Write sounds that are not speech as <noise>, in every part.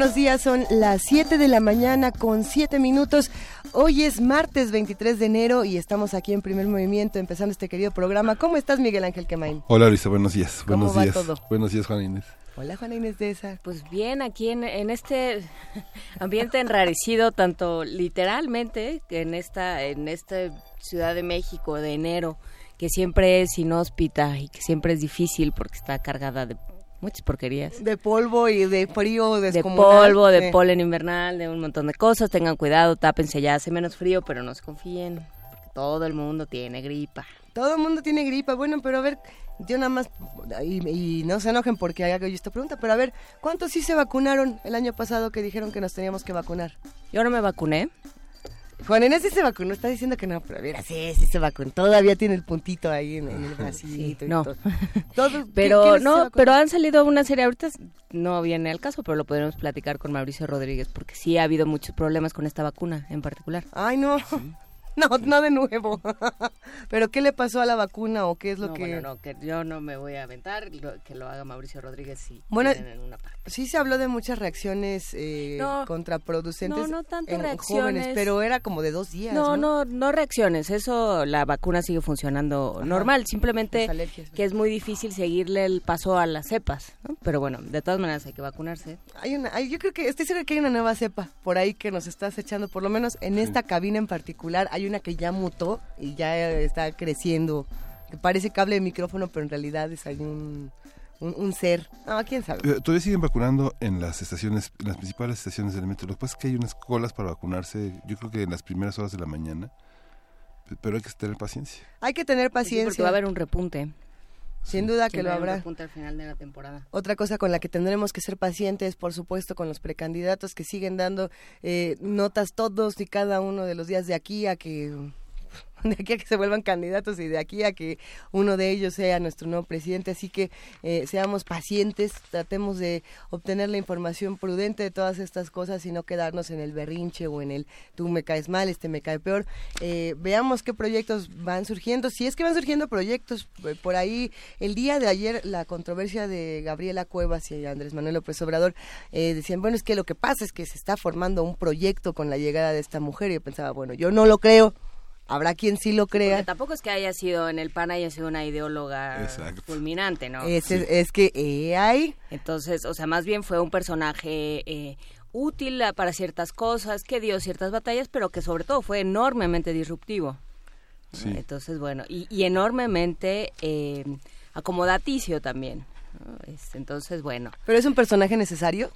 Buenos días, son las 7 de la mañana con 7 minutos. Hoy es martes 23 de enero y estamos aquí en Primer Movimiento empezando este querido programa. ¿Cómo estás, Miguel Ángel Quemain? Hola, Luisa, buenos días. ¿Cómo buenos va días. todo? Buenos días, Juan Inés. Hola, Juana Inés de esa. Pues bien, aquí en, en este <laughs> ambiente enrarecido, tanto literalmente que en esta, en esta Ciudad de México de enero, que siempre es inhóspita y que siempre es difícil porque está cargada de muchas porquerías. De polvo y de frío De polvo, de polen invernal, de un montón de cosas. Tengan cuidado, tápense ya, hace menos frío, pero no se confíen. Todo el mundo tiene gripa. Todo el mundo tiene gripa. Bueno, pero a ver, yo nada más, y, y no se enojen porque haga yo esta pregunta, pero a ver, ¿cuántos sí se vacunaron el año pasado que dijeron que nos teníamos que vacunar? Yo no me vacuné. Juan Inés sí se vacunó, está diciendo que no, pero mira, sí, sí se vacunó. Todavía tiene el puntito ahí en, en el bracito y no. todo. Todo- Pero ¿quiénes se no, pero han salido una serie ahorita no viene al caso, pero lo podremos platicar con Mauricio Rodríguez porque sí ha habido muchos problemas con esta vacuna en particular. Ay, no. No, no de nuevo. <laughs> Pero ¿qué le pasó a la vacuna o qué es lo no, que bueno, no, que yo no me voy a aventar, lo- que lo haga Mauricio Rodríguez si Bueno, quieren en una parte. Sí se habló de muchas reacciones eh, No. contraproducentes No, no tanto en reacciones. jóvenes, pero era como de dos días, No, ¿no? no, no reacciones, eso la vacuna sigue funcionando normal, simplemente alergias. que es muy difícil seguirle el paso a las cepas, ¿no? pero bueno, de todas maneras hay que vacunarse. Hay una, hay- yo creo que estoy segura que hay una nueva cepa por ahí que nos está acechando, por lo menos en esta cabina en particular hay que ya mutó y ya está creciendo, que parece cable de micrófono, pero en realidad es ahí un, un, un ser. No, quién sabe. Eh, Todavía siguen vacunando en las estaciones, en las principales estaciones del metro. Lo que pasa es que hay unas colas para vacunarse, yo creo que en las primeras horas de la mañana. Pe- Pero hay que tener paciencia. Hay que tener Sí, porque paciencia, va a haber un repunte. Sin duda que lo habrá. repunte al final de la temporada. Otra cosa con la que tendremos que ser pacientes, por supuesto, con los precandidatos que siguen dando eh, notas todos y cada uno de los días de aquí a que <laughs> de aquí a que se vuelvan candidatos y de aquí a que uno de ellos sea nuestro nuevo presidente. Así que eh, seamos pacientes, tratemos de obtener la información prudente de todas estas cosas y no quedarnos en el berrinche o en el tú me caes mal, este me cae peor. Eh, veamos qué proyectos van surgiendo. Si es que van surgiendo proyectos, eh, por ahí el día de ayer la controversia de Gabriela Cuevas y Andrés Manuel López Obrador eh, decían, bueno, es que lo que pasa es que se está formando un proyecto con la llegada de esta mujer y yo pensaba, bueno, yo no lo creo. Habrá quien sí lo Porque crea. tampoco es que haya sido en el PAN, haya sido una ideóloga Exacto. fulminante, ¿no? Es, es que eh, hay Entonces, o sea, más bien fue un personaje eh, útil ah, para ciertas cosas, que dio ciertas batallas, pero que sobre todo fue enormemente disruptivo. ¿no? Sí. Entonces, bueno, y, y enormemente eh, acomodaticio también. ¿no? Es- entonces, bueno, Pero es un personaje necesario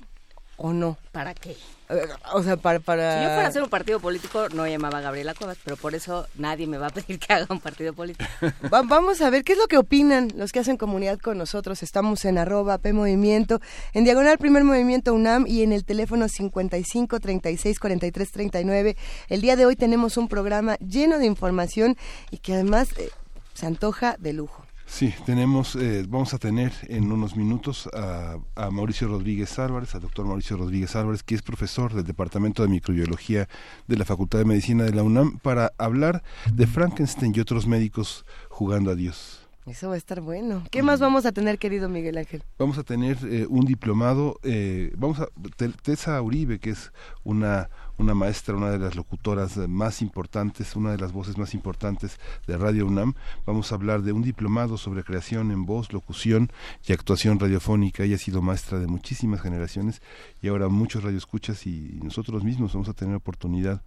o no? ¿para qué? Eh, O sea, para... para... Si yo fuera a hacer un partido político, no llamaba a Gabriela Cuevas, pero por eso nadie me va a pedir que haga un partido político. <laughs> Va- vamos a ver qué es lo que opinan los que hacen comunidad con nosotros. Estamos en arroba P Movimiento, en diagonal Primer Movimiento UNAM y en el teléfono 55 36 43 39. El día de hoy tenemos un programa lleno de información y que además eh, se antoja de lujo. Sí, tenemos, eh, vamos a tener en unos minutos a, a Mauricio Rodríguez Álvarez, al doctor Mauricio Rodríguez Álvarez, que es profesor del Departamento de Microbiología de la Facultad de Medicina de la UNAM, para hablar de Frankenstein y otros médicos jugando a Dios. Eso va a estar bueno. ¿Qué más vamos a tener, querido Miguel Ángel? Vamos a tener eh, un diplomado, eh, vamos a, Te- Tessa Uribe, que es una, una maestra, una de las locutoras más importantes, una de las voces más importantes de Radio UNAM, vamos a hablar de un diplomado sobre creación en voz, locución y actuación radiofónica. Ella ha sido maestra de muchísimas generaciones y ahora muchos radioescuchas y nosotros mismos vamos a tener oportunidad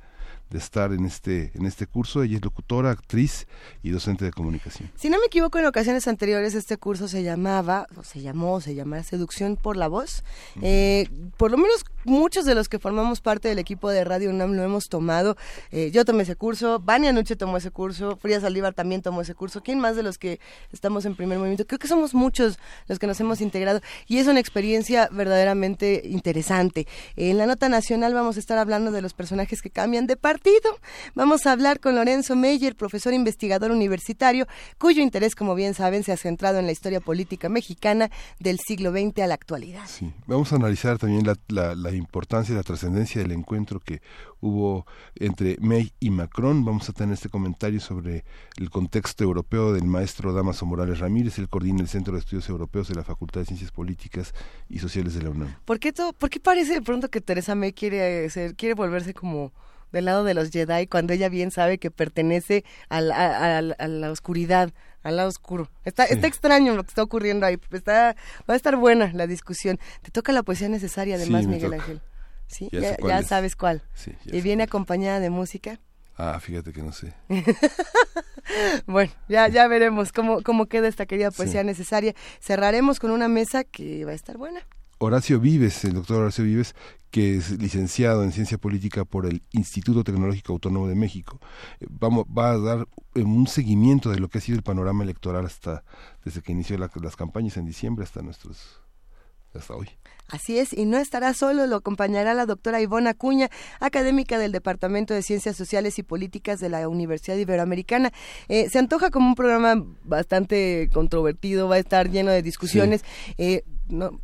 de estar en este, en este curso. Ella es locutora, actriz y docente de comunicación. Si no me equivoco, en ocasiones anteriores este curso se llamaba, o se llamó, se llamaba Seducción por la Voz. Eh, por lo menos muchos de los que formamos parte del equipo de Radio UNAM lo hemos tomado. Eh, yo tomé ese curso, Vania Nuche tomó ese curso, Frías Saldívar también tomó ese curso. ¿Quién más de los que estamos en primer movimiento? Creo que somos muchos los que nos hemos integrado y es una experiencia verdaderamente interesante. En la nota nacional vamos a estar hablando de los personajes que cambian de partido. Vamos a hablar con Lorenzo Meyer, profesor investigador universitario, cuyo interés, como bien saben, se ha centrado en la historia política mexicana del siglo XX a la actualidad. Sí, vamos a analizar también la, la, importancia y la trascendencia del encuentro que hubo entre May y Macron. Vamos a tener este comentario sobre el contexto europeo del maestro Damaso Morales Ramírez, el coordina el Centro de Estudios Europeos de la Facultad de Ciencias Políticas y Sociales de la UNAM. ¿Por qué, todo, ¿por qué parece de pronto que Teresa May quiere, quiere volverse como del lado de los Jedi cuando ella bien sabe que pertenece a, la oscuridad, al lado oscuro. Está, está extraño lo que está ocurriendo ahí. Está, va a estar buena la discusión. Te toca la poesía necesaria además, Miguel Ángel. Sí, ya, sabes cuál. y viene acompañada de música. Ah, fíjate que no sé. <laughs> bueno, ya, ya veremos cómo, cómo queda esta querida poesía necesaria. Cerraremos con una mesa que va a estar buena. Horacio Vives, el doctor Horacio Vives, que es licenciado en ciencia política por el Instituto Tecnológico Autónomo de México, eh, vamos, va a dar eh, un seguimiento de lo que ha sido el panorama electoral hasta desde que inició las campañas en diciembre hasta nuestros hasta hoy. Así es, y no estará solo, lo acompañará la doctora Ivona Acuña, académica del Departamento de Ciencias Sociales y Políticas de la Universidad Iberoamericana. Eh, se antoja como un programa bastante controvertido, va a estar lleno de discusiones. no,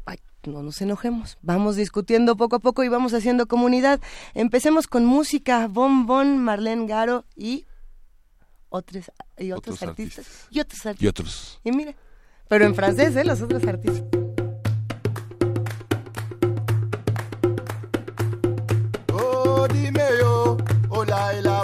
no nos enojemos, vamos discutiendo poco a poco y vamos haciendo comunidad. Empecemos con música, Bon Bon, Marlene Garo y otros, y otros, artistas. Y otros artistas. Y otros. Y mira, pero en francés, ¿eh? Los otros artistas. Oh, dime yo, hola, la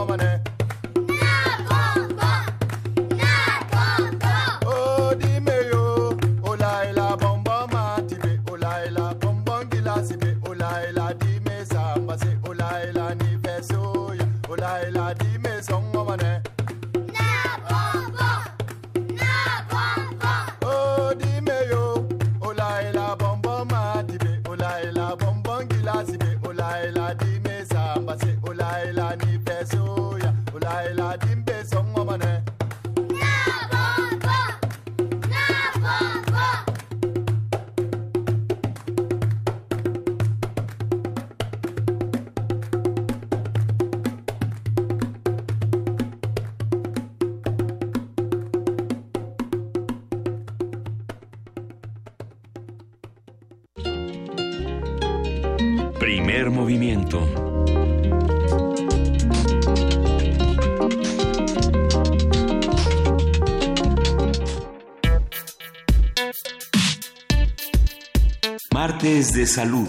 mane de salud.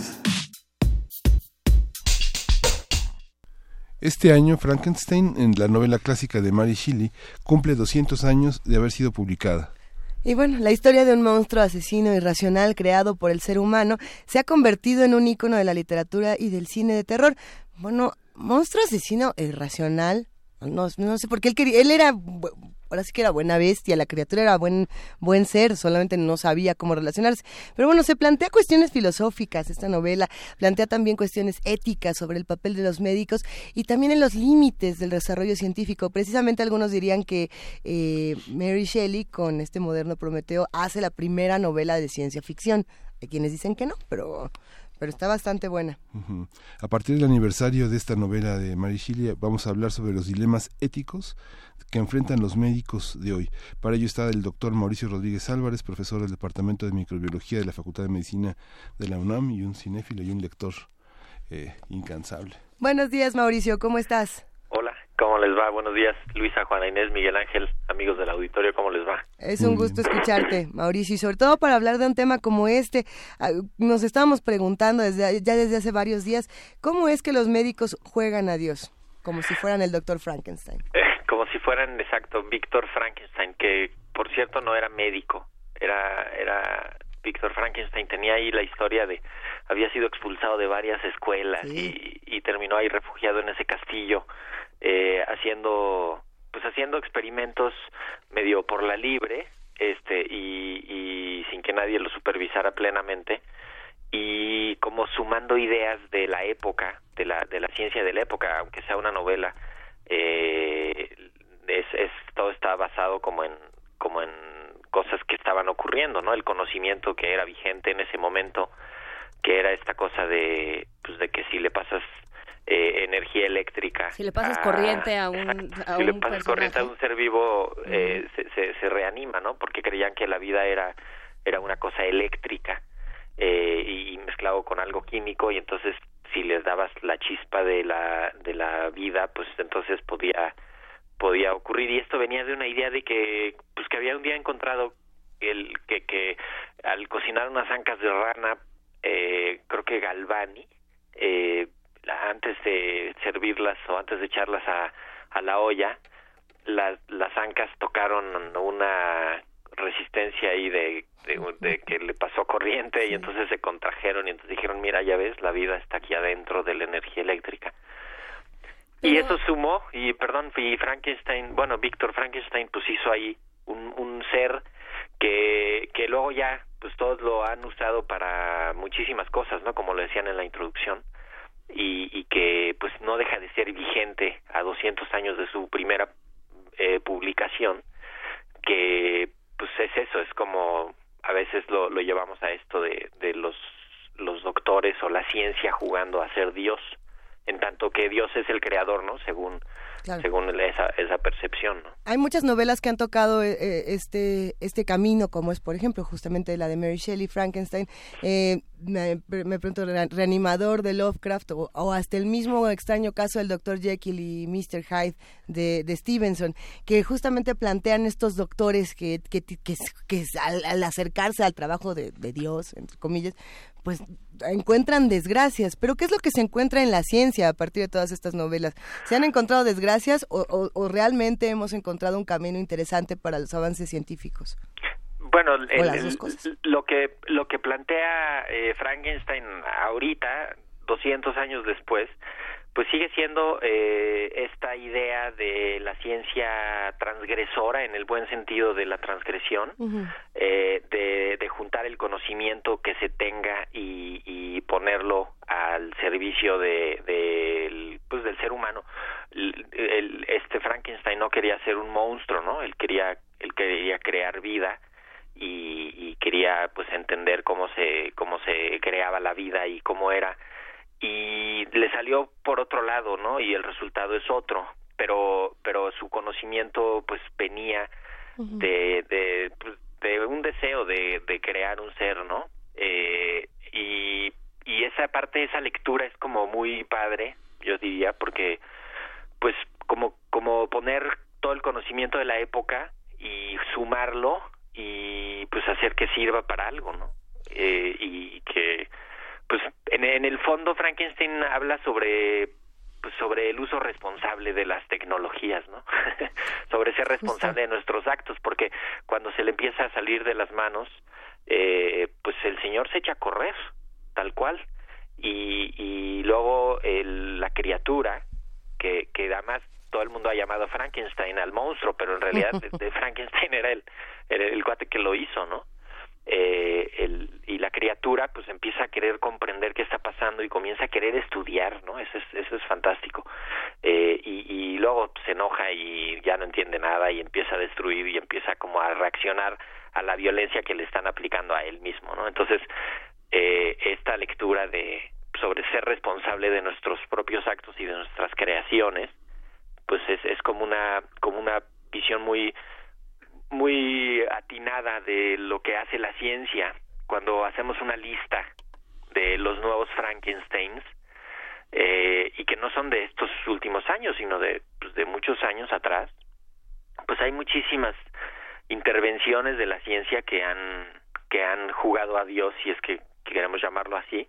Este año, Frankenstein, en la novela clásica de Mary Shelley, cumple 200 años de haber sido publicada. Y bueno, la historia de un monstruo asesino irracional creado por el ser humano se ha convertido en un icono de la literatura y del cine de terror. Bueno, monstruo asesino irracional, no, no sé por qué él quería, él era ahora sí que era buena bestia, la criatura era buen, buen ser, solamente no sabía cómo relacionarse. Pero bueno, se plantea cuestiones filosóficas esta novela, plantea también cuestiones éticas sobre el papel de los médicos y también en los límites del desarrollo científico. Precisamente algunos dirían que eh, Mary Shelley con este moderno Prometeo hace la primera novela de ciencia ficción. Hay quienes dicen que no, pero pero está bastante buena. A partir del aniversario de esta novela de Mary Shelley, vamos a hablar sobre los dilemas éticos que enfrentan los médicos de hoy. Para ello está el doctor Mauricio Rodríguez Álvarez, profesor del Departamento de Microbiología de la Facultad de Medicina de la UNAM y un cinéfilo y un lector eh, incansable. Buenos días, Mauricio, ¿cómo estás? ¿Cómo les va? Buenos días, Luisa, Juana Inés, Miguel Ángel, amigos del auditorio, ¿cómo les va? Es un gusto escucharte, Mauricio, y sobre todo para hablar de un tema como este. Ah, nos estábamos preguntando desde, ya desde hace varios días, ¿cómo es que los médicos juegan a Dios? Como si fueran el doctor Frankenstein. <laughs> si fueran exacto Víctor Frankenstein, que por cierto no era médico, era era Víctor Frankenstein tenía ahí la historia de había sido expulsado de varias escuelas y, y, terminó ahí refugiado en ese castillo eh, haciendo pues haciendo experimentos medio por la libre este y, sin que nadie lo supervisara plenamente y como sumando ideas de la época de la de la ciencia de la época aunque sea una novela eh, es, es todo está basado como en como en cosas que estaban ocurriendo, ¿no? El conocimiento que era vigente en ese momento, que era esta cosa de, pues, de que si le pasas eh, energía eléctrica. Si le pasas corriente a un, a si le pasas corriente a un ser vivo, eh, se, se, se, reanima, ¿no? Porque creían que la vida era, era una cosa eléctrica eh, y mezclado con algo químico y entonces si les dabas la chispa de la, de la vida, pues entonces podía podía ocurrir y esto venía de una idea de que pues que había un día encontrado el que que al cocinar unas ancas de rana eh, creo que Galvani eh, antes de servirlas o antes de echarlas a, a la olla las las ancas tocaron una resistencia ahí de, de, que le pasó corriente y entonces se contrajeron y entonces dijeron mira ya ves la vida está aquí adentro de la energía eléctrica y eso sumó, y perdón, y Frankenstein, bueno, Víctor Frankenstein pues hizo ahí un, un ser que, que luego ya pues todos lo han usado para muchísimas cosas, ¿no? Como lo decían en la introducción, y, y que pues no deja de ser vigente a 200 años de su primera eh, publicación, que pues es eso, es como a veces lo, llevamos a esto de, de los, los doctores o la ciencia jugando a ser Dios, en tanto que Dios es el creador, ¿no? Según según esa, esa percepción, ¿no? Hay muchas novelas que han tocado eh, eh, este este camino, como es por ejemplo justamente la de Mary Shelley, Frankenstein, eh, me, me, pregunto, reanimador de Lovecraft o, hasta el mismo extraño caso del Dr. Jekyll y Mr. Hyde de, de Stevenson, que justamente plantean estos doctores que, que, que, que al, al, acercarse al trabajo de, de Dios, entre comillas, pues encuentran desgracias. Pero ¿qué es lo que se encuentra en la ciencia a partir de todas estas novelas? ¿Se han encontrado desgracias o, o, o realmente hemos encontrado un camino interesante para los avances científicos? Bueno, el, el, lo que lo que plantea eh, Frankenstein ahorita, 200 años después, pues sigue siendo eh, esta idea de la ciencia transgresora en el buen sentido de la transgresión, uh -huh. eh, de, de, juntar el conocimiento que se tenga y, y ponerlo al servicio de, de, pues del ser humano. El, el, este Frankenstein no quería ser un monstruo, ¿no? Él quería él quería crear vida y, y quería pues entender cómo se cómo se creaba la vida y cómo era y le salió por otro lado, ¿no? Y el resultado es otro, pero pero su conocimiento pues venía uh -huh. de de, pues, de un deseo de, de crear un ser, ¿no? Eh, y y esa parte esa lectura es como muy padre, yo diría, porque pues como como poner todo el conocimiento de la época y sumarlo y pues hacer que sirva para algo, ¿no? Eh, y que pues en, en el fondo Frankenstein habla sobre pues sobre el uso responsable de las tecnologías, ¿no? <laughs> sobre ser responsable de nuestros actos, porque cuando se le empieza a salir de las manos, eh, pues el señor se echa a correr, tal cual, y, y luego el, la criatura, que, que además todo el mundo ha llamado Frankenstein al monstruo, pero en realidad <laughs> de, de Frankenstein era el, era el cuate que lo hizo, ¿no? Eh, el, y la criatura pues empieza a querer comprender qué está pasando y comienza a querer estudiar, ¿no? Eso es, eso es fantástico. Eh, y, y luego se enoja y ya no entiende nada y empieza a destruir y empieza como a reaccionar a la violencia que le están aplicando a él mismo, ¿no? Entonces, eh, esta lectura de sobre ser responsable de nuestros propios actos y de nuestras creaciones, pues es, es como una como una visión muy muy atinada de lo que hace la ciencia cuando hacemos una lista de los nuevos Frankensteins eh, y que no son de estos últimos años sino de pues, de muchos años atrás pues hay muchísimas intervenciones de la ciencia que han que han jugado a Dios si es que queremos llamarlo así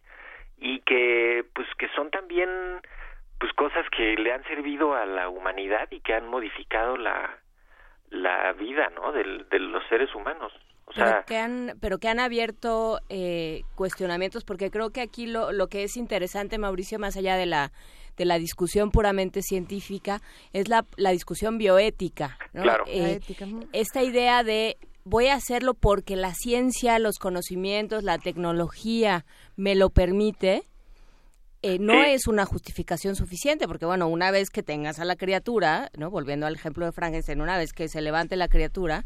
y que pues que son también pues cosas que le han servido a la humanidad y que han modificado la la vida, ¿no? De, de los seres humanos. O sea, pero que han, pero que han abierto eh, cuestionamientos, porque creo que aquí lo, lo que es interesante, Mauricio, más allá de la de la discusión puramente científica, es la, la discusión bioética. Claro. Eh, esta idea de voy a hacerlo porque la ciencia, los conocimientos, la tecnología me lo permite, eh, no es una justificación suficiente, porque bueno, una vez que tengas a la criatura, ¿no? Volviendo al ejemplo de Frankenstein, una vez que se levante la criatura,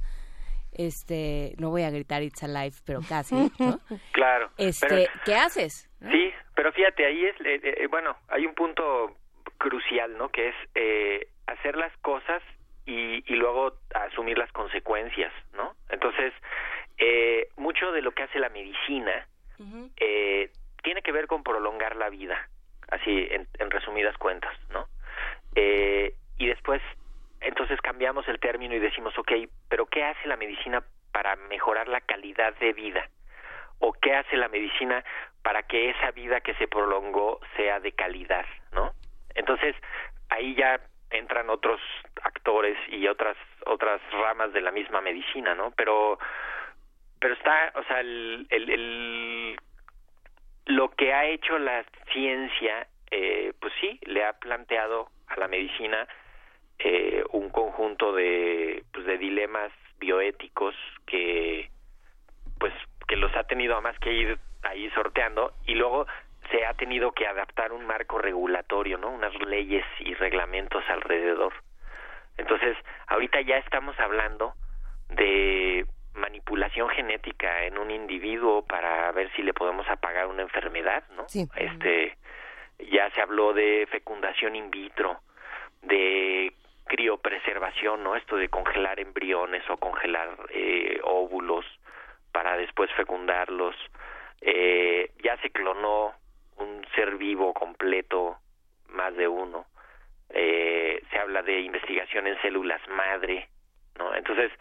este, no voy a gritar It's Alive, pero casi, ¿no? <laughs> claro. Este, ¿qué haces? Sí, pero fíjate, ahí es, eh, eh, bueno, hay un punto crucial, ¿no? Que es eh, hacer las cosas y, y luego asumir las consecuencias, ¿no? Entonces, eh, mucho de lo que hace la medicina eh, tiene que ver con prolongar la vida, así en, resumidas cuentas, ¿no? Eh, y después, entonces cambiamos el término y decimos, ok, pero ¿qué hace la medicina para mejorar la calidad de vida? ¿O qué hace la medicina para que esa vida que se prolongó sea de calidad, ¿no? Entonces, ahí ya entran otros actores y otras otras ramas de la misma medicina, ¿no? Pero pero está, o sea, el, el lo que ha hecho la ciencia, eh, pues sí, le ha planteado a la medicina eh, un conjunto de, pues de dilemas bioéticos que, pues, que los ha tenido a más que ir ahí sorteando y luego se ha tenido que adaptar un marco regulatorio, ¿no? Unas leyes y reglamentos alrededor. Entonces, ahorita ya estamos hablando de manipulación genética en un individuo para ver si le podemos apagar una enfermedad, ¿no? Este ya se habló de fecundación in vitro, de criopreservación, ¿no? Esto de congelar embriones o congelar eh, óvulos para después fecundarlos. Eh, ya se clonó un ser vivo completo, más de uno. Eh, se habla de investigación en células madre, ¿no? Entonces,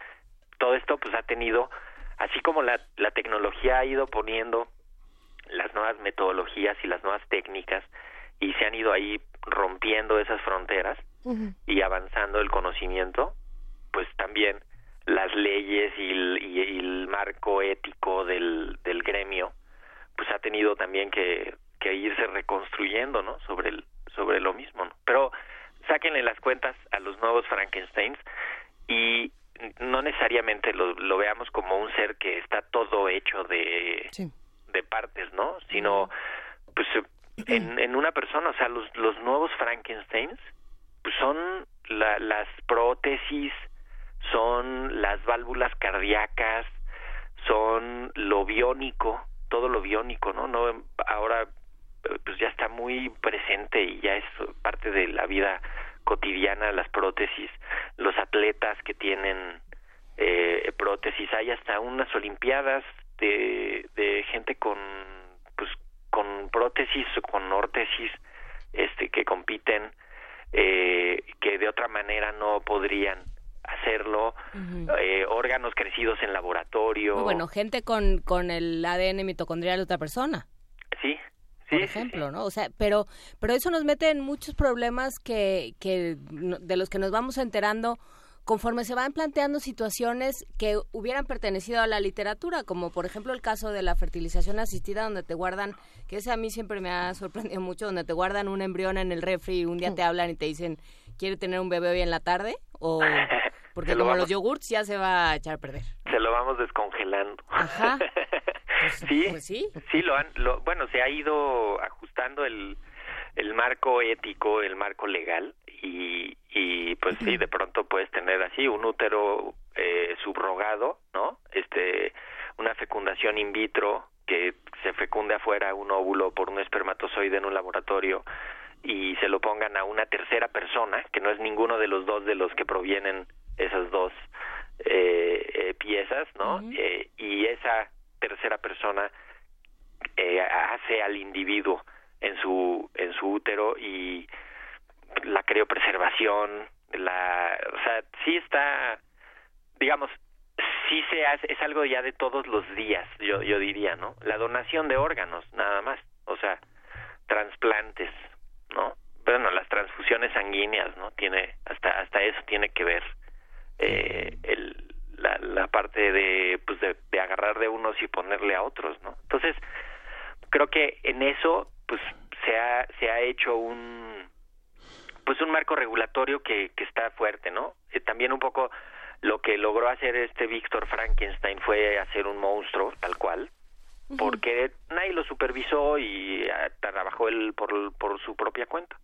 todo esto pues ha tenido, así como la, la tecnología ha ido poniendo las nuevas metodologías y las nuevas técnicas y se han ido ahí rompiendo esas fronteras y avanzando el conocimiento, pues también las leyes y el, y el marco ético del, del gremio, pues ha tenido también que, que irse reconstruyendo, ¿no? Sobre el, sobre lo mismo, ¿no? Pero sáquenle las cuentas a los nuevos Frankensteins y no necesariamente lo, lo veamos como un ser que está todo hecho de, de partes, ¿no? Sino, pues, en, en una persona, o sea, los, los nuevos Frankensteins, pues son la, las prótesis, son las válvulas cardíacas, son lo biónico, todo lo biónico, ¿no? No ahora pues ya está muy presente y ya es parte de la vida cotidiana las prótesis, los atletas que tienen eh, prótesis, hay hasta unas olimpiadas de, de gente con pues con prótesis o con órtesis este que compiten eh, que de otra manera no podrían hacerlo. Eh, órganos crecidos en laboratorio. Bueno gente con con el ADN mitocondrial de otra persona. Sí por ejemplo, ¿no? O sea, pero, pero eso nos mete en muchos problemas que, que de los que nos vamos enterando conforme se van planteando situaciones que hubieran pertenecido a la literatura, como por ejemplo el caso de la fertilización asistida, donde te guardan, que ese a mí siempre me ha sorprendido mucho, donde te guardan un embrión en el refri y un día te hablan y te dicen, ¿quiere tener un bebé hoy en la tarde? O porque como los yogurts ya se va a echar a perder. Se lo vamos descongelando. Ajá. <laughs> Pues, sí, pues sí, sí lo han, lo, bueno, se ha ido ajustando el, el marco ético, el marco legal y, y pues sí, de pronto puedes tener así un útero eh, subrogado, ¿no? Este, una fecundación in vitro que se fecunde afuera un óvulo por un espermatozoide en un laboratorio y se lo pongan a una tercera persona, que no es ninguno de los dos de los que provienen esas dos eh, eh piezas, ¿no? eh, y esa tercera persona eh, hace al individuo en su en su útero y la criopreservación la o sea sí está digamos sí se hace es algo ya de todos los días yo yo diría no la donación de órganos nada más o sea trasplantes no bueno las sanguíneas, ¿no? Tiene hasta hasta eso tiene que ver eh, el, la, la parte de pues de, de agarrar de unos y ponerle a otros, ¿no? Entonces creo que en eso pues se ha se ha hecho un pues un marco regulatorio que, que está fuerte, ¿no? Eh, también un poco lo que logró hacer este Víctor Frankenstein fue hacer un monstruo tal cual, porque nadie lo supervisó y ah, trabajó él por, por su propia cuenta.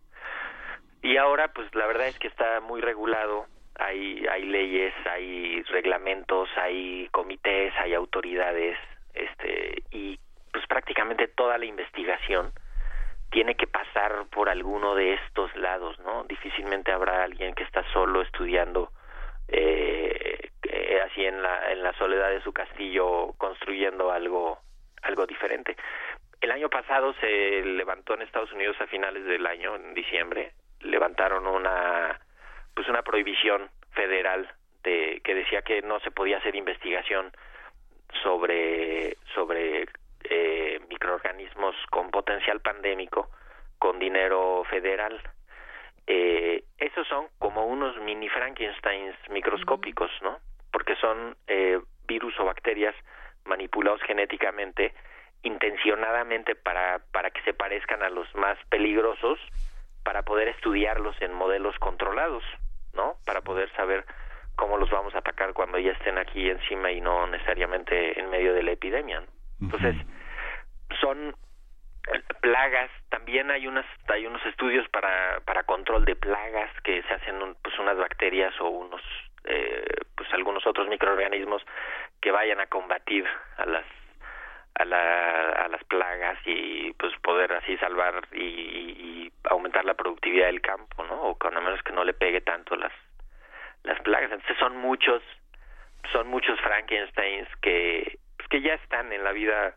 Y ahora, pues la verdad es que está muy regulado, hay, hay leyes, hay reglamentos, hay comités, hay autoridades, este, y pues prácticamente toda la investigación tiene que pasar por alguno de estos lados, ¿no? Difícilmente habrá alguien que está solo estudiando eh, eh, así en la en la soledad de su castillo construyendo algo algo diferente. El año pasado se levantó en Estados Unidos a finales del año, en diciembre, levantaron una pues una prohibición federal de que decía que no se podía hacer investigación sobre sobre eh, microorganismos con potencial pandémico con dinero federal. Eh, esos son como unos mini Frankensteins microscópicos, ¿no? Porque son eh, virus o bacterias manipulados genéticamente intencionadamente para, para que se parezcan a los más peligrosos para poder estudiarlos en modelos controlados, ¿no? Para poder saber cómo los vamos a atacar cuando ya estén aquí encima y no necesariamente en medio de la epidemia. ¿no? Entonces, son plagas, también hay unas hay unos estudios para para control de plagas que se hacen pues unas bacterias o unos eh, pues algunos otros microorganismos que vayan a combatir a las a, la, a las plagas y pues poder así salvar y, y, del campo, ¿no? O a menos que no le pegue tanto las las plagas. Entonces son muchos son muchos Frankensteins que pues, que ya están en la vida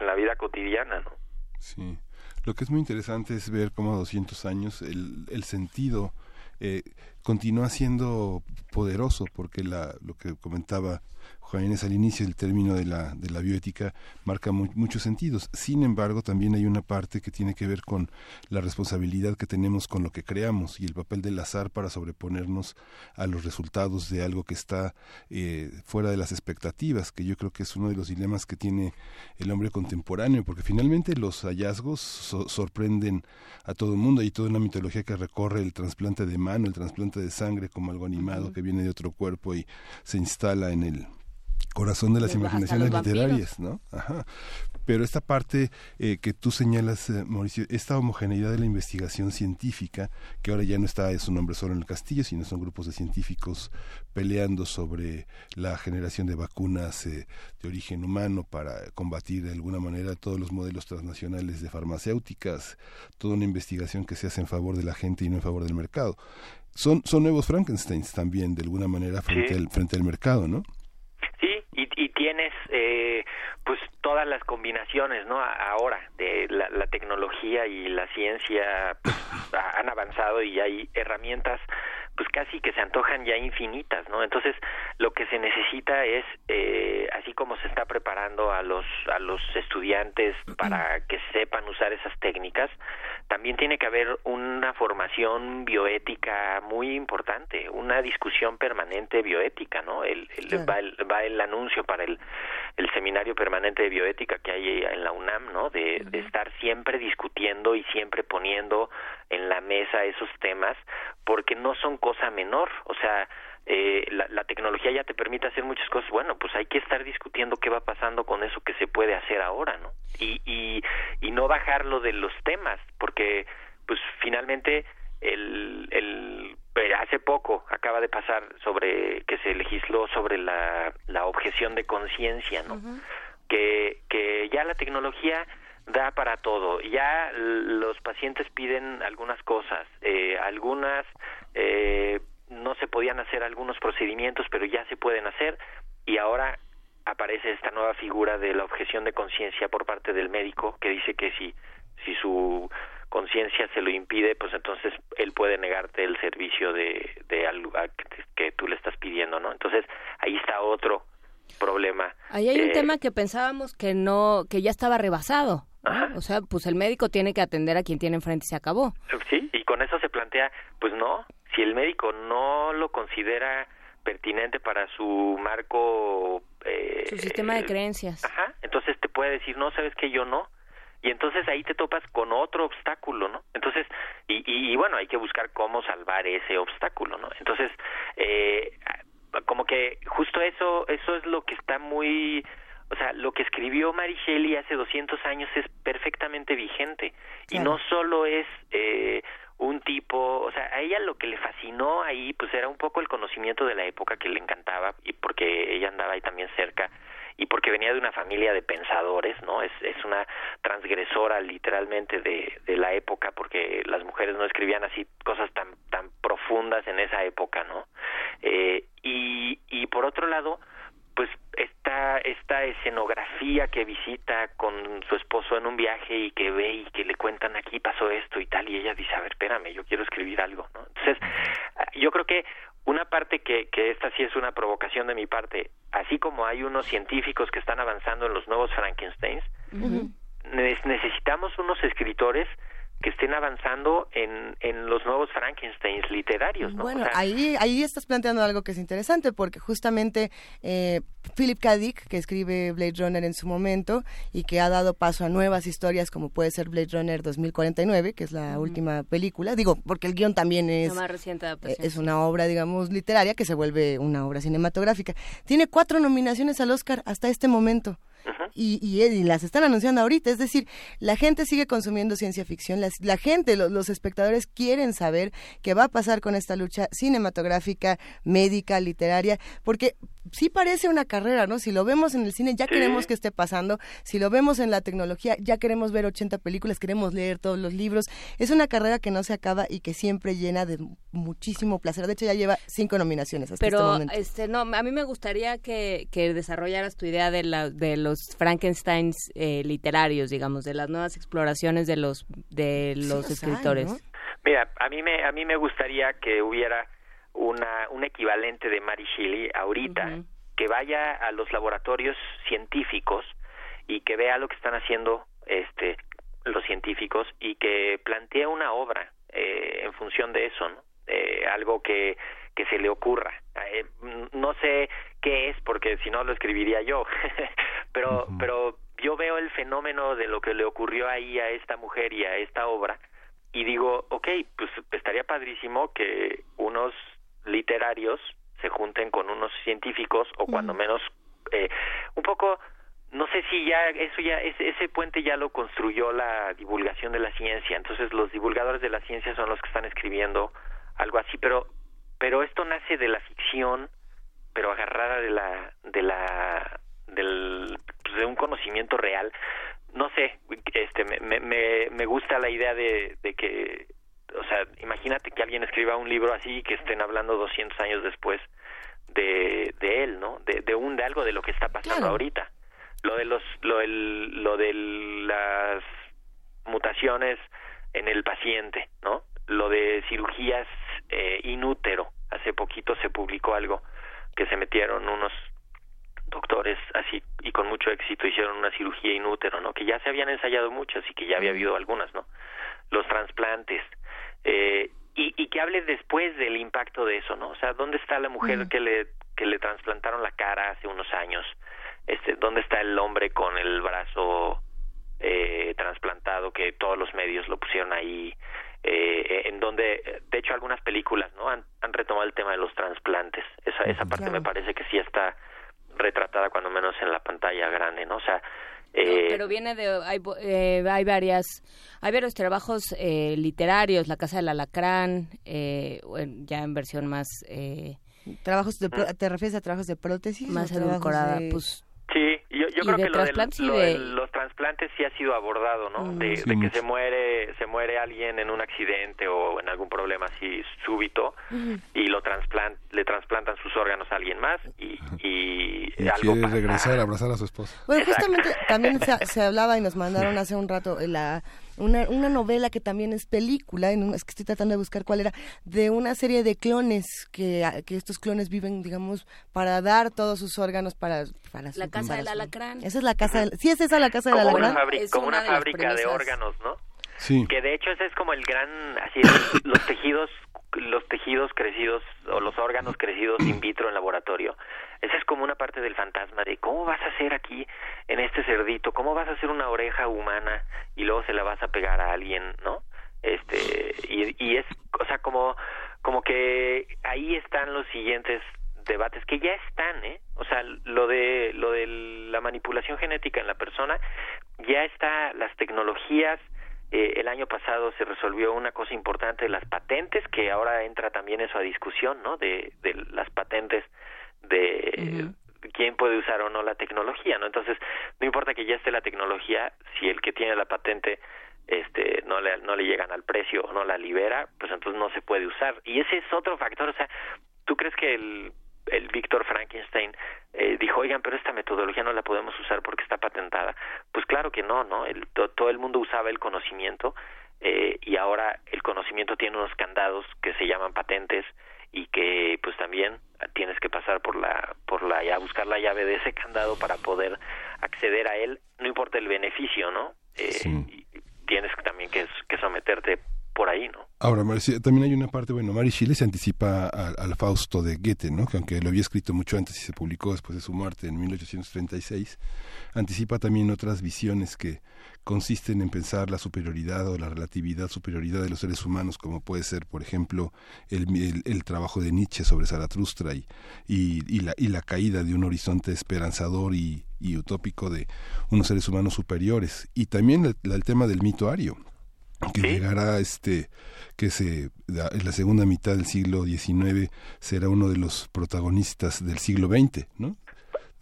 en la vida cotidiana, ¿no? Sí. Lo que es muy interesante es ver cómo a 200 años el, el sentido eh, continúa siendo poderoso, porque la, lo que comentaba Juan al inicio el término de la, de la bioética marca muchos sentidos. Sin embargo, también hay una parte que tiene que ver con la responsabilidad que tenemos con lo que creamos y el papel del azar para sobreponernos a los resultados de algo que está eh, fuera de las expectativas, que yo creo que es uno de los dilemas que tiene el hombre contemporáneo, porque finalmente los hallazgos sorprenden a todo el mundo. Hay toda una mitología que recorre el trasplante de mano, el trasplante de sangre como algo animado que viene de otro cuerpo y se instala en el corazón de las imaginaciones literarias, ¿no? Ajá. Pero esta parte eh, que tú señalas, eh, Mauricio, esta homogeneidad de la investigación científica, que ahora ya no está es un nombre solo en el castillo, sino son grupos de científicos peleando sobre la generación de vacunas eh, de origen humano para combatir de alguna manera todos los modelos transnacionales de farmacéuticas, toda una investigación que se hace en favor de la gente y no en favor del mercado. Son, son nuevos Frankensteins también, de alguna manera, frente, al, frente al mercado, ¿no? Eh, pues todas las combinaciones no ahora de la, la tecnología y la ciencia pues, <laughs> han avanzado y hay herramientas pues casi que se antojan ya infinitas, ¿no? Entonces, lo que se necesita es, eh, así como se está preparando a los a los estudiantes para que sepan usar esas técnicas, también tiene que haber una formación bioética muy importante, una discusión permanente bioética, ¿no? El, va, el, va el anuncio para el el seminario permanente de bioética que hay en la UNAM, ¿no? De, de estar siempre discutiendo y siempre poniendo en la mesa esos temas, porque no son cosa menor, o sea, eh, la, la, tecnología ya te permite hacer muchas cosas, bueno, pues hay que estar discutiendo qué va pasando con eso que se puede hacer ahora, ¿no? Y, y, y no bajarlo de los temas, porque pues finalmente el, el eh, hace poco acaba de pasar sobre que se legisló sobre la, la objeción de conciencia, ¿no? que, que ya la tecnología da para todo. Ya los pacientes piden algunas cosas, eh, algunas eh, no se podían hacer algunos procedimientos, pero ya se pueden hacer y ahora aparece esta nueva figura de la objeción de conciencia por parte del médico que dice que si si su conciencia se lo impide, pues entonces él puede negarte el servicio de, de algo que tú le estás pidiendo, ¿no? Entonces ahí está otro problema. Ahí hay un eh, tema que pensábamos que no, que ya estaba rebasado. O sea, pues el médico tiene que atender a quien tiene enfrente y se acabó. Sí, y con eso se plantea, pues no, si el médico no lo considera pertinente para su marco... Eh, su sistema de creencias. Ajá, entonces te puede decir, no, sabes que yo no. Y entonces ahí te topas con otro obstáculo, ¿no? Entonces, y, y, bueno, hay que buscar cómo salvar ese obstáculo, ¿no? Entonces, eh, como que justo eso, eso es lo que está muy o sea, lo que escribió Mary Shelley hace 200 años es perfectamente vigente y no solo es eh, un tipo, o sea, a ella lo que le fascinó ahí pues era un poco el conocimiento de la época que le encantaba y porque ella andaba ahí también cerca y porque venía de una familia de pensadores, ¿no? Es, es una transgresora literalmente de, de la época porque las mujeres no escribían así cosas tan, tan profundas en esa época, ¿no? Eh, y, y por otro lado, pues esta esta escenografía que visita con su esposo en un viaje y que ve y que le cuentan aquí pasó esto y tal y ella dice a ver espérame yo quiero escribir algo no entonces yo creo que una parte que, que esta sí es una provocación de mi parte así como hay unos científicos que están avanzando en los nuevos Frankensteins necesitamos unos escritores que estén avanzando en, en los nuevos Frankensteins literarios. ¿no? Bueno, ahí, ahí estás planteando algo que es interesante, porque justamente eh, Philip K. Dick, que escribe Blade Runner en su momento y que ha dado paso a nuevas historias como puede ser Blade Runner 2049, que es la última película, digo, porque el guion también es, eh, es una obra, digamos, literaria que se vuelve una obra cinematográfica. Tiene cuatro nominaciones al Oscar hasta este momento y, y, las están anunciando ahorita. Es decir, la gente sigue consumiendo ciencia ficción, la, la gente, los espectadores quieren saber qué va a pasar con esta lucha cinematográfica, médica, literaria, porque sí parece una carrera, ¿no? Si lo vemos en el cine, ya queremos que esté pasando. Si lo vemos en la tecnología, ya queremos ver 80 películas, queremos leer todos los libros. Es una carrera que no se acaba y que siempre llena de muchísimo placer. De hecho, ya lleva cinco nominaciones hasta Pero, este momento. este, no, a mí me gustaría que, que desarrollaras tu idea de, la, de los Frankensteins eh, literarios, digamos, de las nuevas exploraciones de los, de los escritores. Mira, a mí me, a mí me gustaría que hubiera una, un equivalente de Mary Shelley ahorita, que vaya a los laboratorios científicos y que vea lo que están haciendo este los científicos y que plantee una obra eh, en función de eso, ¿no? Eh, algo que, que se le ocurra. Eh, no sé qué es, porque si no lo escribiría yo, <laughs> pero, pero yo veo el fenómeno de lo que le ocurrió ahí a esta mujer y a esta obra y digo, ok, pues estaría padrísimo que unos literarios se junten con unos científicos o cuando menos eh, un poco no sé si ya eso ya ese, ese puente ya lo construyó la divulgación de la ciencia entonces los divulgadores de la ciencia son los que están escribiendo algo así pero pero esto nace de la ficción pero agarrada de la de la del pues, de un conocimiento real no sé este me me, me gusta la idea de, de que o sea, imagínate que alguien escriba un libro así y que estén hablando 200 años después de, de él, ¿no? De, de un de algo de lo que está pasando ahorita. Lo de los lo del, lo de las mutaciones en el paciente, ¿no? Lo de cirugías eh, inútero. Hace poquito se publicó algo que se metieron unos doctores así y con mucho éxito hicieron una cirugía inútero, ¿no? Que ya se habían ensayado muchas y que ya había habido algunas, ¿no? Los trasplantes, eh, y, y, que hable después del impacto de eso, ¿no? O sea, ¿dónde está la mujer que le que le trasplantaron la cara hace unos años? Este, ¿dónde está el hombre con el brazo eh, trasplantado que todos los medios lo pusieron ahí? Eh, en donde, de hecho, algunas películas, ¿no? Han, han retomado el tema de los trasplantes. Esa esa parte me parece que sí está retratada cuando menos en la pantalla grande, ¿no? O sea, eh, pero viene de hay, eh, hay varias hay varios trabajos eh, literarios la casa del alacrán eh, ya en versión más eh, trabajos de te refieres a trabajos de prótesis más edulcorada pues Sí, yo, yo creo que lo, de... los trasplantes sí ha sido abordado, ¿no? Mm. de, que se muere se muere alguien en un accidente o en algún problema así súbito y lo trasplant, le trasplantan sus órganos a alguien más y, y, algo quiere regresar a abrazar a su esposa. Bueno, justamente también se, <laughs> se hablaba y nos mandaron hace un rato la una, una novela que también es película, en es que estoy tratando de buscar cuál era, de una serie de clones que, que estos clones viven, digamos, para dar todos sus órganos para, para La casa del alacrán. Esa es la casa del, sí es esa la casa del alacrán. Una como una fábrica de órganos, ¿no? Que de hecho ese es como el gran, así <coughs> los tejidos los tejidos crecidos o los órganos crecidos in vitro en laboratorio. Esa es como una parte del fantasma de cómo vas a hacer aquí en este cerdito, cómo vas a hacer una oreja humana y luego se la vas a pegar a alguien, ¿no? Este y, y es, o sea, como como que ahí están los siguientes debates que ya están, ¿eh? O sea, lo de lo de la manipulación genética en la persona ya está las tecnologías eh, el año pasado se resolvió una cosa importante las patentes, que ahora entra también eso a discusión, ¿no? De, de las patentes de quién puede usar o no la tecnología, ¿no? Entonces, no importa que ya esté la tecnología, si el que tiene la patente este no le no le llegan al precio o no la libera, pues entonces no se puede usar. Y ese es otro factor, o sea, ¿tú crees que el el Víctor Frankenstein eh, dijo, oigan, pero esta metodología no la podemos usar porque está patentada. Pues claro que no, ¿no? El, todo el mundo usaba el conocimiento eh, y ahora el conocimiento tiene unos candados que se llaman patentes y que pues también tienes que pasar por la por la ya buscar la llave de ese candado para poder acceder a él no importa el beneficio no eh, tienes también que, que someterte por ahí, ¿no? Ahora, también hay una parte, bueno, Mary Shelley se anticipa al, Fausto de Goethe, ¿no? Que aunque lo había escrito mucho antes y se publicó después de su muerte en 1836, anticipa también otras visiones que consisten en pensar la superioridad o la relatividad, superioridad de los seres humanos, como puede ser, por ejemplo, el, el, trabajo de Nietzsche sobre Zaratustra y, la, caída de un horizonte esperanzador y, utópico de unos seres humanos superiores. Y también el tema del mito ario, que llegará este que se en la segunda mitad del siglo XIX será uno de los protagonistas del siglo XX, ¿no?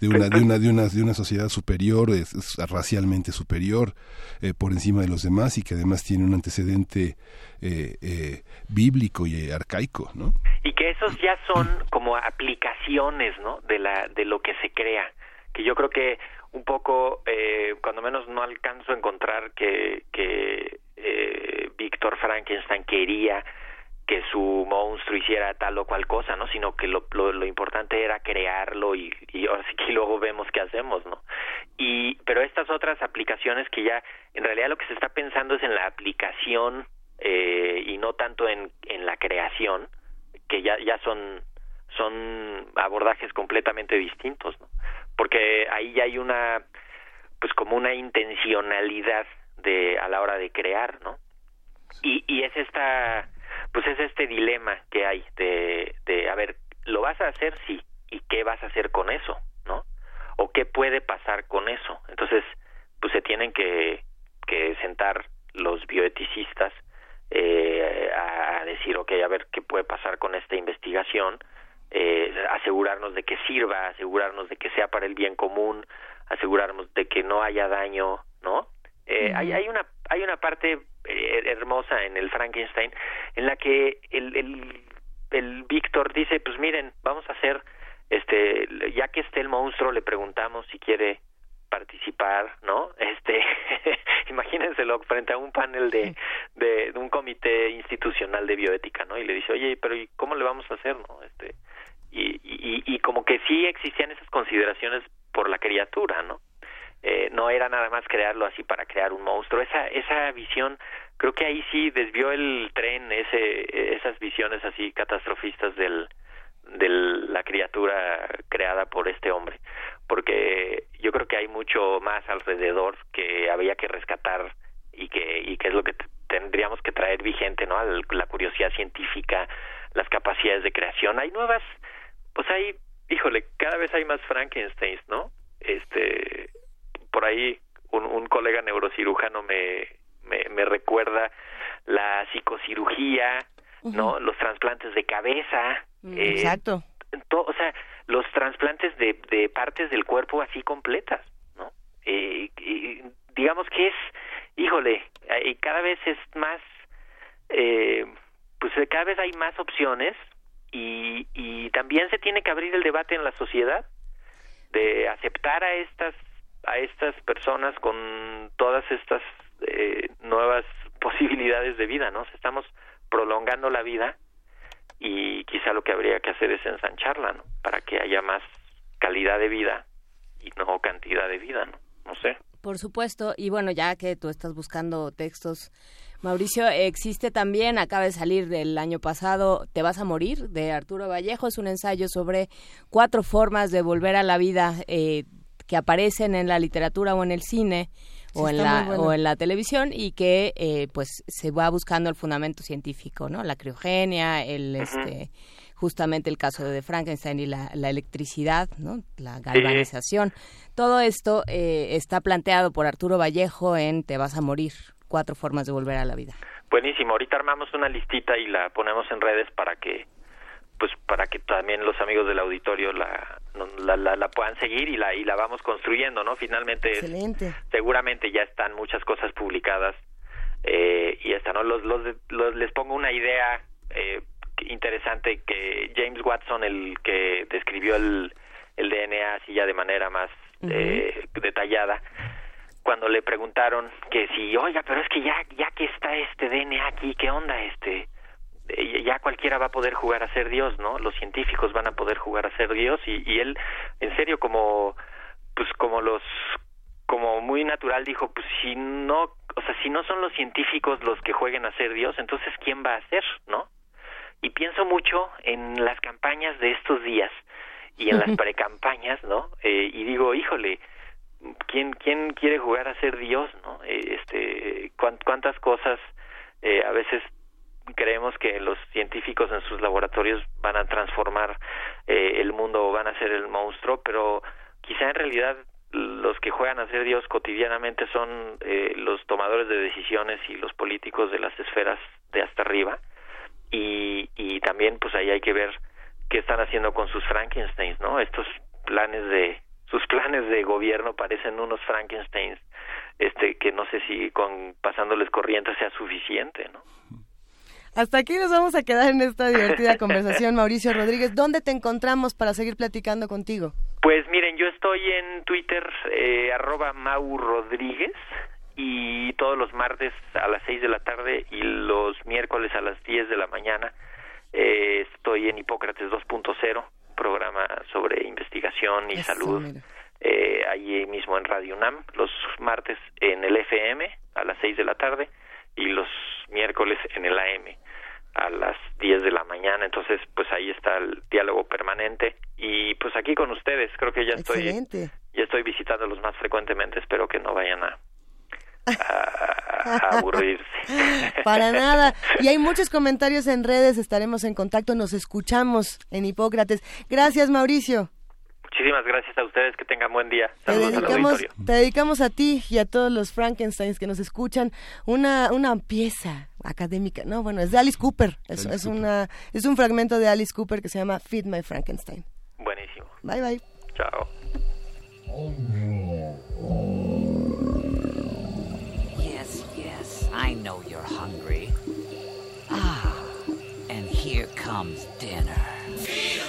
De una, de una, de una, de una sociedad superior, es, racialmente superior, eh, por encima de los demás y que además tiene un antecedente eh, eh, bíblico y arcaico, ¿no? Y que esos ya son como aplicaciones, ¿no? De la, de lo que se crea. Que yo creo que un poco, cuando menos no alcanzo a encontrar que, que eh, Víctor Frankenstein quería que su monstruo hiciera tal o cual cosa, ¿no? Sino que lo, lo, importante era crearlo y, y ahora sí que luego vemos qué hacemos, ¿no? Y, pero estas otras aplicaciones que ya, en realidad lo que se está pensando es en la aplicación eh, y no tanto en, en la creación, que ya, ya son, son abordajes completamente distintos, ¿no? Porque ahí ya hay una, pues como una intencionalidad de a la hora de crear, ¿no? Y, y es esta, pues es este dilema que hay de, de, a ver, ¿lo vas a hacer? Sí. ¿Y qué vas a hacer con eso? ¿No? ¿O qué puede pasar con eso? Entonces, pues se tienen que, que sentar los bioeticistas eh, a decir, ok, a ver qué puede pasar con esta investigación, eh, asegurarnos de que sirva, asegurarnos de que sea para el bien común, supuesto, y bueno, ya que tú estás buscando textos Mauricio, existe también, acaba de salir del año pasado, Te vas a morir, de Arturo Vallejo. Es un ensayo sobre cuatro formas de volver a la vida eh, que aparecen en la literatura o en el cine. o, en la, o en la televisión y que eh, pues se va buscando el fundamento científico, ¿no? La criogenia, el este justamente el caso de Frankenstein y la, electricidad, ¿no? La galvanización. Todo esto eh, está planteado por Arturo Vallejo en Te vas a morir, cuatro formas de volver a la vida. Buenísimo, ahorita armamos una listita y la ponemos en redes para que pues para que también los amigos del auditorio la, la, la, puedan seguir y la y la vamos construyendo, ¿no? Finalmente seguramente ya están muchas cosas publicadas eh, y esta no los, los, les pongo una idea eh, interesante que James Watson el que describió el el DNA así ya de manera más eh, detallada cuando le preguntaron que si, oiga, pero es que ya, ya que está este DNA aquí, ¿qué onda este? Eh, ya cualquiera va a poder jugar a ser Dios, ¿no? Los científicos van a poder jugar a ser Dios y, y él, en serio, como, pues como los, como muy natural dijo, pues si no, o sea, si no son los científicos los que jueguen a ser Dios, entonces ¿quién va a ser, no? Y pienso mucho en las campañas de estos días y en las precampañas, ¿no? Eh, y digo, híjole, quién quién quiere jugar a ser Dios, ¿no? Eh, este cuántas cosas eh, a veces creemos que los científicos en sus laboratorios van a transformar eh, el mundo o van a ser el monstruo, pero quizá en realidad los que juegan a ser Dios cotidianamente son eh, los tomadores de decisiones y los políticos de las esferas de hasta arriba y, y también pues ahí hay que ver qué están haciendo con sus Frankensteins, ¿no? Estos planes de sus planes de gobierno parecen unos Frankensteins este que no sé si con pasándoles corriente sea suficiente, ¿no? Hasta aquí nos vamos a quedar en esta divertida conversación, Mauricio Rodríguez. ¿Dónde te encontramos para seguir platicando contigo? Pues miren, yo estoy en Twitter, eh, arroba Mau Rodríguez, y todos los martes a las 6 de la tarde y los miércoles a las 10 de la mañana eh, estoy en Hipócrates 2.0 programa sobre investigación y salud eh, allí mismo en Radio UNAM, los martes en el FM a las 6 de la tarde y los miércoles en el AM a las 10 de la mañana, entonces pues ahí está el diálogo permanente y pues aquí con ustedes, creo que ya estoy ya estoy visitándolos más frecuentemente, espero que no vayan a <laughs> a, aburrirse. <laughs> Para nada. Y hay muchos comentarios en redes, estaremos en contacto, nos escuchamos en Hipócrates. Gracias, Mauricio. Muchísimas gracias a ustedes, que tengan buen día. Saludos te dedicamos, te dedicamos a ti y a todos los Frankensteins que nos escuchan una, una pieza académica. No, bueno, es de Alice Cooper. Es, es Una, es un fragmento de Alice Cooper que se llama Feed My Frankenstein. Buenísimo. Bye, bye. Chao. Dinner.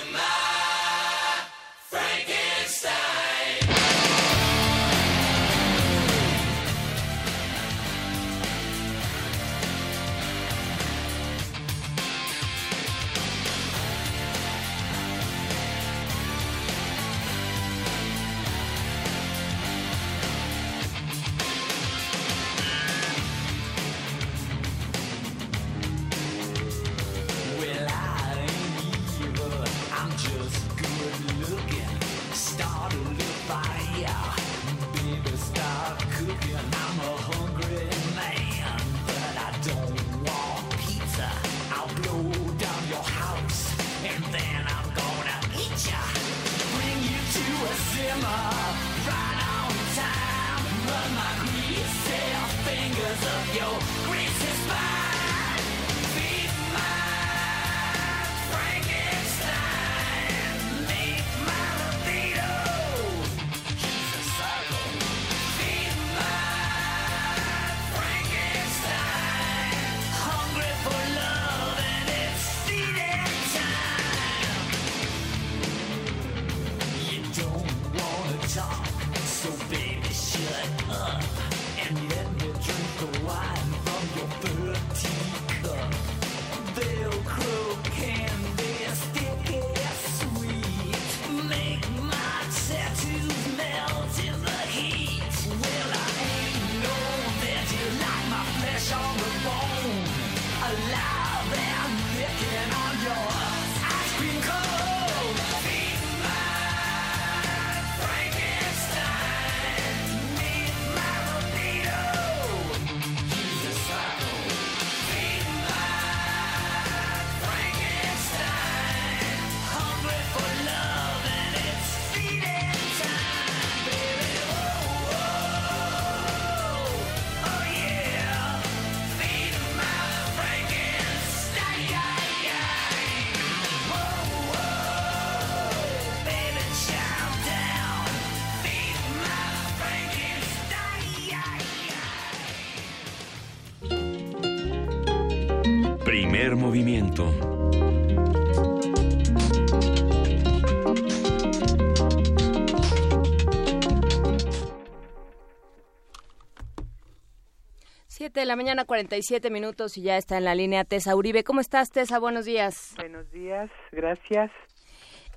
La mañana, 47 minutos y ya está en la línea Tessa Uribe. ¿Cómo estás, Tessa? Buenos días. Buenos días, gracias.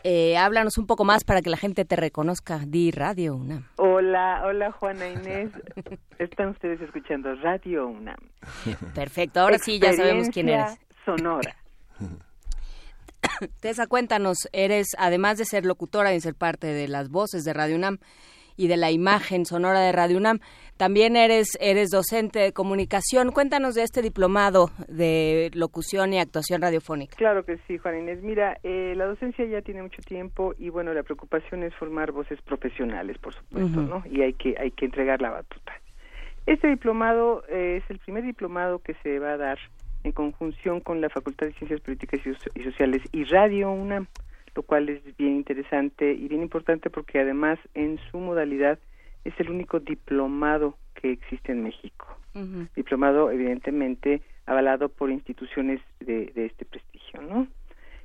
Eh, háblanos un poco más para que la gente te reconozca. Di Radio UNAM. Hola, hola Juana Inés. <laughs> Están ustedes escuchando Radio UNAM. Perfecto, ahora sí ya sabemos quién eres. Sonora. <laughs> Tessa, cuéntanos, eres, además de ser locutora y ser parte de las voces de Radio UNAM y de la imagen sonora de Radio UNAM, también eres, eres docente de comunicación. Cuéntanos de este diplomado de locución y actuación radiofónica. Claro que sí, Juan Inés. Mira, eh, la docencia ya tiene mucho tiempo y bueno, la preocupación es formar voces profesionales, por supuesto, ¿no? Y hay que, hay que entregar la batuta. Este diplomado eh, es el primer diplomado que se va a dar en conjunción con la Facultad de Ciencias Políticas y Sociales y Radio UNAM, lo cual es bien interesante y bien importante porque además en su modalidad es el único diplomado que existe en México. Diplomado, evidentemente, avalado por instituciones de, este prestigio, ¿no?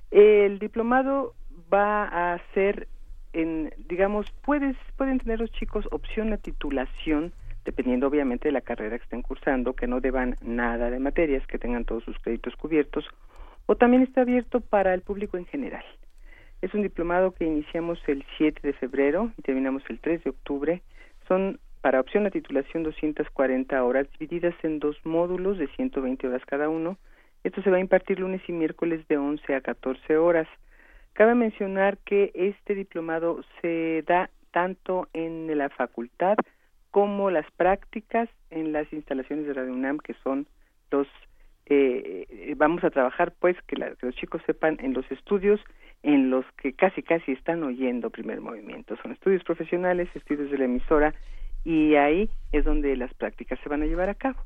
El diplomado va a ser, en, digamos, puedes, pueden tener los chicos opción a titulación, dependiendo obviamente de la carrera que estén cursando, que no deban nada de materias, que tengan todos sus créditos cubiertos, o también está abierto para el público en general. Es un diplomado que iniciamos el 7 de febrero y terminamos el 3 de octubre son para opción a titulación 240 horas divididas en dos módulos de 120 horas cada uno. Esto se va a impartir lunes y miércoles de 11 a 14 horas. Cabe mencionar que este diplomado se da tanto en la facultad como las prácticas en las instalaciones de Radio UNAM, que son los eh, vamos a trabajar pues que, que, los chicos sepan en los estudios en los que casi casi están oyendo primer movimiento. Son estudios profesionales, estudios de la emisora y ahí es donde las prácticas se van a llevar a cabo.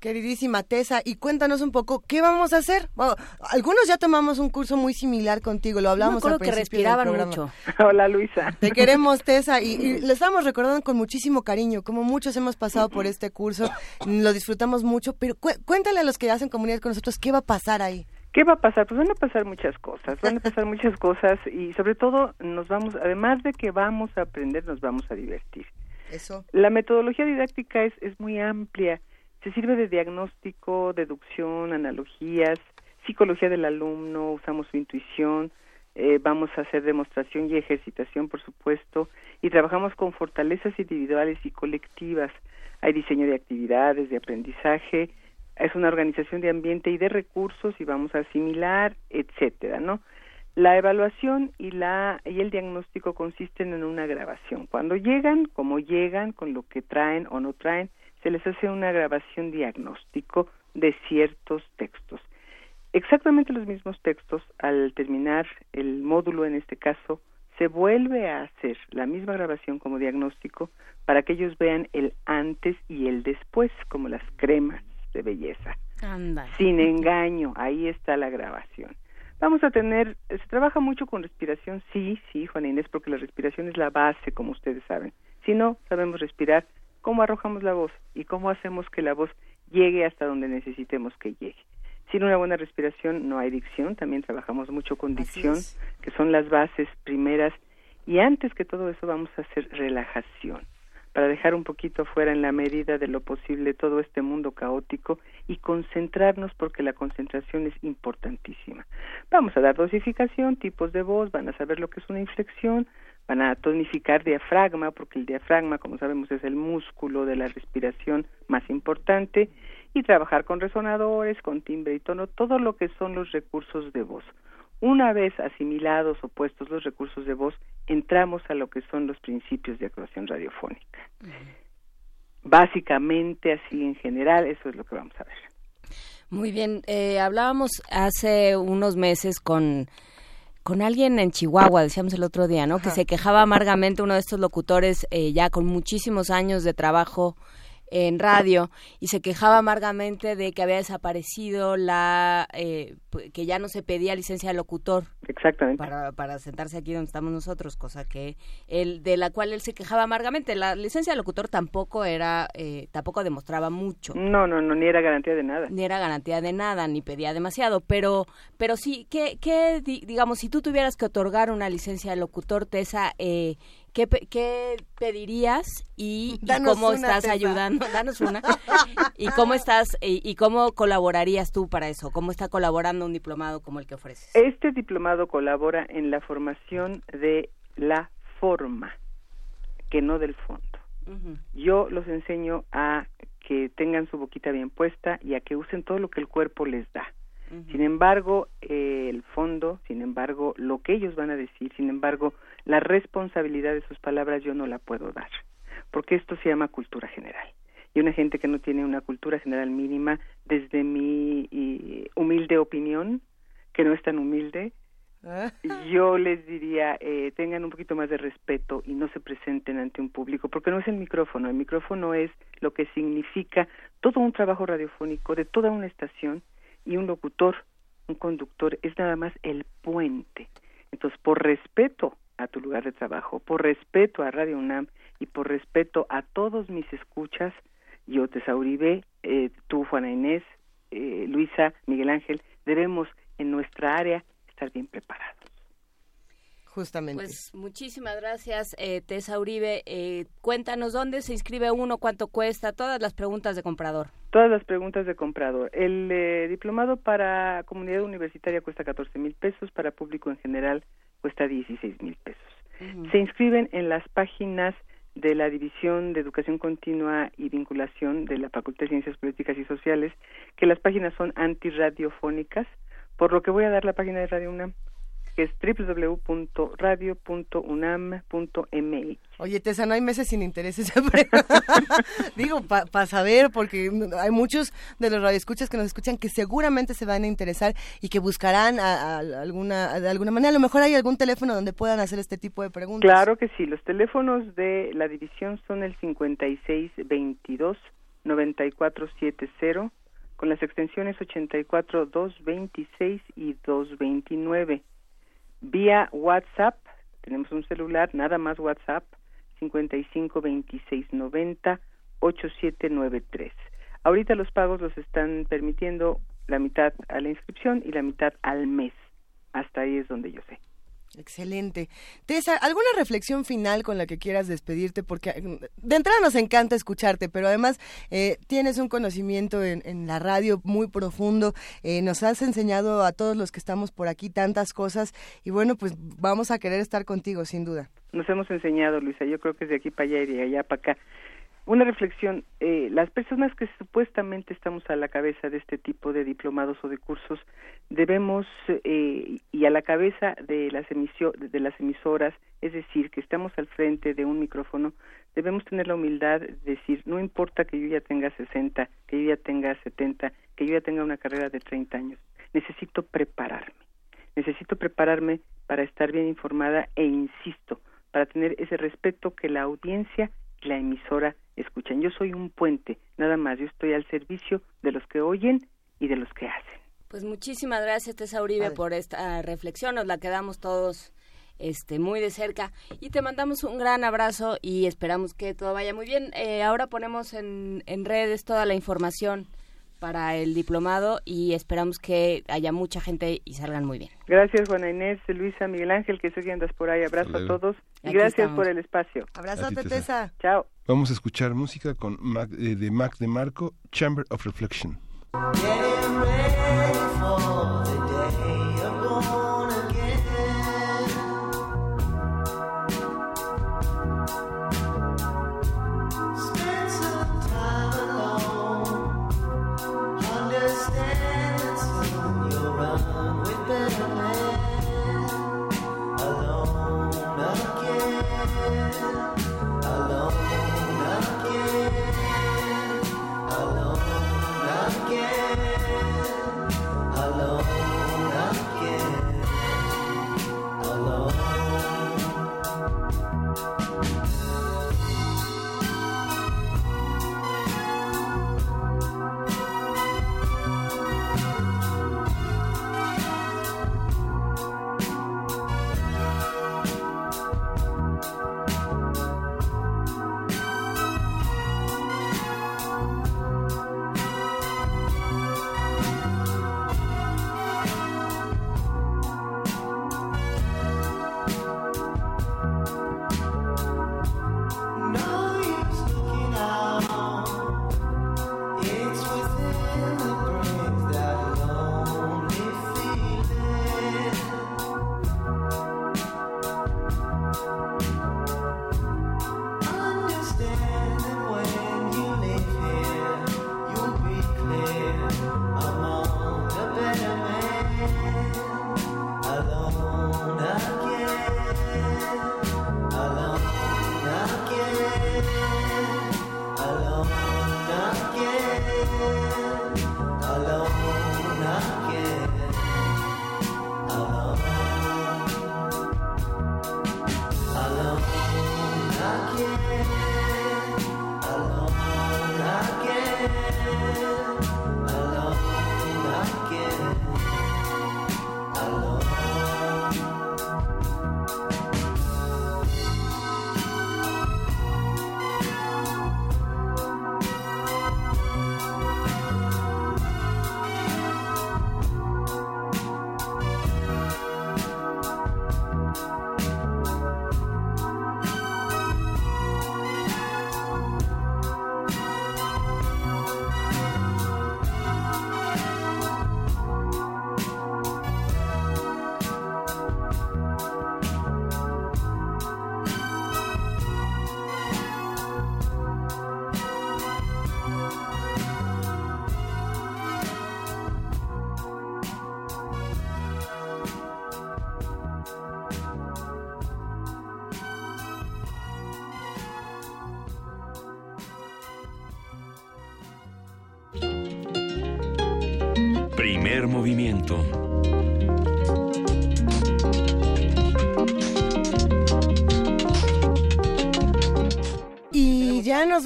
Queridísima Tessa, y cuéntanos un poco, ¿qué vamos a hacer? Bueno, algunos ya tomamos un curso muy similar contigo, lo hablamos al que respiraban mucho. Hola Luisa. Te queremos Tessa y, y <laughs> lo estamos recordando con muchísimo cariño, como muchos hemos pasado por este curso, lo disfrutamos mucho, pero cuéntale a los que hacen comunidad con nosotros, ¿qué va a pasar ahí? ¿Qué va a pasar? Pues van a pasar muchas cosas, van a pasar muchas cosas y sobre todo nos vamos, además de que vamos a aprender, nos vamos a divertir. Eso. La metodología didáctica es, es muy amplia, se sirve de diagnóstico, deducción, analogías, psicología del alumno, usamos su intuición, eh, vamos a hacer demostración y ejercitación, por supuesto, y trabajamos con fortalezas individuales y colectivas. Hay diseño de actividades, de aprendizaje, es una organización de ambiente y de recursos y vamos a asimilar, etcétera, ¿no? La evaluación y la y el diagnóstico consisten en una grabación. Cuando llegan, como llegan, con lo que traen o no traen, se les hace una grabación diagnóstico de ciertos textos. Exactamente los mismos textos, al terminar el módulo en este caso, se vuelve a hacer la misma grabación como diagnóstico para que ellos vean el antes y el después, como las cremas de belleza. Sin engaño, ahí está la grabación. Vamos a tener, se trabaja mucho con respiración, sí, sí, Juan Inés, porque la respiración es la base, como ustedes saben. Si no sabemos respirar, ¿cómo arrojamos la voz? ¿Y cómo hacemos que la voz llegue hasta donde necesitemos que llegue? Sin una buena respiración no hay dicción, también trabajamos mucho con dicción, que son las bases primeras, y antes que todo eso vamos a hacer relajación para dejar un poquito fuera en la medida de lo posible todo este mundo caótico y concentrarnos porque la concentración es importantísima. Vamos a dar dosificación, tipos de voz, van a saber lo que es una inflexión, van a tonificar diafragma porque el diafragma, como sabemos, es el músculo de la respiración más importante y trabajar con resonadores, con timbre y tono, todo lo que son los recursos de voz. Una vez asimilados o puestos los recursos de voz, entramos a lo que son los principios de actuación radiofónica. Básicamente, así en general, eso es lo que vamos a ver. Muy bien, eh, hablábamos hace unos meses con con alguien en Chihuahua, decíamos el otro día, ¿no? Que se quejaba amargamente uno de estos locutores eh, ya con muchísimos años de trabajo en radio y se quejaba amargamente de que había desaparecido la eh, que ya no se pedía licencia de locutor. Exactamente. Para, para sentarse aquí donde estamos nosotros cosa que él de la cual él se quejaba amargamente. La licencia de locutor tampoco era eh, tampoco demostraba mucho. No no no ni era garantía de nada. Ni era garantía de nada ni pedía demasiado. Pero pero sí que que digamos si tú tuvieras que otorgar una licencia de locutor Tesa eh, ¿Qué, ¿Qué, pedirías y, <laughs> cómo estás ayudando? <laughs> Danos una. ¿Y cómo estás y, cómo colaborarías tú para eso? ¿Cómo está colaborando un diplomado como el que ofreces? Este diplomado colabora en la formación de la forma, que no del fondo. Yo los enseño a que tengan su boquita bien puesta y a que usen todo lo que el cuerpo les da. Sin embargo, el fondo, sin embargo, lo que ellos van a decir, sin embargo, la responsabilidad de sus palabras yo no la puedo dar, porque esto se llama cultura general. Y una gente que no tiene una cultura general mínima, desde mi humilde opinión, que no es tan humilde, <laughs> yo les diría, eh, tengan un poquito más de respeto y no se presenten ante un público, porque no es el micrófono, el micrófono es lo que significa todo un trabajo radiofónico de toda una estación y un locutor, un conductor, es nada más el puente. Entonces, por respeto a tu lugar de trabajo, por respeto a Radio UNAM y por respeto a todos mis escuchas, yo, te Uribe, eh, tú, Juana Inés, eh, Luisa, Miguel Ángel, debemos en nuestra área estar bien preparados. Justamente. Pues muchísimas gracias, eh, Tessa Uribe. Eh, cuéntanos dónde se inscribe uno, cuánto cuesta, todas las preguntas de comprador. Todas las preguntas de comprador. El eh, diplomado para comunidad universitaria cuesta 14 mil pesos, para público en general cuesta 16 mil pesos. Se inscriben en las páginas de la División de Educación Continua y Vinculación de la Facultad de Ciencias Políticas y Sociales, que las páginas son antiradiofónicas, por lo que voy a dar la página de Radio UNAM que es www.radio.unam.mx. Oye, Tessa, no hay meses sin intereses. <laughs> <laughs> Digo, para saber, porque hay muchos de los radioescuchas que nos escuchan que seguramente se van a interesar y que buscarán a, alguna, de alguna manera. A lo mejor hay algún teléfono donde puedan hacer este tipo de preguntas. Claro que sí. Los teléfonos de la división son el 5622 9470 con las extensiones 84 226 y 229 vía WhatsApp, tenemos un celular, nada más WhatsApp, 55 26 90 8793. Ahorita los pagos los están permitiendo la mitad a la inscripción y la mitad al mes. Hasta ahí es donde yo sé. Excelente. Tessa, ¿alguna reflexión final con la que quieras despedirte? Porque mm, de entrada nos encanta escucharte, pero además eh, tienes un conocimiento en, la radio muy profundo. Eh, nos has enseñado a todos los que estamos por aquí tantas cosas y bueno, pues vamos a querer estar contigo, sin duda. Nos hemos enseñado, Luisa. Yo creo que es de aquí para allá y de allá para acá una reflexión, eh, las personas que supuestamente estamos a la cabeza de este tipo de diplomados o de cursos debemos eh, y a la cabeza de las de las emisoras, es decir, que estamos al frente de un micrófono, debemos tener la humildad de decir, no importa que yo ya tenga 60, que yo ya tenga 70, que yo ya tenga una carrera de 30 años, necesito prepararme. Necesito prepararme para estar bien informada e insisto, para tener ese respeto que la audiencia la emisora escuchan. Yo soy un puente, nada más. Yo estoy al servicio de los que oyen y de los que hacen. Pues muchísimas gracias, Tessa Uribe, por esta reflexión. Nos la quedamos todos este, muy de cerca. Y te mandamos un gran abrazo y esperamos que todo vaya muy bien. Eh, ahora ponemos en, en redes toda la información para el diplomado y esperamos que haya mucha gente y salgan muy bien. Gracias Juana Inés, Luisa, Miguel Ángel, que se andas por ahí. Abrazo a todos y gracias por el espacio. Abrazote, Tessa. Chao. Vamos a escuchar música con eh, de Mac de Marco, Chamber of Reflection.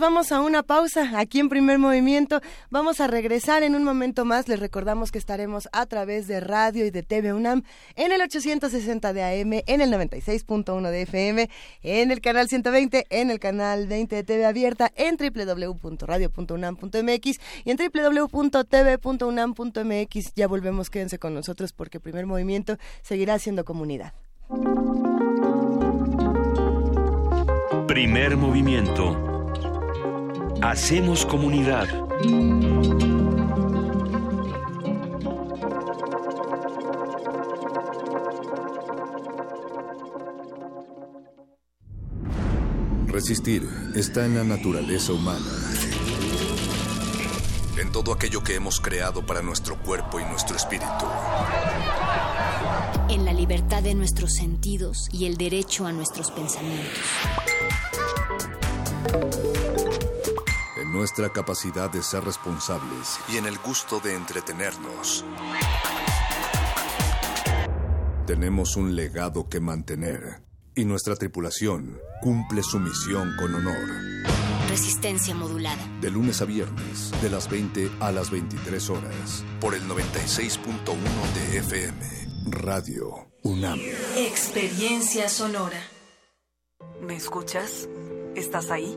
Vamos a una pausa aquí en primer movimiento. Vamos a regresar en un momento más. Les recordamos que estaremos a través de radio y de TV UNAM en el 860 de AM, en el 96.1 de FM, en el canal 120, en el canal 20 de TV Abierta, en www.radio.unam.mx y en www.tv.unam.mx. Ya volvemos, quédense con nosotros porque primer movimiento seguirá siendo comunidad. Primer movimiento. Hacemos comunidad. Resistir está en la naturaleza humana. En todo aquello que hemos creado para nuestro cuerpo y nuestro espíritu. En la libertad de nuestros sentidos y el derecho a nuestros pensamientos. Nuestra capacidad de ser responsables y en el gusto de entretenernos. Tenemos un legado que mantener y nuestra tripulación cumple su misión con honor. Resistencia modulada. De lunes a viernes, de las 20 a las 23 horas, por el 96.1 de FM, Radio UNAM. Experiencia sonora. ¿Me escuchas? ¿Estás ahí?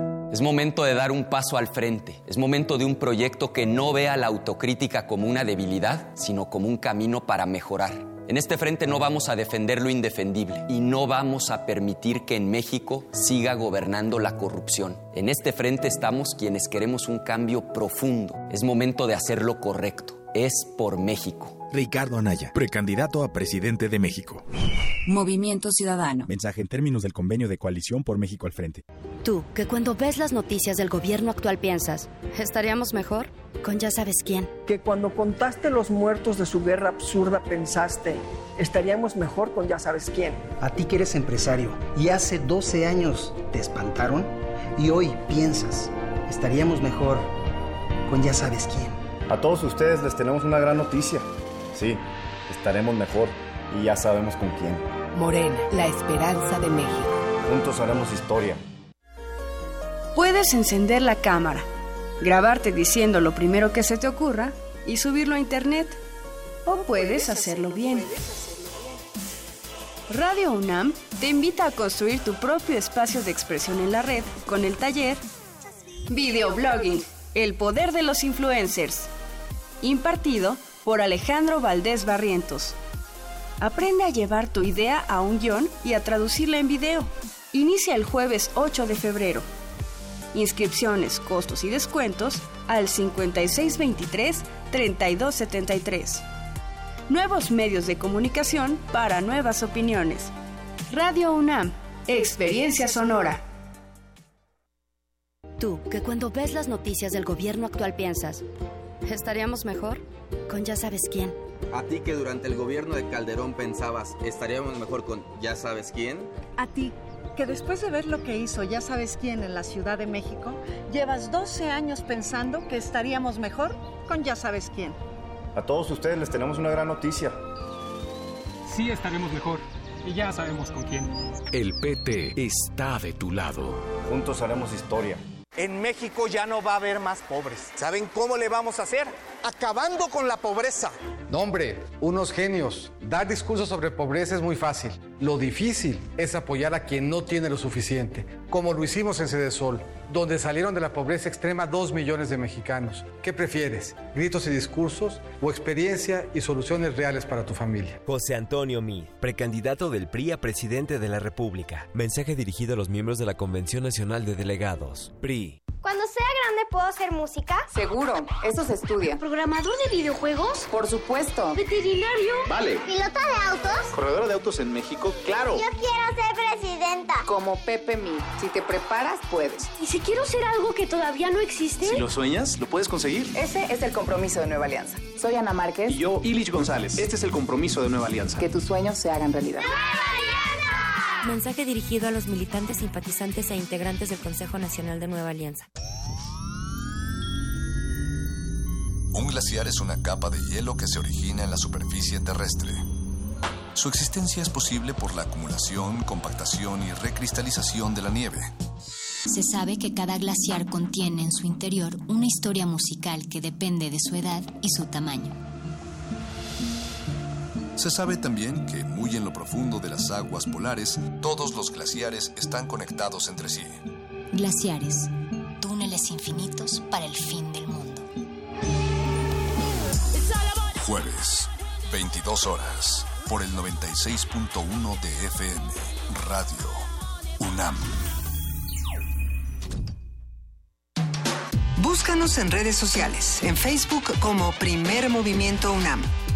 Es momento de dar un paso al frente. Es momento de un proyecto que no vea la autocrítica como una debilidad, sino como un camino para mejorar. En este frente no vamos a defender lo indefendible y no vamos a permitir que en México siga gobernando la corrupción. En este frente estamos quienes queremos un cambio profundo. Es momento de hacer lo correcto. Es por México. Ricardo Anaya, precandidato a presidente de México. Movimiento Ciudadano. Mensaje en términos del convenio de coalición por México al frente. Tú, que cuando ves las noticias del gobierno actual piensas, ¿estaríamos mejor? Con ya sabes quién. Que cuando contaste los muertos de su guerra absurda pensaste, estaríamos mejor con ya sabes quién. A ti que eres empresario y hace 12 años te espantaron y hoy piensas, estaríamos mejor con ya sabes quién. A todos ustedes les tenemos una gran noticia. Sí, estaremos mejor y ya sabemos con quién. Morena, la esperanza de México. Juntos haremos historia. Puedes encender la cámara, grabarte diciendo lo primero que se te ocurra y subirlo a internet. O puedes hacerlo bien. Radio UNAM te invita a construir tu propio espacio de expresión en la red con el taller Videoblogging, el poder de los influencers, impartido por Alejandro Valdés Barrientos. Aprende a llevar tu idea a un guion y a traducirla en video. Inicia el jueves 8 de febrero. Inscripciones, costos y descuentos al 5623-3273. Nuevos medios de comunicación para nuevas opiniones. Radio UNAM, Experiencia Sonora. Tú, que cuando ves las noticias del gobierno actual piensas, ¿estaríamos mejor? Con ya sabes quién. A ti que durante el gobierno de Calderón pensabas, estaríamos mejor con ya sabes quién. A ti que después de ver lo que hizo ya sabes quién en la Ciudad de México, llevas 12 años pensando que estaríamos mejor con ya sabes quién. A todos ustedes les tenemos una gran noticia. Sí estaremos mejor y ya sabemos con quién. El PT está de tu lado. Juntos haremos historia. En México ya no va a haber más pobres. ¿Saben cómo le vamos a hacer? Acabando con la pobreza. No, hombre, unos genios. Dar discursos sobre pobreza es muy fácil. Lo difícil es apoyar a quien no tiene lo suficiente, como lo hicimos en Sede Sol, donde salieron de la pobreza extrema dos millones de mexicanos. ¿Qué prefieres? ¿Gritos y discursos o experiencia y soluciones reales para tu familia? José Antonio Mid, precandidato del PRI a presidente de la República. Mensaje dirigido a los miembros de la Convención Nacional de Delegados. PRI. Cuando sea grande puedo hacer música? Seguro, eso se estudia. ¿Programador de videojuegos? Por supuesto. ¿Veterinario? Vale. ¿Pilota de autos? ¿Corredora de autos en México? Claro. Yo quiero ser presidenta. Como Pepe Mi. Si te preparas, puedes. ¿Y si quiero ser algo que todavía no existe? Si lo sueñas, lo puedes conseguir. Ese es el compromiso de Nueva Alianza. Soy Ana Márquez. Y yo, Ilich González. Este es el compromiso de Nueva Alianza. Que tus sueños se hagan realidad. Mensaje dirigido a los militantes, simpatizantes e integrantes del Consejo Nacional de Nueva Alianza. Un glaciar es una capa de hielo que se origina en la superficie terrestre. Su existencia es posible por la acumulación, compactación y recristalización de la nieve. Se sabe que cada glaciar contiene en su interior una historia musical que depende de su edad y su tamaño. Se sabe también que muy en lo profundo de las aguas polares, todos los glaciares están conectados entre sí. Glaciares, túneles infinitos para el fin del mundo. Jueves, 22 horas, por el 96.1 de FM, Radio UNAM. Búscanos en redes sociales, en Facebook como Primer Movimiento UNAM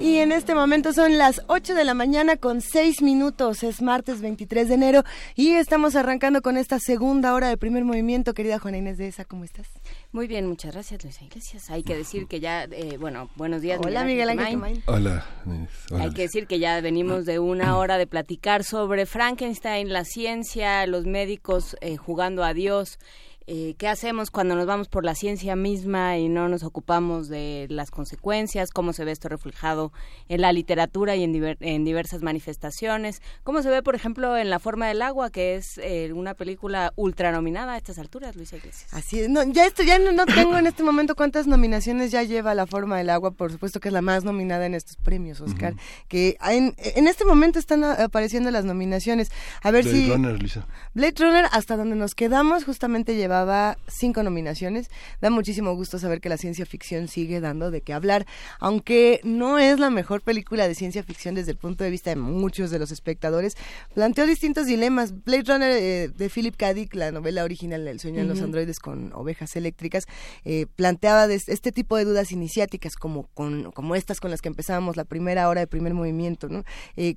Y en este momento son las 8 de la mañana con 6 minutos. Es martes 23 de enero y estamos arrancando con esta segunda hora del primer movimiento. Querida Juana Inés de esa, ¿cómo estás? Muy bien, muchas gracias, Luisa Iglesias. Hay que decir que ya, eh, bueno, buenos días. Hola, Miguel Ángel. Hola, hola. Hay que decir que ya venimos de una hora de platicar sobre Frankenstein, la ciencia, los médicos eh, jugando a Dios. Eh, ¿Qué hacemos cuando nos vamos por la ciencia misma y no nos ocupamos de las consecuencias? ¿Cómo se ve esto reflejado en la literatura y en, diver- en diversas manifestaciones? ¿Cómo se ve, por ejemplo, en La forma del agua, que es eh, una película ultranominada a estas alturas, Luisa Iglesias? Así es, no, ya esto, ya no, no tengo en este momento cuántas nominaciones ya lleva La Forma del Agua, por supuesto que es la más nominada en estos premios, Oscar, que en, en este momento están apareciendo las nominaciones. A ver Blade si... Runner, Luisa. Blade Runner, hasta donde nos quedamos, justamente llevaba cinco nominaciones. Da muchísimo gusto saber que la ciencia ficción sigue dando de qué hablar, aunque no es la mejor película de ciencia ficción desde el punto de vista de muchos de los espectadores. Planteó distintos dilemas. Blade Runner eh, de Philip K. Dick, la novela original El sueño de los androides con ovejas eléctricas, eh, planteaba des- este tipo de dudas iniciáticas como, con, como estas con las que empezábamos la primera hora de primer movimiento, ¿no? Eh,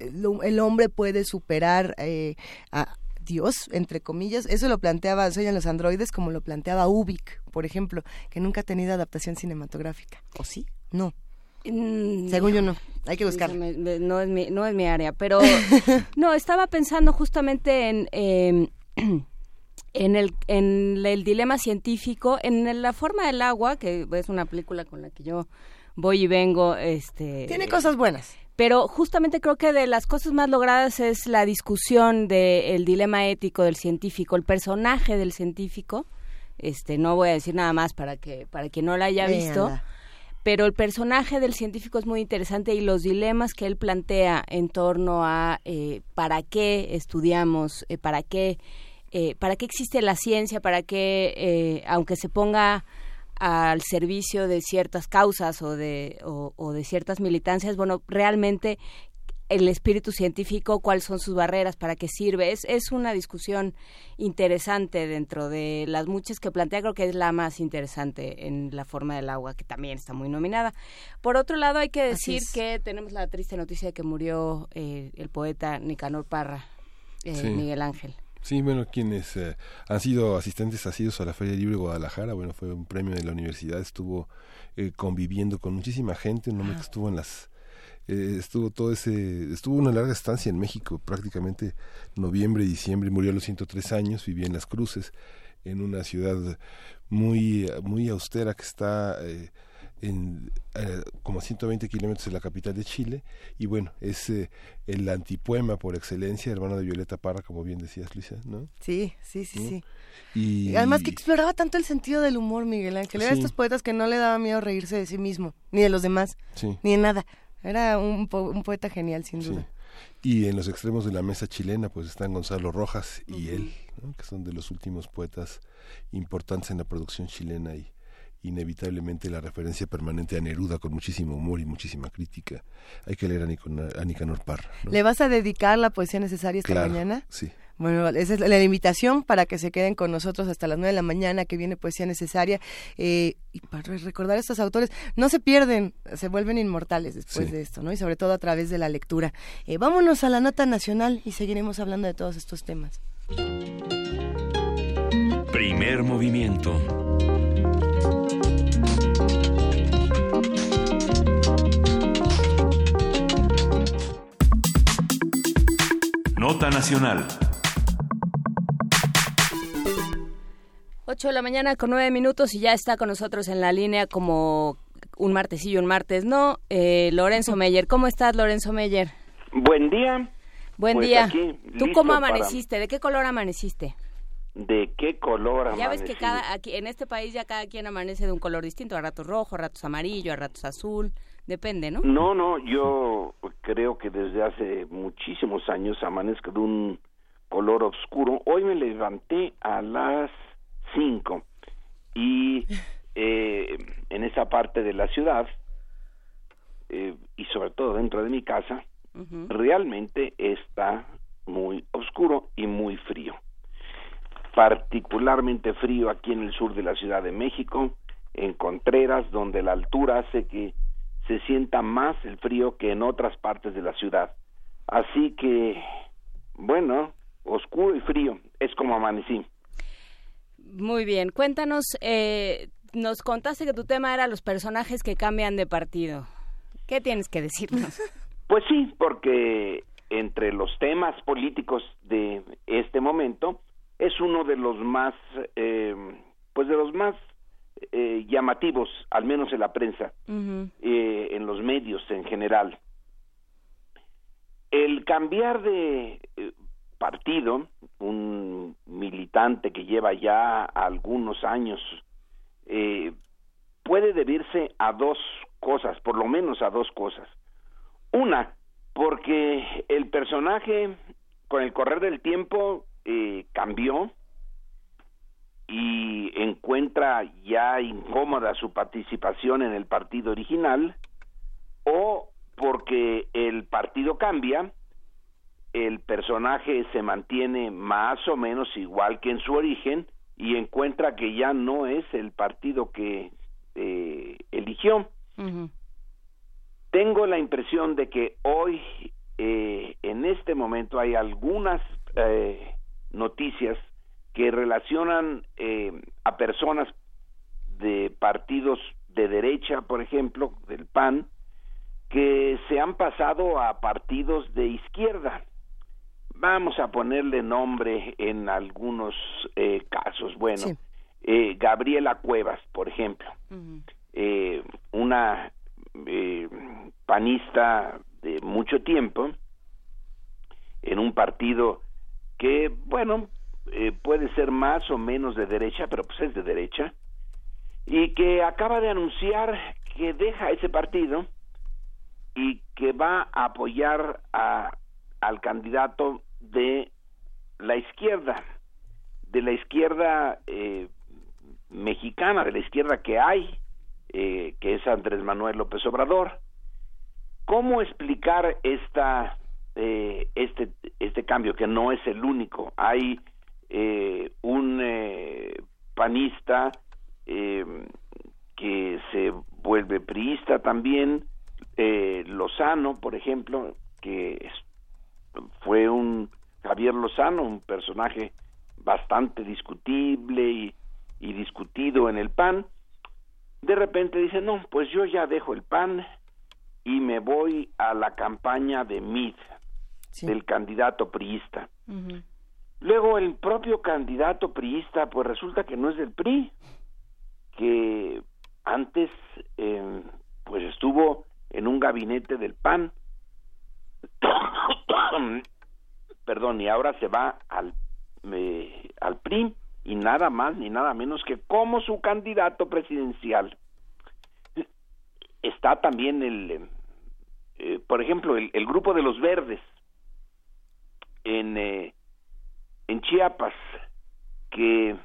el, el hombre puede superar eh, a Dios, entre comillas, eso lo planteaba Sueñan los androides como lo planteaba Ubik, por ejemplo, que nunca ha tenido adaptación cinematográfica. ¿O sí? No. Según yo no. Hay que buscar. Me- me- No es mi, no es mi área, pero <laughs> no, estaba pensando justamente en... eh, <clears throat> En el, en el dilema científico, en el- la forma del agua, que es una película con la que yo voy y vengo, este Tiene cosas buenas. Pero justamente creo que de las cosas más logradas es la discusión del dilema ético del científico, el personaje del científico. Este, no voy a decir nada más para que para quien no la haya visto, pero el personaje del científico es muy interesante y los dilemas que él plantea en torno a eh, para qué estudiamos, eh, para qué eh, para qué existe la ciencia, para qué eh, aunque se ponga al servicio de ciertas causas o de, o, o de ciertas militancias, bueno, realmente el espíritu científico, cuáles son sus barreras, para qué sirve. Es, es una discusión interesante dentro de las muchas que plantea, creo que es la más interesante en la forma del agua, que también está muy nominada. Por otro lado, hay que decir es. que tenemos la triste noticia de que murió eh, el poeta Nicanor Parra, eh, Sí. Miguel Ángel. Sí, bueno, quienes eh, han sido asistentes asidos a la Feria Libre de Guadalajara, bueno, fue un premio de la universidad, estuvo eh, conviviendo con muchísima gente, un hombre que estuvo en las eh, estuvo todo ese estuvo una larga estancia en México, prácticamente noviembre diciembre, murió a los 103 años, vivía en Las Cruces, en una ciudad muy muy austera que está eh, en, eh, como a 120 kilómetros de la capital de Chile y bueno es eh, el antipoema por excelencia hermano de Violeta Parra como bien decías Luisa no Sí, sí, sí, ¿no? sí. y Y además que exploraba tanto el sentido del humor, Miguel Ángel. Era de Sí. estos poetas que no le daba miedo reírse de sí mismo, ni de los demás, Sí. ni de nada. Era un, po- un poeta genial, sin Sí. duda. Y en los extremos de la mesa chilena, pues están Gonzalo Rojas y él, ¿no? que son de los últimos poetas importantes en la producción chilena y, inevitablemente la referencia permanente a Neruda con muchísimo humor y muchísima crítica. Hay que leer a, Nicon- a Nicanor Parra. ¿no? ¿Le vas a dedicar la poesía necesaria esta Claro, mañana? Sí. Bueno, esa es la invitación para que se queden con nosotros hasta las 9 de la mañana, que viene Poesía Necesaria. eh, y para recordar a estos autores, no se pierden, se vuelven inmortales después Sí. de esto, ¿no? Y sobre todo a través de la lectura. Eh, vámonos a la nota nacional y seguiremos hablando de todos estos temas. Primer movimiento. Nota nacional. 8 de la mañana con 9 minutos y ya está con nosotros en la línea como un martesillo, un martes, ¿no? Eh, Lorenzo Meyer. ¿Cómo estás, Lorenzo Meyer? Buen día. Buen Pues día. aquí, ¿Tú cómo para- amaneciste? ¿De qué color amaneciste? ¿De qué color Ya ves que cada aquí en este país ya cada quien amanece de un color distinto, a ratos rojo, a ratos amarillo, a ratos azul, depende, ¿no? No, no, yo creo que desde hace muchísimos años amanezco de un color oscuro. Hoy me levanté a las 5 y <laughs> eh, en esa parte de la ciudad eh, y sobre todo dentro de mi casa realmente está muy oscuro y muy frío. Particularmente frío aquí en el sur de la Ciudad de México, en Contreras, donde la altura hace que se sienta más el frío que en otras partes de la ciudad. Así que, bueno, oscuro y frío, es como amanecí. Muy bien, cuéntanos, eh, nos contaste que tu tema era los personajes que cambian de partido. ¿Qué tienes que decirnos? <laughs> Pues sí, porque entre los temas políticos de este momento es uno de los más, eh, pues de los más eh, llamativos, al menos en la prensa, eh, en los medios en general. El cambiar de eh, partido, un militante que lleva ya algunos años, eh, puede deberse a dos cosas, por lo menos a dos cosas. Una, porque el personaje con el correr del tiempo eh, cambió y encuentra ya incómoda su participación en el partido original, o porque el partido cambia, el personaje se mantiene más o menos igual que en su origen y encuentra que ya no es el partido que eh, eligió. Tengo la impresión de que hoy, eh, en este momento, hay algunas eh, noticias que relacionan eh, a personas de partidos de derecha, por ejemplo, del PAN, que se han pasado a partidos de izquierda. Vamos a ponerle nombre en algunos eh, casos. Bueno, eh, Gabriela Cuevas, por ejemplo, eh, una eh, panista de mucho tiempo en un partido que, bueno, eh, puede ser más o menos de derecha, pero pues es de derecha, y que acaba de anunciar que deja ese partido y que va a apoyar a, al candidato de la izquierda, de la izquierda eh, mexicana, de la izquierda que hay, eh, que es Andrés Manuel López Obrador. ¿Cómo explicar esta, eh, este, este cambio, que no es el único? Hay eh, un eh, panista eh, que se vuelve priista también, eh, Lozano, por ejemplo, que fue un Javier Lozano, un personaje bastante discutible y, y discutido en el PAN, de repente dice, no, pues yo ya dejo el PAN y me voy a la campaña de Mid, del candidato priista. Luego el propio candidato priista, pues resulta que no es del PRI, que antes eh, pues estuvo en un gabinete del PAN, <coughs> perdón, y ahora se va al, al PRI y nada más ni nada menos que como su candidato presidencial. Está también el, eh, eh, por ejemplo, el, el grupo de los verdes en, eh, en Chiapas, que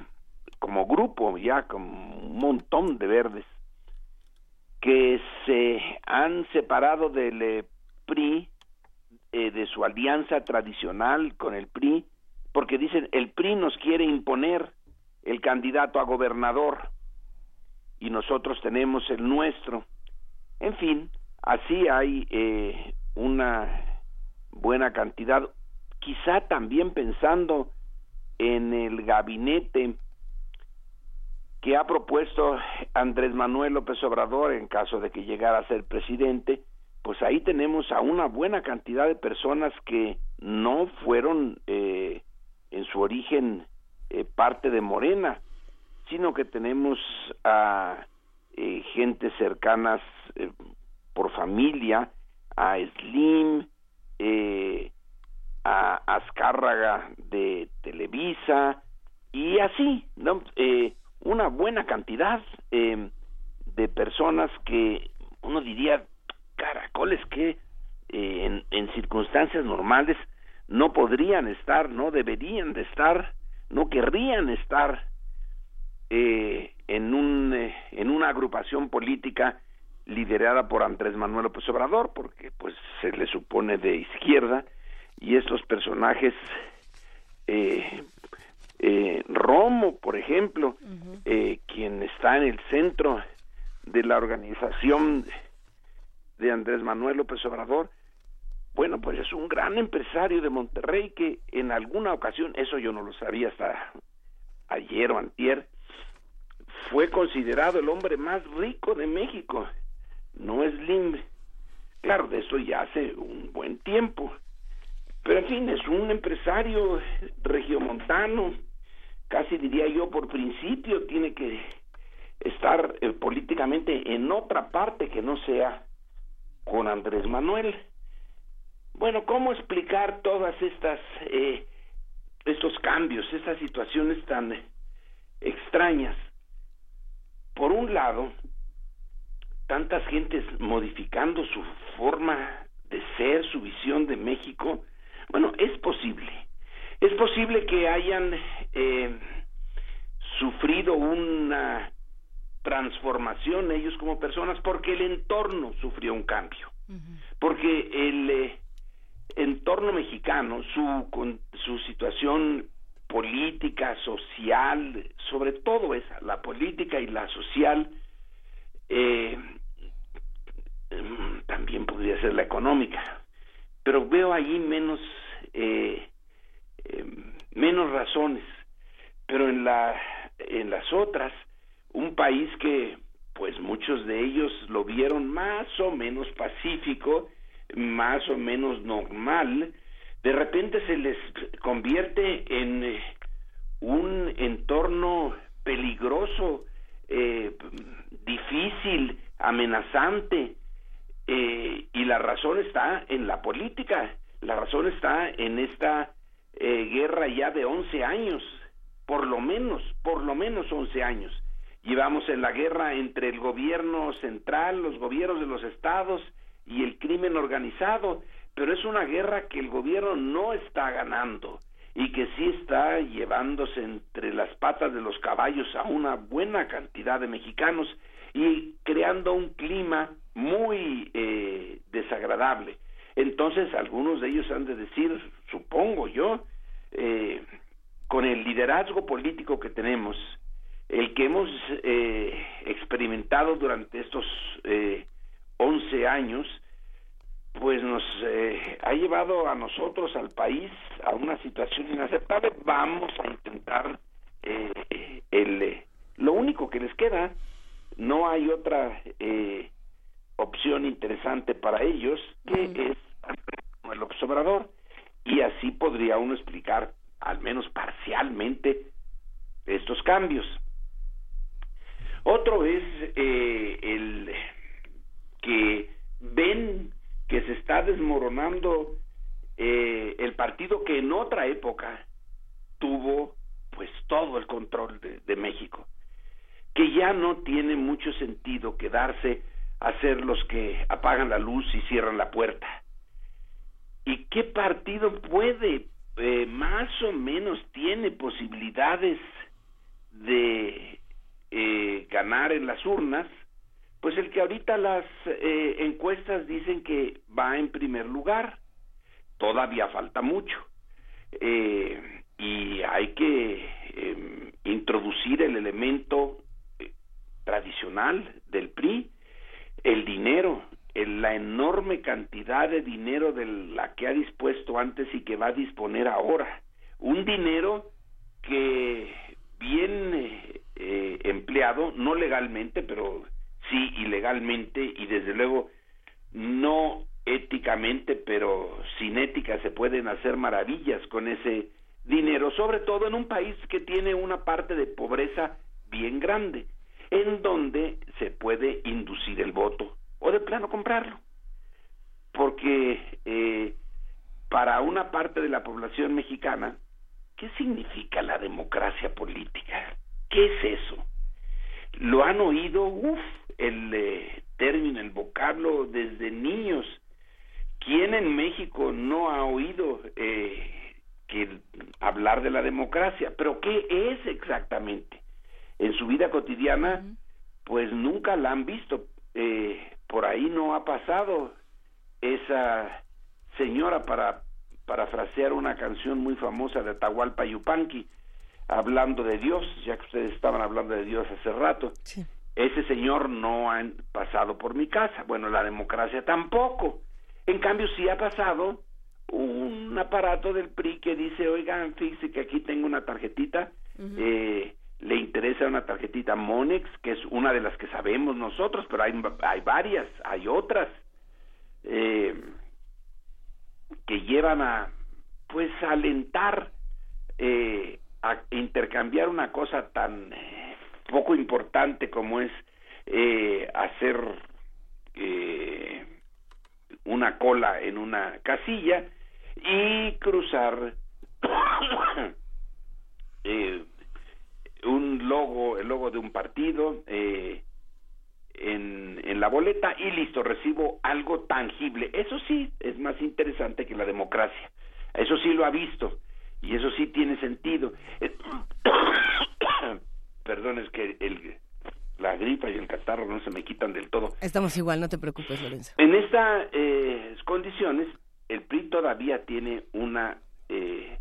como grupo, ya como un montón de verdes, que se han separado del eh, PRI, eh, de su alianza tradicional con el PRI, porque dicen, el PRI nos quiere imponer el candidato a gobernador y nosotros tenemos el nuestro. En fin, así hay eh, una buena cantidad, quizá también pensando en el gabinete que ha propuesto Andrés Manuel López Obrador en caso de que llegara a ser presidente, pues ahí tenemos a una buena cantidad de personas que no fueron eh, en su origen eh, parte de Morena, sino que tenemos a eh, gente cercanas eh, por familia, a Slim, eh, a Azcárraga de Televisa y así. Eh, una buena cantidad eh, de personas que uno diría, caracoles que eh, en, en circunstancias normales no podrían estar, no deberían de estar, no querrían estar eh, en un en una agrupación política liderada por Andrés Manuel López porque pues se le supone de izquierda y estos personajes eh, eh, Romo, por ejemplo, eh, quien está en el centro de la organización de Andrés Manuel López Obrador, bueno, pues es un gran empresario de Monterrey que en alguna ocasión, eso yo no lo sabía hasta ayer o antier, fue considerado el hombre más rico de México. No es Lim. Claro, de eso ya hace un buen tiempo. Pero en fin, es un empresario regiomontano, casi diría yo por principio, tiene que estar eh, políticamente en otra parte que no sea con Andrés Manuel. Bueno, ¿cómo explicar todas estas eh, estos cambios, estas situaciones tan extrañas? Por un lado, tantas gentes modificando su forma de ser, su visión de México, bueno, es posible. Es posible que hayan eh, sufrido una transformación ellos como personas porque el entorno sufrió un cambio. Porque el eh, entorno mexicano, su, con, su situación política, social, sobre todo esa, la política y la social, eh, también podría ser la económica, pero veo allí menos eh, eh, menos razones, pero en la en las otras un país que pues muchos de ellos lo vieron más o menos pacífico, más o menos normal, de repente se les convierte en eh, un entorno peligroso, eh, difícil, amenazante, eh, y la razón está en la política, la razón está en esta eh, guerra ya de 11 años, por lo menos, por lo menos 11 años. Llevamos en la guerra entre el gobierno central, los gobiernos de los estados y el crimen organizado, pero es una guerra que el gobierno no está ganando y que sí está llevándose entre las patas de los caballos a una buena cantidad de mexicanos y creando un clima muy eh, desagradable. Entonces algunos de ellos han de decir, supongo yo, eh, con el liderazgo político que tenemos, el que hemos eh, experimentado durante estos eh, 11 años, pues nos eh, ha llevado a nosotros, al país, a una situación inaceptable. Vamos a intentar eh, el, eh, lo único que les queda, no hay otra eh, opción interesante para ellos que es el observador y así podría uno explicar al menos parcialmente estos cambios. Otro es eh, el que ven que se está desmoronando eh, el partido que en otra época tuvo pues todo el control de, de, México, que ya no tiene mucho sentido quedarse a ser los que apagan la luz y cierran la puerta. ¿Y qué partido puede, eh, más o menos tiene posibilidades de eh, ganar en las urnas, pues el que ahorita las eh, encuestas dicen que va en primer lugar. Todavía falta mucho. Eh, y hay que em, introducir el elemento tradicional del PRI, el dinero, el- la enorme cantidad de dinero de la que ha dispuesto antes y que va a disponer ahora. Un dinero que bien eh, eh, empleado, no legalmente, pero sí ilegalmente y desde luego no éticamente, pero sin ética se pueden hacer maravillas con ese dinero, sobre todo en un país que tiene una parte de pobreza bien grande, en donde se puede inducir el voto o de plano comprarlo. Porque eh, para una parte de la población mexicana, ¿qué significa la democracia política? ¿Qué es eso? Lo han oído, uff, el eh, término, el vocablo desde niños. ¿Quién en México no ha oído eh, que hablar de la democracia? Pero ¿qué es exactamente? En su vida cotidiana, pues nunca la han visto. Eh, por ahí no ha pasado esa señora para parafrasear una canción muy famosa de Atahualpa Yupanqui, hablando de Dios, ya que ustedes estaban hablando de Dios hace rato. Ese señor no ha pasado por mi casa. Bueno, la democracia tampoco. En cambio, sí ha pasado un aparato del PRI que dice, oigan, fíjese que aquí tengo una tarjetita, eh, le interesa una tarjetita Monex, que es una de las que sabemos nosotros, pero hay, hay varias, hay otras, eh, que llevan a, pues, a alentar, eh, a intercambiar una cosa tan eh, poco importante como es eh, hacer eh, una cola en una casilla y cruzar <coughs> eh, un logo, el logo de un partido eh, en, en la boleta y listo, recibo algo tangible. Eso sí es más interesante que la democracia. Eso sí lo ha visto y eso sí tiene sentido. Eh, <coughs> Perdón, es que el, la gripa y el catarro no se me quitan del todo. Estamos igual, no te preocupes, Lorenzo. En estas eh, condiciones, el PRI todavía tiene una eh,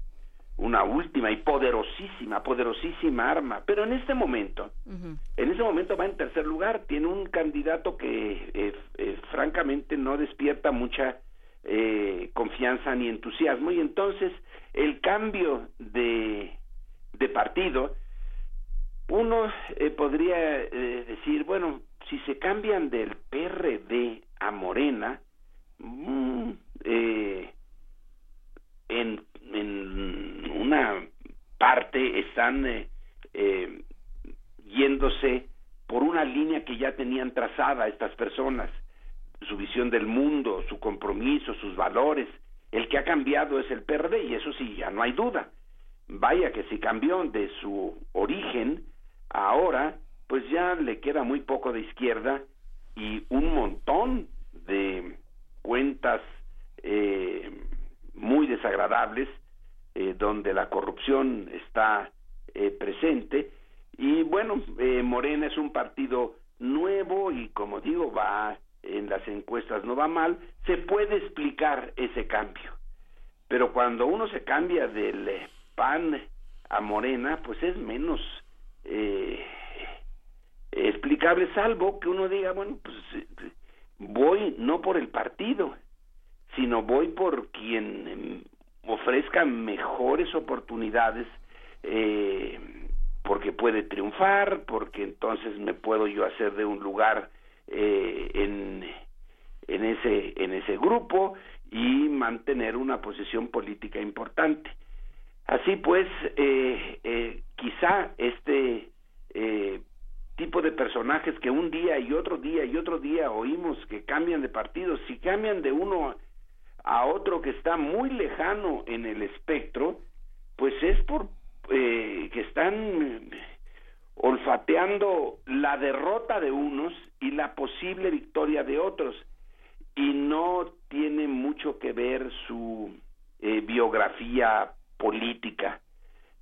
una última y poderosísima, poderosísima arma, pero en este momento, en este momento va en tercer lugar, tiene un candidato que eh, eh, francamente no despierta mucha eh, confianza ni entusiasmo. Y entonces el cambio de, de partido, uno eh, podría eh, decir, bueno, si se cambian del PRD a Morena, mm, eh, en, en una parte están eh, eh, yéndose por una línea que ya tenían trazada estas personas, su visión del mundo, su compromiso, sus valores. El que ha cambiado es el PRD y eso sí, ya no hay duda. Vaya que si cambió de su origen, ahora pues ya le queda muy poco de izquierda y un montón de cuentas eh, muy desagradables eh, donde la corrupción está eh, presente. Y bueno eh, Morena es un partido nuevo y como digo va en las encuestas no va mal. Se puede explicar ese cambio. Pero cuando uno se cambia del eh, PAN a Morena pues es menos eh, explicable salvo que uno diga bueno pues eh, voy no por el partido sino voy por quien em, ofrezca mejores oportunidades eh, porque puede triunfar porque entonces me puedo yo hacer de un lugar eh, en en ese en ese grupo y mantener una posición política importante. Así pues eh, eh, quizá este eh, tipo de personajes que un día y otro día y otro día oímos que cambian de partido si cambian de uno a otro que está muy lejano en el espectro pues es por eh, que están olfateando la derrota de unos y la posible victoria de otros. Y no tiene mucho que ver su eh, biografía política.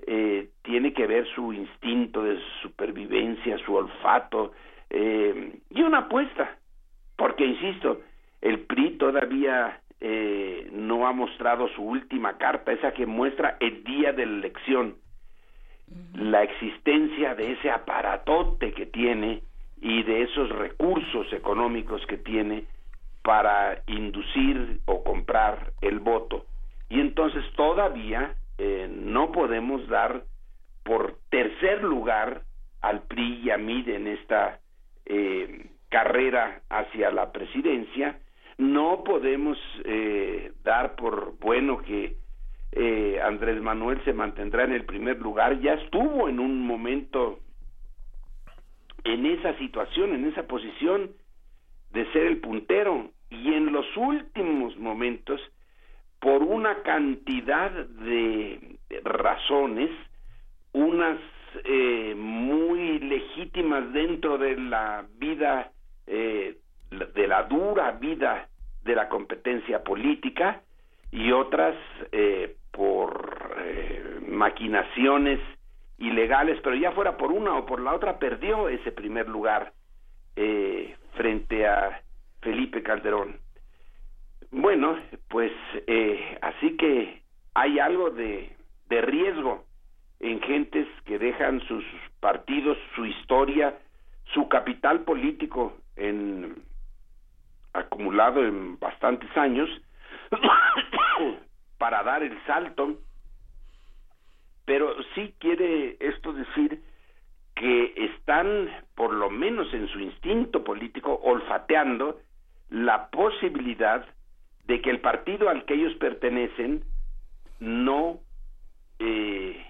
Eh, tiene que ver su instinto de supervivencia, su olfato eh, y una apuesta, porque insisto, el PRI todavía eh, no ha mostrado su última carta, esa que muestra el día de la elección, la existencia de ese aparatote que tiene y de esos recursos económicos que tiene para inducir o comprar el voto. Y entonces todavía eh, no podemos dar por tercer lugar al PRI y a MID en esta eh, carrera hacia la presidencia. No podemos eh, dar por bueno que eh, Andrés Manuel se mantendrá en el primer lugar. Ya estuvo en un momento en esa situación, en esa posición de ser el puntero y en los últimos momentos por una cantidad de razones, unas eh, muy legítimas dentro de la vida, eh, de la dura vida de la competencia política y otras eh, por eh, maquinaciones ilegales, pero ya fuera por una o por la otra, perdió ese primer lugar eh, frente a Felipe Calderón. Bueno, pues eh, así que hay algo de, de riesgo en gentes que dejan sus partidos, su historia, su capital político en acumulado en bastantes años <coughs> para dar el salto. Pero sí quiere esto decir que están, por lo menos en su instinto político, olfateando la posibilidad de que el partido al que ellos pertenecen no eh,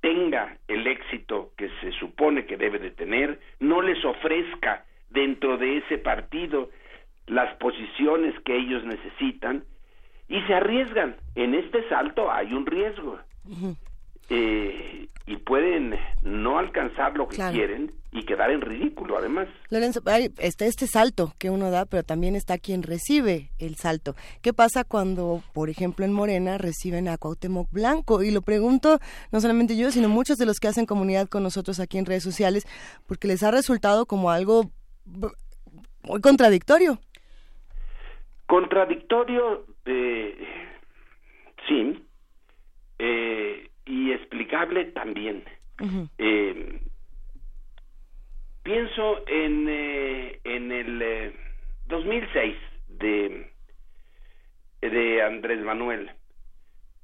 tenga el éxito que se supone que debe de tener, no les ofrezca dentro de ese partido las posiciones que ellos necesitan y se arriesgan. En este salto hay un riesgo. Eh, y pueden no alcanzar lo que Claro. quieren y quedar en ridículo además. Lorenzo, está este salto que uno da, pero también está quien recibe el salto. ¿Qué pasa cuando, por ejemplo, en Morena reciben a Cuauhtémoc Blanco? Y lo pregunto no solamente yo, sino muchos de los que hacen comunidad con nosotros aquí en redes sociales, porque les ha resultado como algo muy contradictorio. Contradictorio, eh, sí, eh, y explicable también. Eh, pienso en, eh, en el eh, 2006 de, de Andrés Manuel,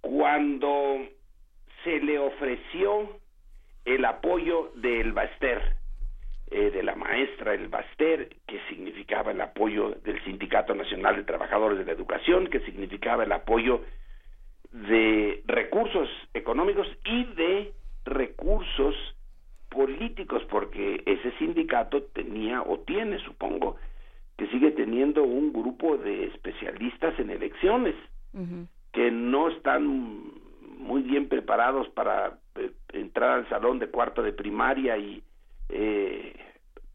cuando se le ofreció el apoyo del Baster, eh, de la maestra El Baster, que significaba el apoyo del Sindicato Nacional de Trabajadores de la Educación, que significaba el apoyo de recursos económicos y de recursos políticos, porque ese sindicato tenía o tiene, supongo, que sigue teniendo un grupo de especialistas en elecciones que no están muy bien preparados para eh, entrar al salón de cuarto de primaria y eh,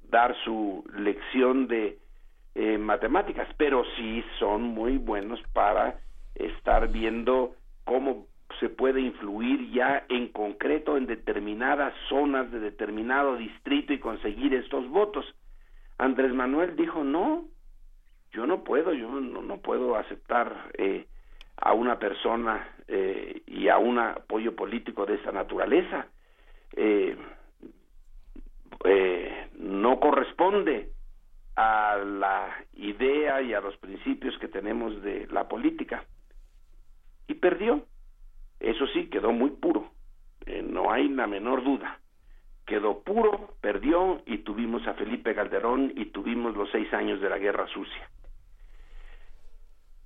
dar su lección de eh, matemáticas, pero sí son muy buenos para estar viendo cómo se puede influir ya en concreto en determinadas zonas de determinado distrito y conseguir estos votos. Andrés Manuel dijo no, yo no puedo, yo no, no puedo aceptar eh, a una persona eh, y a un apoyo político de esa naturaleza. Eh, eh, no corresponde a la idea y a los principios que tenemos de la política. Y perdió. Eso sí, quedó muy puro. Eh, no hay la menor duda. Quedó puro, perdió y tuvimos a Felipe Calderón y tuvimos los seis años de la guerra sucia.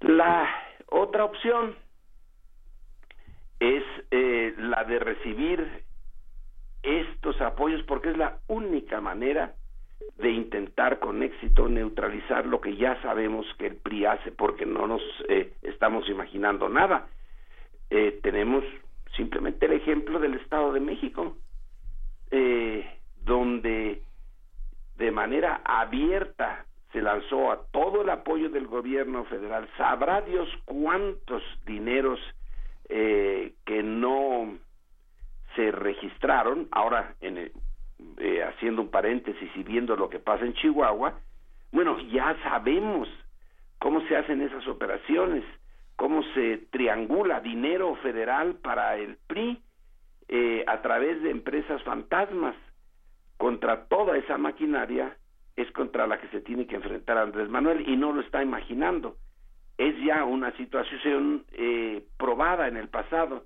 La otra opción es eh, la de recibir estos apoyos porque es la única manera de intentar con éxito neutralizar lo que ya sabemos que el PRI hace porque no nos eh, estamos imaginando nada. Eh, tenemos simplemente el ejemplo del Estado de México, eh, donde de manera abierta se lanzó a todo el apoyo del gobierno federal. Sabrá Dios cuántos dineros eh, que no se registraron, ahora en el- eh, haciendo un paréntesis y viendo lo que pasa en Chihuahua, bueno, ya sabemos cómo se hacen esas operaciones, cómo se triangula dinero federal para el PRI eh, a través de empresas fantasmas. Contra toda esa maquinaria es contra la que se tiene que enfrentar Andrés Manuel y no lo está imaginando. Es ya una situación eh, probada en el pasado.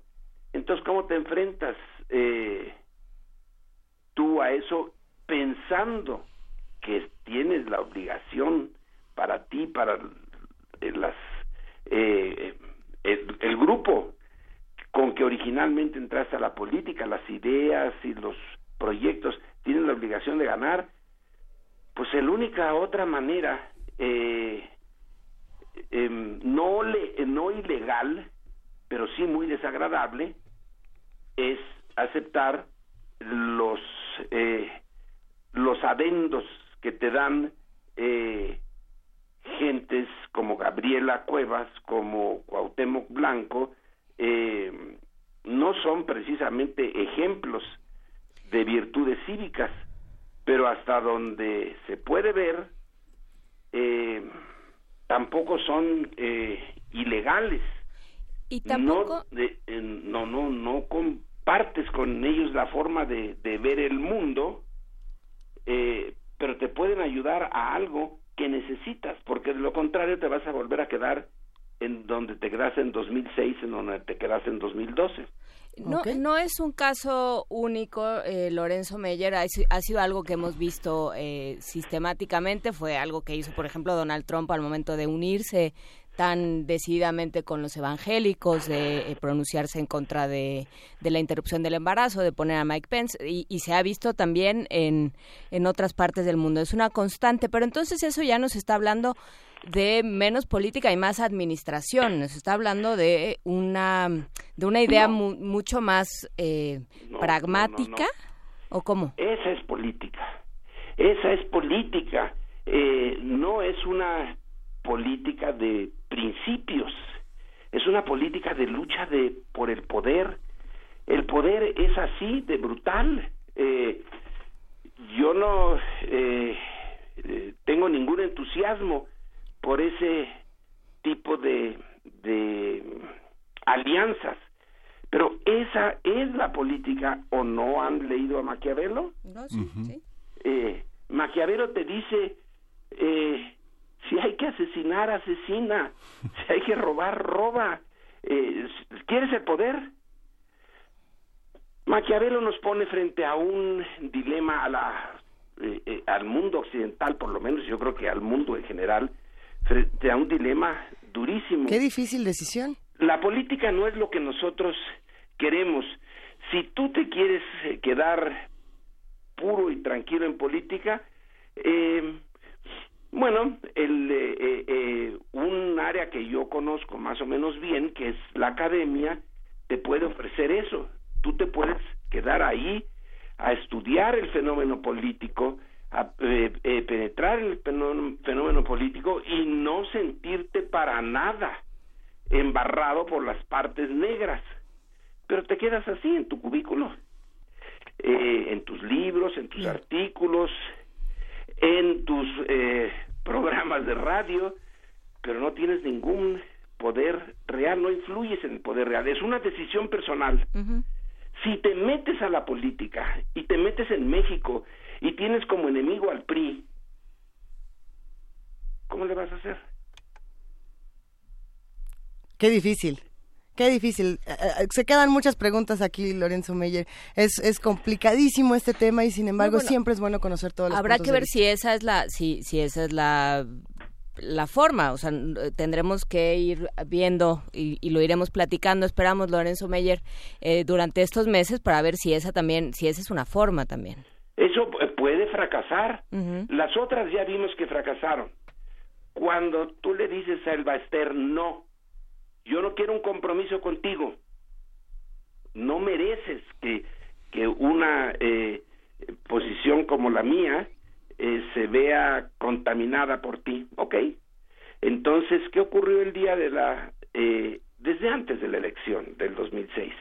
Entonces, ¿cómo te enfrentas eh, tú a eso pensando que tienes la obligación para ti, para eh, el, el grupo con que originalmente entraste a la política, las ideas y los proyectos tienen la obligación de ganar, pues la única otra manera, eh, em, no, le, no ilegal, pero sí muy desagradable, es aceptar los eh, los adendos que te dan eh, gentes como Gabriela Cuevas, como Cuauhtémoc Blanco, eh, no son precisamente ejemplos de virtudes cívicas, pero hasta donde se puede ver, eh, tampoco son eh, ilegales. Y tampoco... No, de- eh, no, no, no compartes con ellos la forma de, de ver el mundo, eh, pero te pueden ayudar a algo que necesitas, porque de lo contrario te vas a volver a quedar en donde te quedaste en 2006, en donde te quedaste en 2012. No, no es un caso único, eh, Lorenzo Meyer, ha, ha sido algo que hemos visto eh, sistemáticamente, fue algo que hizo, por ejemplo, Donald Trump al momento de unirse tan decididamente con los evangélicos, de eh, pronunciarse en contra de, de la interrupción del embarazo, de poner a Mike Pence, y, y se ha visto también en, en otras partes del mundo. Es una constante, pero entonces eso ya nos está hablando de menos política y más administración. Nos está hablando de una de una idea mu- mucho más eh, No, pragmática o cómo. Esa es política. Esa es política. Eh, no es una política de principios. Es una política de lucha de por el poder. El poder es así de brutal. Eh, yo no eh, eh, tengo ningún entusiasmo por ese tipo de, de alianzas. Pero esa es la política, ¿o no han leído a Maquiavelo? No, sí, sí. Eh, Maquiavelo te dice, eh, si hay que asesinar, asesina, <laughs> si hay que robar, roba. Eh, ¿Quieres el poder? Maquiavelo nos pone frente a un dilema a la, eh, eh, al mundo occidental, por lo menos yo creo que al mundo en general, frente a un dilema durísimo. Qué difícil decisión. La política no es lo que nosotros queremos. Si tú te quieres eh, quedar puro y tranquilo en política, eh, bueno, el, eh, eh, eh, un área que yo conozco más o menos bien, que es la academia, te puede ofrecer eso. Tú te puedes quedar ahí a estudiar el fenómeno político, a eh, eh, penetrar en el fenómeno, fenómeno político y no sentirte para nada embarrado por las partes negras. Pero te quedas así en tu cubículo, eh, en tus libros, en tus artículos, en tus eh, programas de radio, pero no tienes ningún poder real, no influyes en el poder real, es una decisión personal. Si te metes a la política y te metes en México y tienes como enemigo al PRI, ¿cómo le vas a hacer? Qué difícil. Qué difícil. Eh, eh, Se quedan muchas preguntas aquí, Lorenzo Meyer. Es, es complicadísimo este tema y sin embargo bueno, siempre es bueno conocer todos los Habrá que ver si esa es la si si esa es la la forma, o sea, n- tendremos que ir viendo y, y lo iremos platicando, esperamos Lorenzo Meyer eh, durante estos meses para ver si esa también, si esa es una forma también. Eso eh, puede fracasar. Las otras ya vimos que fracasaron. Cuando tú le dices a Elba Ester, no, yo no quiero un compromiso contigo, no mereces que, que una eh, posición como la mía eh, se vea contaminada por ti, ¿ok? Entonces, ¿qué ocurrió el día de la, eh, desde antes de la elección del 2006?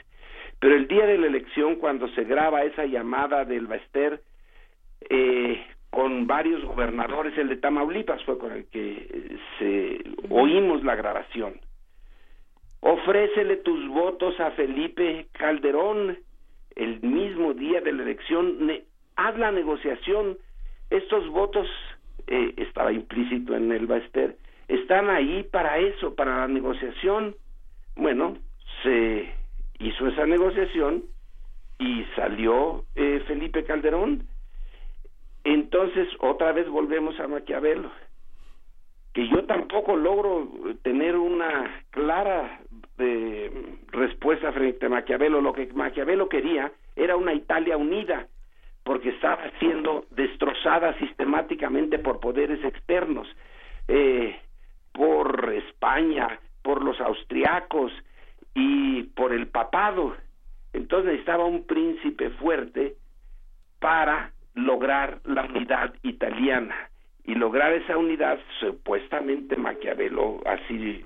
Pero el día de la elección, cuando se graba esa llamada del Baester, eh, con varios gobernadores, el de Tamaulipas fue con el que eh, se oímos la grabación. Ofrécele tus votos a Felipe Calderón el mismo día de la elección, haz la negociación. Estos votos, eh, estaba implícito en el Baester, están ahí para eso, para la negociación. Bueno, se hizo esa negociación y salió eh, Felipe Calderón. Entonces, otra vez volvemos a Maquiavelo, que yo tampoco logro tener una clara eh, respuesta frente a Maquiavelo. Lo que Maquiavelo quería era una Italia unida, porque estaba siendo destrozada sistemáticamente por poderes externos, eh, por España, por los austriacos y por el papado. Entonces necesitaba un príncipe fuerte para lograr la unidad italiana y lograr esa unidad supuestamente Maquiavelo así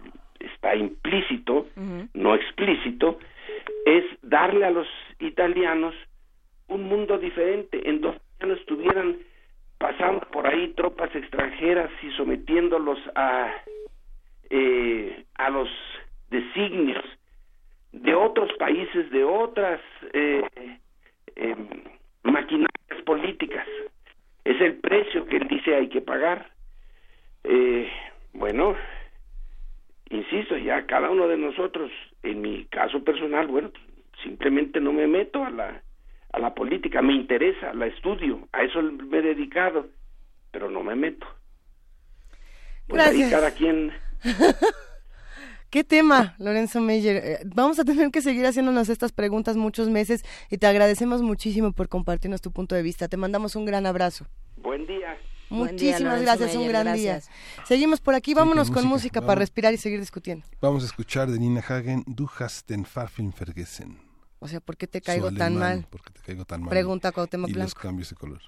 está implícito no explícito es darle a los italianos un mundo diferente en donde ya no estuvieran pasando por ahí tropas extranjeras y sometiéndolos a eh, a los designios de otros países de otras eh, eh, maquinarias políticas. Es el precio que él dice hay que pagar. Eh, bueno, insisto, ya cada uno de nosotros, en mi caso personal, bueno, simplemente no me meto a la, a la política, me interesa, la estudio, a eso me he dedicado, pero no me meto. Pues ahí Gracias. cada quien <laughs> ¿Qué tema, Lorenzo Meyer? Eh, vamos a tener que seguir haciéndonos estas preguntas muchos meses y te agradecemos muchísimo por compartirnos tu punto de vista. Te mandamos un gran abrazo. Buen día. Día, Muchísimas Lorenzo gracias, un Meyer, gran gracias. día. Seguimos por aquí, vámonos con con música, música vamos. para respirar y seguir discutiendo. Vamos a escuchar de Nina Hagen, Du hast den Farfilm vergessen. O sea, ¿por qué te Su caigo tan alemán, mal? ¿Por qué te caigo tan mal? Pregunta Cuauhtémoc Y los cambios de color.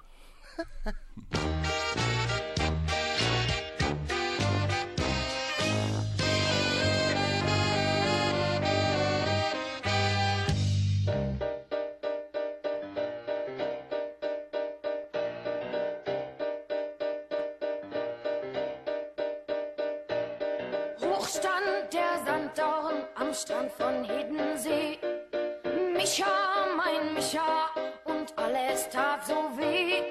<laughs> Strand von Hiddensee. Micha, mein Micha, und alles tat so weh,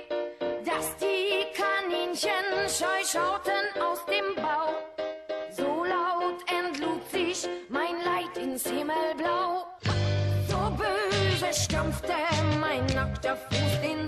dass die Kaninchen scheu schauten aus dem Bau. So laut entlud sich mein Leid ins Himmelblau. So böse stampfte mein nackter Fuß den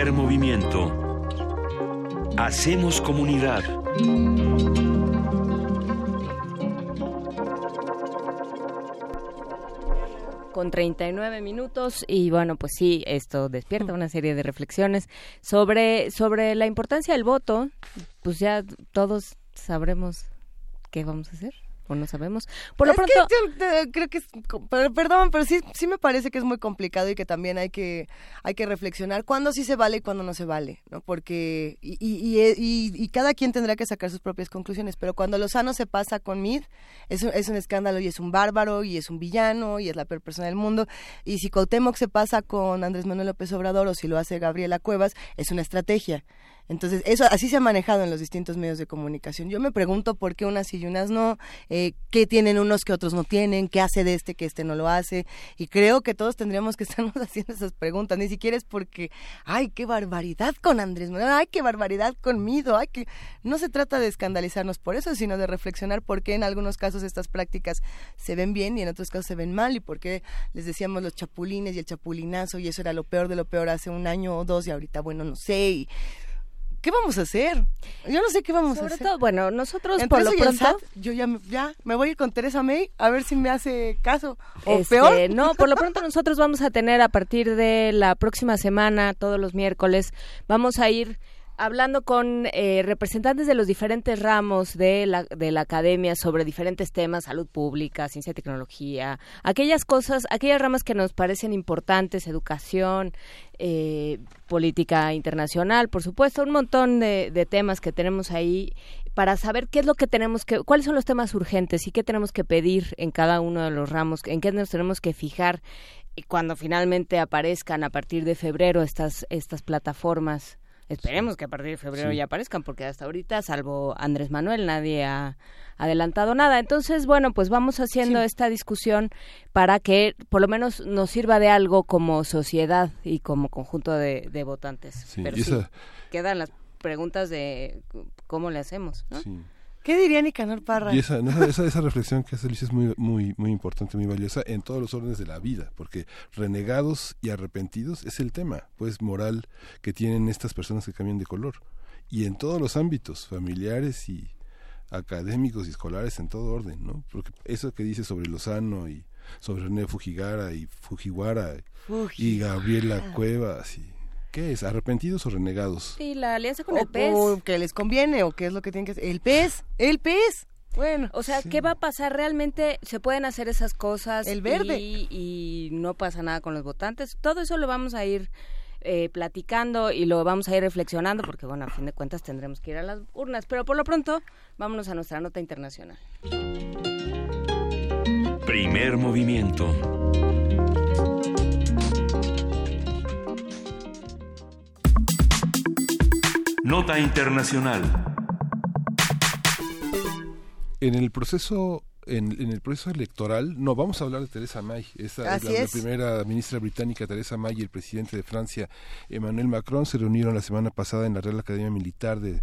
Primer movimiento. Hacemos comunidad. con 39 minutos y bueno, pues sí, esto despierta una serie de reflexiones sobre sobre la importancia del voto. Pues ya todos sabremos qué vamos a hacer o no sabemos. Por lo Es pronto que eh, creo que es, perdón, pero sí sí me parece que es muy complicado y que también hay que hay que reflexionar cuándo sí se vale y cuándo no se vale, ¿no? Porque y, y, y, y- y cada quien tendrá que sacar sus propias conclusiones, pero cuando Lozano se pasa con Mid es, un- es un escándalo y es un bárbaro y es un villano y es la peor persona del mundo y si Cuauhtémoc se pasa con Andrés Manuel López Obrador o si lo hace Gabriela Cuevas es una estrategia. Entonces, eso así se ha manejado en los distintos medios de comunicación. Yo me pregunto por qué unas y unas no, eh, qué tienen unos que otros no tienen, qué hace de este que este no lo hace. Y creo que todos tendríamos que <laughs> estarnos haciendo esas preguntas. Ni siquiera es porque, ay, qué barbaridad con Andrés Manuel, ay, qué barbaridad con Mido, ay, que... No se trata de escandalizarnos por eso, sino de reflexionar por qué en algunos casos estas prácticas se ven bien y en otros casos se ven mal y por qué les decíamos los chapulines y el chapulinazo y eso era lo peor de lo peor hace un año o dos y ahorita, bueno, no sé. ¿Qué vamos a hacer? Yo no sé qué vamos Sobre a hacer. todo, bueno, nosotros Entre por lo pronto SAT, yo ya me, ya me voy a ir con Teresa May a ver si me hace caso. O Este, peor. No, por lo pronto nosotros vamos a tener a partir de la próxima semana, todos los miércoles, vamos a ir hablando con eh, representantes de los diferentes ramos de la, de la academia sobre diferentes temas, salud pública, ciencia y tecnología, aquellas cosas, aquellas ramas que nos parecen importantes, educación, eh, política internacional, por supuesto, un montón de, de temas que tenemos ahí para saber qué es lo que tenemos que, cuáles son los temas urgentes y qué tenemos que pedir en cada uno de los ramos, en qué nos tenemos que fijar cuando finalmente aparezcan a partir de febrero estas estas plataformas. Esperemos que a partir de febrero Sí. ya aparezcan, porque hasta ahorita, salvo Andrés Manuel, nadie ha adelantado nada. Entonces, bueno, pues vamos haciendo esta discusión para que por lo menos nos sirva de algo como sociedad y como conjunto de, de votantes. Sí, Pero esa- quedan las preguntas de cómo le hacemos, ¿no? ¿Qué diría Nicanor Parra? Y esa, no, esa, esa, reflexión que hace Alicia es muy, muy, muy importante, muy valiosa en todos los órdenes de la vida, porque renegados y arrepentidos es el tema, pues, moral que tienen estas personas que cambian de color. Y en todos los ámbitos, familiares y académicos y escolares, en todo orden, ¿no? Porque eso que dice sobre Lozano y sobre René Fujigara y Fujiwara y Fujiwara. Gabriela Cuevas y... ¿Qué es? ¿Arrepentidos o renegados? Sí, la alianza con o, el PES. o que les conviene o qué es lo que tienen que hacer. El pez, el pez. Bueno. O sea, ¿qué va a pasar? ¿Realmente se pueden hacer esas cosas? El verde. Y, y no pasa nada con los votantes. Todo eso lo vamos a ir eh, platicando y lo vamos a ir reflexionando porque, bueno, a fin de cuentas tendremos que ir a las urnas. Pero por lo pronto, vámonos a nuestra nota internacional. Primer movimiento. Nota internacional. En el proceso en, en el proceso electoral, no, vamos a hablar de Teresa May, esa, Así la, la es. primera ministra británica Teresa May y el presidente de Francia Emmanuel Macron se reunieron la semana pasada en la Real Academia Militar de,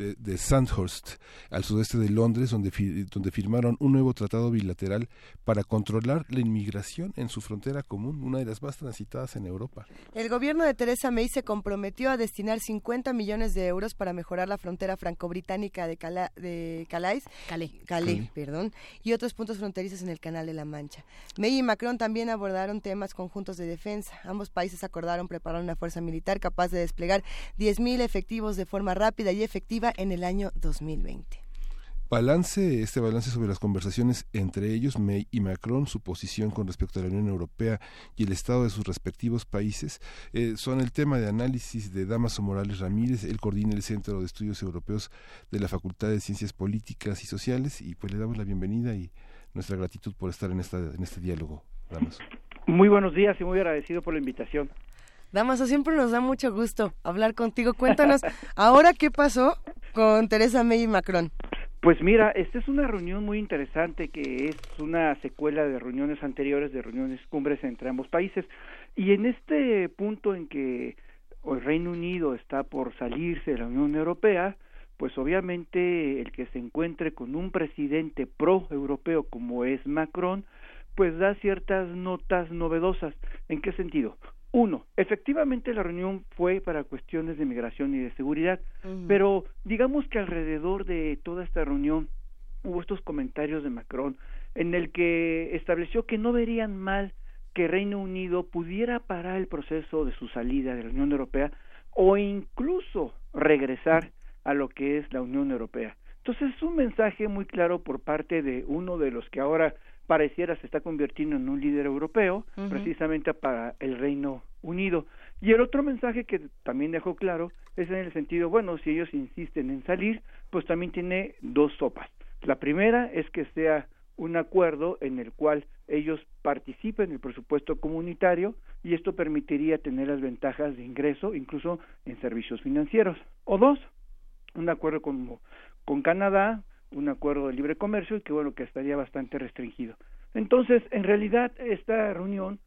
de, de Sandhurst, al sudeste de Londres, donde, fi- donde firmaron un nuevo tratado bilateral para controlar la inmigración en su frontera común, una de las más transitadas en Europa. El gobierno de Teresa May se comprometió a destinar 50 millones de euros para mejorar la frontera franco-británica de, Cala- de Calais, Calais. Calais, Calais. perdón, y otros puntos fronterizos en el Canal de la Mancha. May y Macron también abordaron temas conjuntos de defensa. Ambos países acordaron preparar una fuerza militar capaz de desplegar 10.000 efectivos de forma rápida y efectiva en el año 2020. balance, este balance sobre las conversaciones entre ellos, May y Macron, su posición con respecto a la Unión Europea y el estado de sus respectivos países, eh, son el tema de análisis de Damaso Morales Ramírez. Él coordina el Centro de Estudios Europeos de la Facultad de Ciencias Políticas y Sociales y pues le damos la bienvenida y nuestra gratitud por estar en, esta, en este diálogo. Damaso. Muy buenos días y muy agradecido por la invitación. Damaso, siempre nos da mucho gusto hablar contigo. Cuéntanos, ahora qué pasó con Teresa May y Macron. Pues mira, esta es una reunión muy interesante que es una secuela de reuniones anteriores, de reuniones cumbres entre ambos países. Y en este punto en que el Reino Unido está por salirse de la Unión Europea, pues obviamente el que se encuentre con un presidente pro-europeo como es Macron, pues da ciertas notas novedosas. ¿En qué sentido? Uno, efectivamente la reunión fue para cuestiones de migración y de seguridad, pero digamos que alrededor de toda esta reunión hubo estos comentarios de Macron en el que estableció que no verían mal que Reino Unido pudiera parar el proceso de su salida de la Unión Europea o incluso regresar a lo que es la Unión Europea. Entonces es un mensaje muy claro por parte de uno de los que ahora pareciera se está convirtiendo en un líder europeo, precisamente para el Reino Unido. Y el otro mensaje que también dejó claro es en el sentido, bueno, si ellos insisten en salir, pues también tiene dos sopas. La primera es que sea un acuerdo en el cual ellos participen en el presupuesto comunitario y esto permitiría tener las ventajas de ingreso incluso en servicios financieros. O dos, un acuerdo con, con Canadá, un acuerdo de libre comercio y que bueno que estaría bastante restringido. Entonces, en realidad esta reunión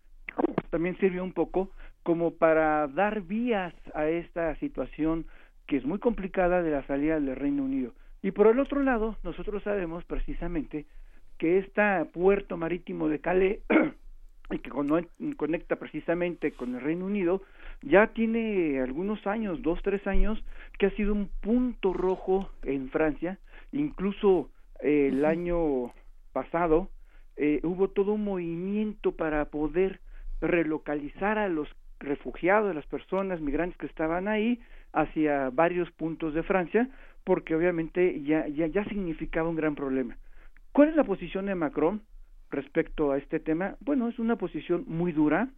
también sirvió un poco como para dar vías a esta situación que es muy complicada de la salida del Reino Unido. Y por el otro lado, nosotros sabemos precisamente que este puerto marítimo de Calais <clears throat> y que conecta precisamente con el Reino Unido, ya tiene algunos años, dos, tres años, que ha sido un punto rojo en Francia, incluso eh, el año pasado eh, hubo todo un movimiento para poder relocalizar a los refugiados, a las personas migrantes que estaban ahí, hacia varios puntos de Francia, porque obviamente ya, ya, ya significaba un gran problema. ¿Cuál es la posición de Macron respecto a este tema? Bueno, es una posición muy dura,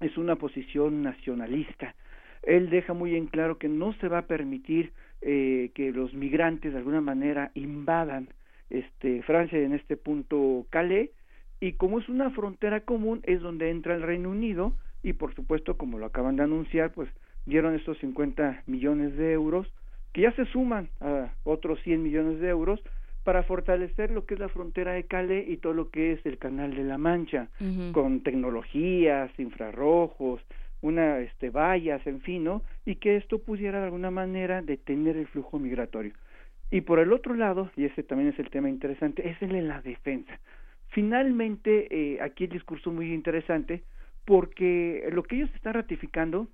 es una posición nacionalista. Él deja muy en claro que no se va a permitir eh, que los migrantes de alguna manera invadan este, Francia en este punto Calais y como es una frontera común es donde entra el Reino Unido y por supuesto como lo acaban de anunciar pues dieron estos 50 millones de euros que ya se suman a otros 100 millones de euros para fortalecer lo que es la frontera de Calais y todo lo que es el Canal de la Mancha con tecnologías, infrarrojos, una este vallas, en fin, ¿no? Y que esto pudiera de alguna manera detener el flujo migratorio. Y por el otro lado, y ese también es el tema interesante, es el de la defensa. Finalmente, eh, aquí el discurso muy interesante, porque lo que ellos están ratificando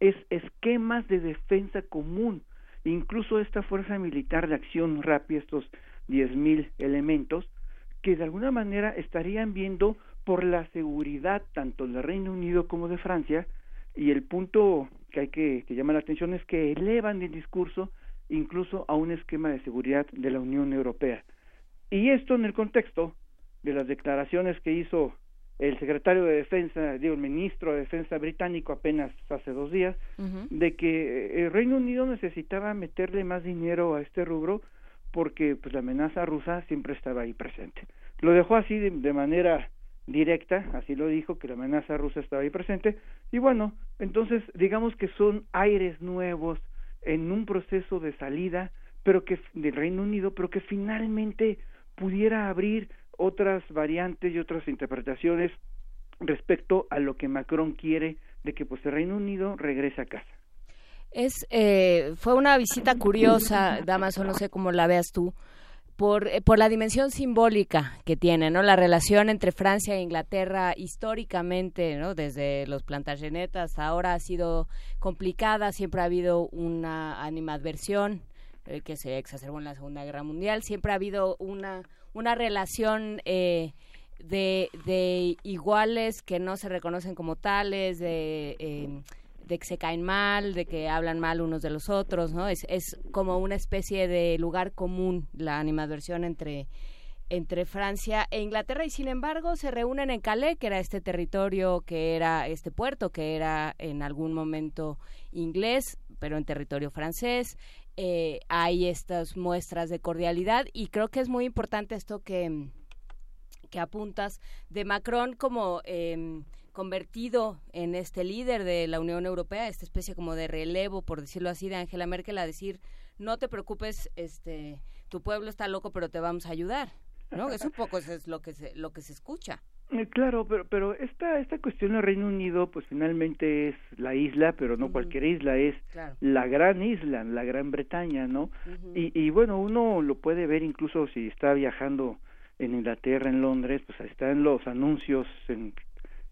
es esquemas de defensa común, incluso esta fuerza militar de acción rápida, estos 10.000 elementos, que de alguna manera estarían viendo por la seguridad tanto del Reino Unido como de Francia, y el punto que hay que, que llama la atención es que elevan el discurso incluso a un esquema de seguridad de la Unión Europea. Y esto en el contexto de las declaraciones que hizo el secretario de Defensa, digo, el ministro de Defensa británico apenas hace dos días, de que eh, el Reino Unido necesitaba meterle más dinero a este rubro porque pues la amenaza rusa siempre estaba ahí presente. Lo dejó así de, de manera directa, así lo dijo, que la amenaza rusa estaba ahí presente, y bueno, entonces digamos que son aires nuevos en un proceso de salida, pero que del Reino Unido, pero que finalmente pudiera abrir otras variantes y otras interpretaciones respecto a lo que Macron quiere de que pues el Reino Unido regrese a casa. Es, eh, fue una visita curiosa, Damaso, no sé cómo la veas tú, por, eh, por la dimensión simbólica que tiene, ¿no? La relación entre Francia e Inglaterra históricamente, ¿no? Desde los Plantagenet hasta ahora ha sido complicada, siempre ha habido una animadversión eh, que se exacerbó en la Segunda Guerra Mundial, siempre ha habido una, una relación eh, de, de iguales que no se reconocen como tales, de... de que se caen mal, de que hablan mal unos de los otros, ¿no? Es, es como una especie de lugar común la animadversión entre, entre Francia e Inglaterra y sin embargo se reúnen en Calais, que era este territorio, que era este puerto, que era en algún momento inglés, pero en territorio francés. Eh, hay estas muestras de cordialidad y creo que es muy importante esto que, que apuntas de Macron como... Eh, convertido en este líder de la Unión Europea, esta especie como de relevo, por decirlo así, de Angela Merkel a decir, no te preocupes, este, tu pueblo está loco, pero te vamos a ayudar, ¿no? Es un poco eso es lo que se, lo que se escucha. Eh, Claro, pero pero esta esta cuestión del Reino Unido, pues finalmente es la isla, pero no cualquier isla, es Claro. la gran isla, la Gran Bretaña, ¿no? y, y bueno, uno lo puede ver incluso si está viajando en Inglaterra, en Londres, pues ahí están los anuncios en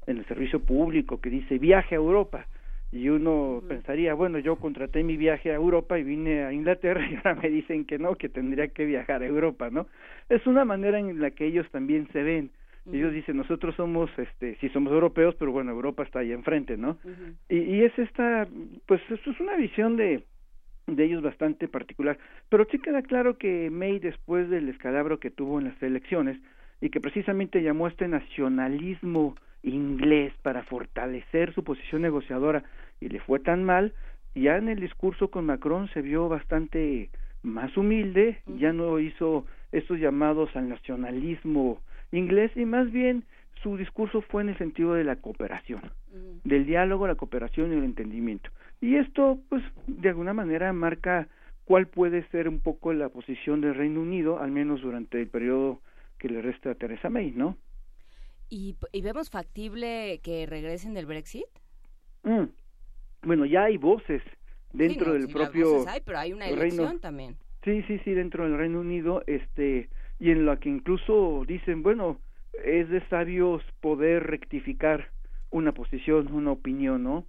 en el servicio público que dice viaje a Europa y uno pensaría, bueno, yo contraté mi viaje a Europa y vine a Inglaterra <laughs> y ahora me dicen que no, que tendría que viajar a Europa, ¿no? Es una manera en la que ellos también se ven. Ellos dicen, nosotros somos, este, sí somos europeos, pero bueno, Europa está ahí enfrente, ¿no? y, y es esta, pues esto es una visión de, de ellos bastante particular. Pero sí queda claro que May, después del escalabro que tuvo en las elecciones, y que precisamente llamó a este nacionalismo inglés para fortalecer su posición negociadora y le fue tan mal, ya en el discurso con Macron se vio bastante más humilde, ya no hizo estos llamados al nacionalismo inglés y más bien su discurso fue en el sentido de la cooperación, del diálogo, la cooperación y el entendimiento. Y esto, pues, de alguna manera marca cuál puede ser un poco la posición del Reino Unido, al menos durante el periodo que le resta a Theresa May, ¿no? ¿Y, y vemos factible que regresen del Brexit? Mm. Bueno, ya hay voces dentro Sí, no, del sí, propio voces hay, pero hay una Reino- elección también. Sí, sí, sí, dentro del Reino Unido, este, y en la que incluso dicen, bueno, es de sabios poder rectificar una posición, una opinión, ¿no?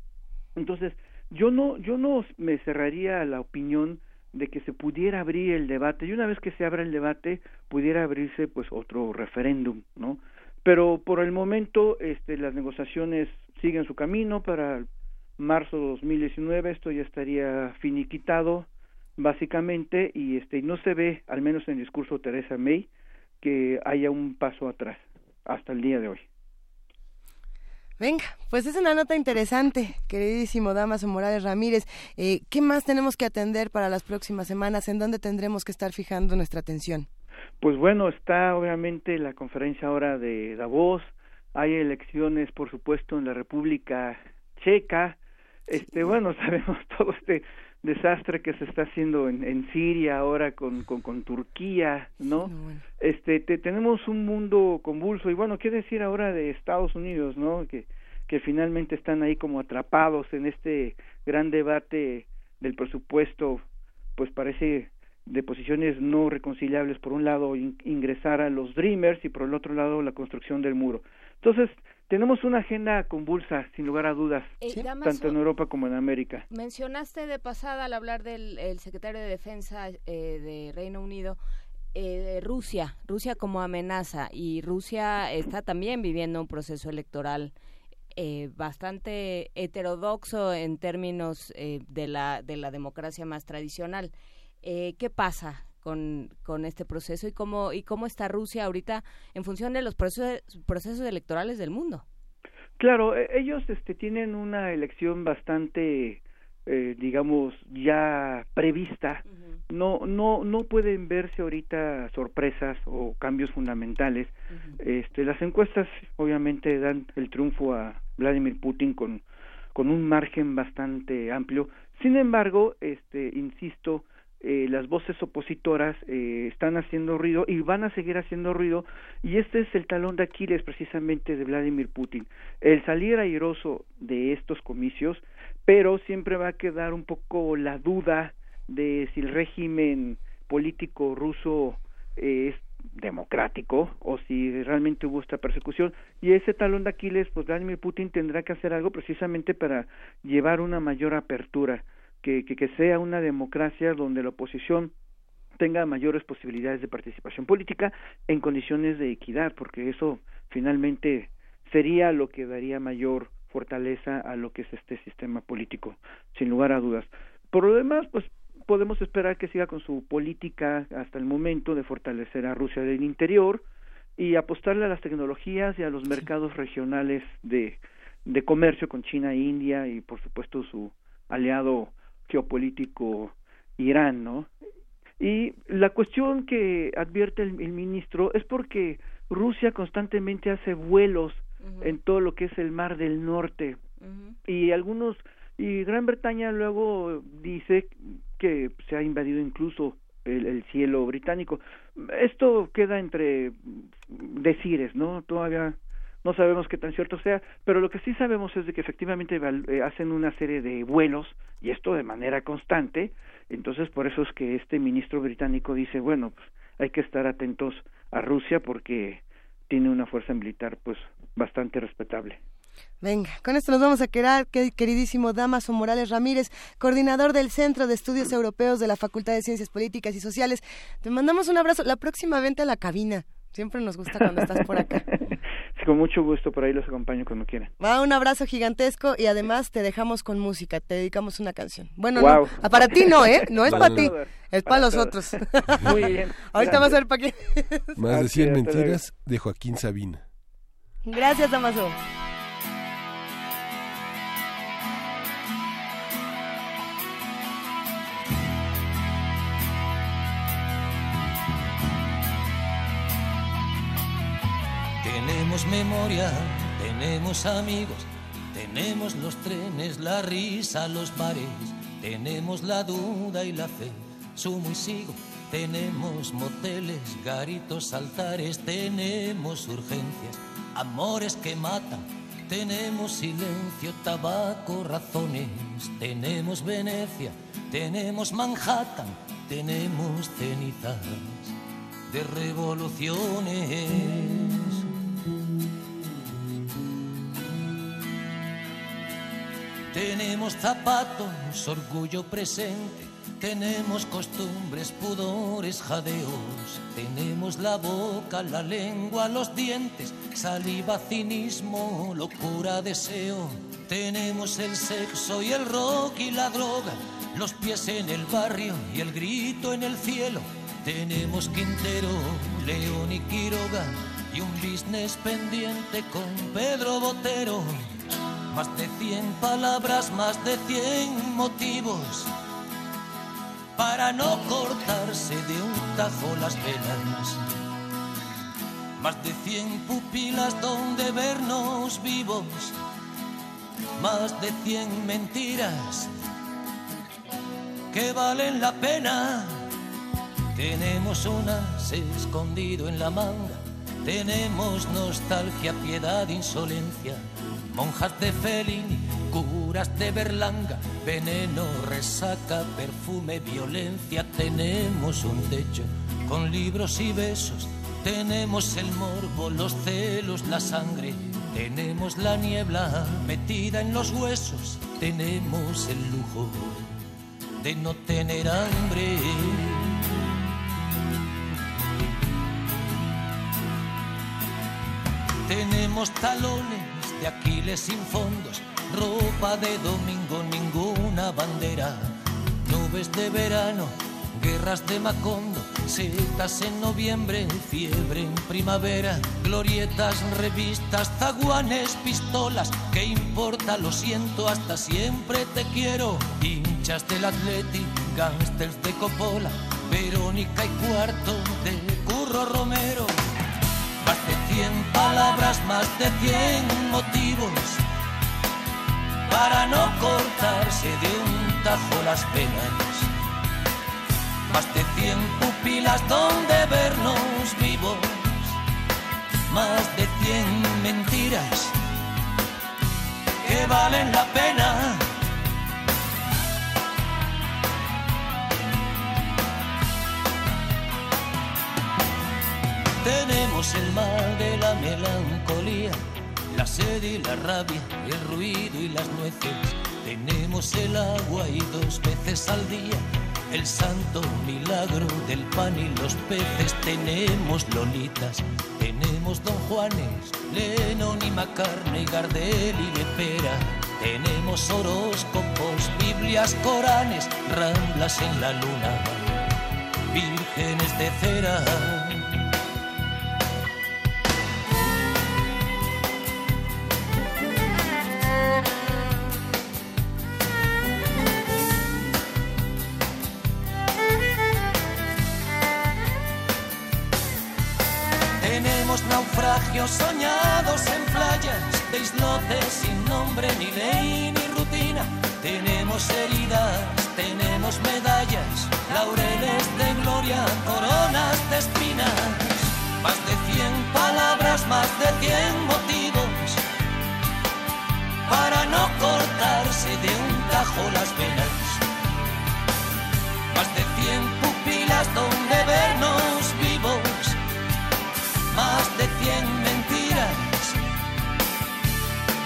Entonces, yo no, yo no me cerraría a la opinión de que se pudiera abrir el debate y una vez que se abra el debate pudiera abrirse pues otro referéndum, ¿no? Pero por el momento, este, las negociaciones siguen su camino para marzo 2019 esto ya estaría finiquitado básicamente y este no se ve al menos en el discurso de Teresa May que haya un paso atrás hasta el día de hoy. Venga, pues es una nota interesante, queridísimo Damaso Morales Ramírez. Eh, ¿Qué más tenemos que atender para las próximas semanas? ¿En dónde tendremos que estar fijando nuestra atención? Pues bueno, está obviamente la conferencia ahora de Davos, hay elecciones por supuesto en la República Checa, este bueno, <laughs> sabemos todo este desastre que se está haciendo en, en Siria ahora con, con, con Turquía, ¿no? Este te- tenemos un mundo convulso y bueno, qué decir ahora de Estados Unidos, ¿no? Que que finalmente están ahí como atrapados en este gran debate del presupuesto, pues parece de posiciones no reconciliables, por un lado in- ingresar a los Dreamers y por el otro lado la construcción del muro. Entonces, tenemos una agenda convulsa, sin lugar a dudas, Eh, Damaso- tanto en Europa como en América. Mencionaste de pasada al hablar del el secretario de Defensa eh, de Reino Unido, eh, Rusia, Rusia como amenaza y Rusia está también viviendo un proceso electoral eh, bastante heterodoxo en términos eh, de la de la democracia más tradicional. Eh, ¿Qué pasa con, con este proceso y cómo y cómo está Rusia ahorita en función de los procesos procesos electorales del mundo? Claro, e- ellos este, tienen una elección bastante, eh, digamos, ya prevista. No, no, no pueden verse ahorita sorpresas o cambios fundamentales. Este, las encuestas obviamente dan el triunfo a Vladimir Putin con, con un margen bastante amplio. Sin embargo, este, insisto, eh, las voces opositoras eh, están haciendo ruido y van a seguir haciendo ruido y este es el talón de Aquiles precisamente de Vladimir Putin. El salir airoso de estos comicios pero siempre va a quedar un poco la duda de si el régimen político ruso eh, es democrático o si realmente hubo esta persecución. Y ese talón de Aquiles pues Vladimir Putin tendrá que hacer algo precisamente para llevar una mayor apertura que, que, que sea una democracia donde la oposición tenga mayores posibilidades de participación política en condiciones de equidad, porque eso finalmente sería lo que daría mayor fortaleza a lo que es este sistema político, sin lugar a dudas. Por lo demás, pues podemos esperar que siga con su política hasta el momento de fortalecer a Rusia del interior y apostarle a las tecnologías y a los mercados regionales de, de comercio con China e India y por supuesto su aliado geopolítico Irán, ¿no? Y la cuestión que advierte el, el ministro es porque Rusia constantemente hace vuelos en todo lo que es el Mar del Norte y algunos y Gran Bretaña luego dice que se ha invadido incluso el, el cielo británico. Esto queda entre decires, ¿no? Todavía no sabemos qué tan cierto sea, pero lo que sí sabemos es de que efectivamente eh, hacen una serie de vuelos y esto de manera constante, entonces por eso es que este ministro británico dice, bueno, pues hay que estar atentos a Rusia porque tiene una fuerza militar pues bastante respetable. Venga, con esto nos vamos a quedar, que- queridísimo Damaso Morales Ramírez, coordinador del Centro de Estudios Europeos de la Facultad de Ciencias Políticas y Sociales. Te mandamos un abrazo. La próxima vente a la cabina. Siempre nos gusta cuando estás por acá. <laughs> Sí, <laughs> con mucho gusto, por ahí los acompaño cuando quieran. Va, un abrazo gigantesco y además te dejamos con música, te dedicamos una canción. Bueno, no, ah, para ti no, ¿eh? No es Para para ti, es para para los todos. otros. <laughs> Muy bien. <laughs> Ahorita vas a ver para quién. Más de Ok, 100 hasta luego. mentiras de Joaquín Sabina. Gracias, Damaso. Tenemos memoria, tenemos amigos, tenemos los trenes, la risa, los bares, tenemos la duda y la fe, sumo y sigo, tenemos moteles, garitos, altares, tenemos urgencias, amores que matan, tenemos silencio, tabaco, razones, tenemos Venecia, tenemos Manhattan, tenemos cenizas de revoluciones. Tenemos zapatos, orgullo presente, tenemos costumbres, pudores, jadeos, tenemos la boca, la lengua, los dientes, saliva, cinismo, locura, deseo, tenemos el sexo y el rock y la droga, los pies en el barrio y el grito en el cielo, tenemos Quintero, León y Quiroga. Y un business pendiente con Pedro Botero. Más de cien palabras, más de cien motivos para no cortarse de un tajo las venas. Más de cien pupilas donde vernos vivos. Más de cien mentiras que valen la pena. Tenemos unas escondido en la manga. Tenemos nostalgia, piedad, insolencia. Monjas de Fellini, curas de Berlanga, veneno, resaca, perfume, violencia. Tenemos un techo con libros y besos. Tenemos el morbo, los celos, la sangre. Tenemos la niebla metida en los huesos. Tenemos el lujo de no tener hambre. Tenemos talones de Aquiles sin fondos, ropa de domingo, ninguna bandera, nubes de verano, guerras de Macondo, setas en noviembre, fiebre en primavera, glorietas, revistas, zaguanes, pistolas, ¿qué importa? Lo siento, hasta siempre te quiero, hinchas del Athletic, gángsters de Coppola, Verónica y cuarto de Curro Romero. Más de cien palabras, más de cien motivos para no cortarse de un tajo las penas. Más de cien pupilas donde vernos vivos. Más de cien mentiras que valen la pena. Tenemos el mal de la melancolía, la sed y la rabia, el ruido y las nueces. Tenemos el agua y dos veces al día, el santo milagro del pan y los peces. Tenemos lolitas, tenemos don Juanes, Lennon y Macarne, Gardel y Lepera. Tenemos horóscopos, Biblias, Coranes, ramblas en la luna, vírgenes de cera. Naufragios soñados en playas, de islotes sin nombre, ni ley ni rutina. Tenemos heridas, tenemos medallas, laureles de gloria, coronas de espinas. Más de cien palabras, más de cien motivos para no cortarse de un tajo las venas.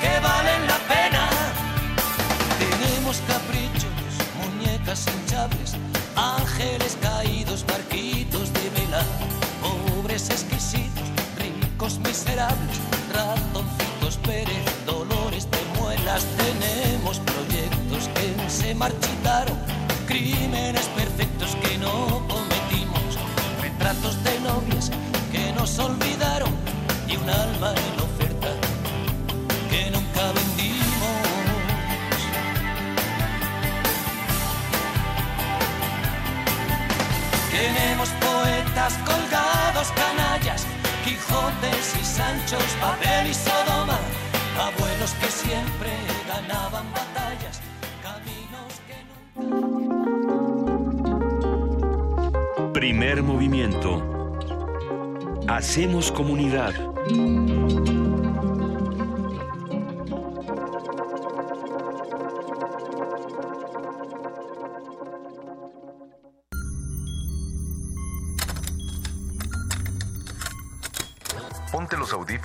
que valen la pena. Tenemos caprichos, muñecas hinchables, ángeles caídos, barquitos de vela, pobres exquisitos, ricos miserables, ratoncitos Pérez, dolores de muelas. Tenemos proyectos que se marchitaron, crímenes perfectos que no cometimos, retratos de novias que nos olvidaron y un alma en poetas colgados, canallas, Quijotes y Sanchos, papel y Sodoma, abuelos que siempre ganaban batallas, caminos que Primer movimiento. Hacemos comunidad.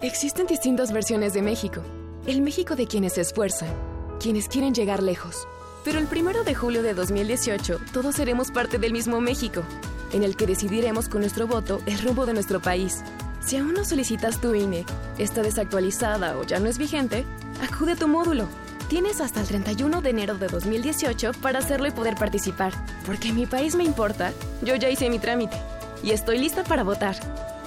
Existen distintas versiones de México. El México de quienes se esfuerzan, quienes quieren llegar lejos. Pero el primero de julio de 2018, todos seremos parte del mismo México, en el que decidiremos con nuestro voto el rumbo de nuestro país. Si aún no solicitas tu INE, está desactualizada o ya no es vigente, acude a tu módulo. Tienes hasta el 31 de enero de 2018 para hacerlo y poder participar. Porque mi país me importa, yo ya hice mi trámite y estoy lista para votar.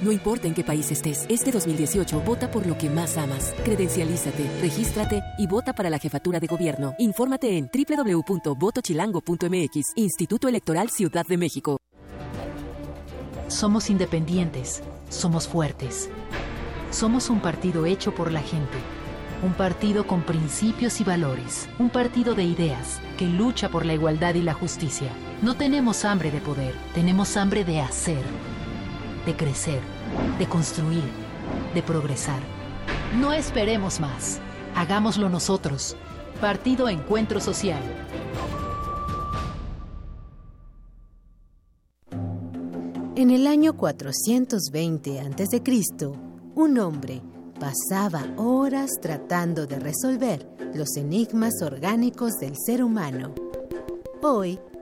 No importa en qué país estés, este 2018 vota por lo que más amas. Credencialízate, regístrate y vota para la jefatura de gobierno. Infórmate en www.votochilango.mx, Instituto Electoral Ciudad de México. Somos independientes, somos fuertes. Somos un partido hecho por la gente. Un partido con principios y valores. Un partido de ideas que lucha por la igualdad y la justicia. No tenemos hambre de poder, tenemos hambre de hacer, de crecer, de construir, de progresar. No esperemos más. Hagámoslo nosotros. Partido Encuentro Social. En el año 420 a.C., un hombre pasaba horas tratando de resolver los enigmas orgánicos del ser humano. Hoy,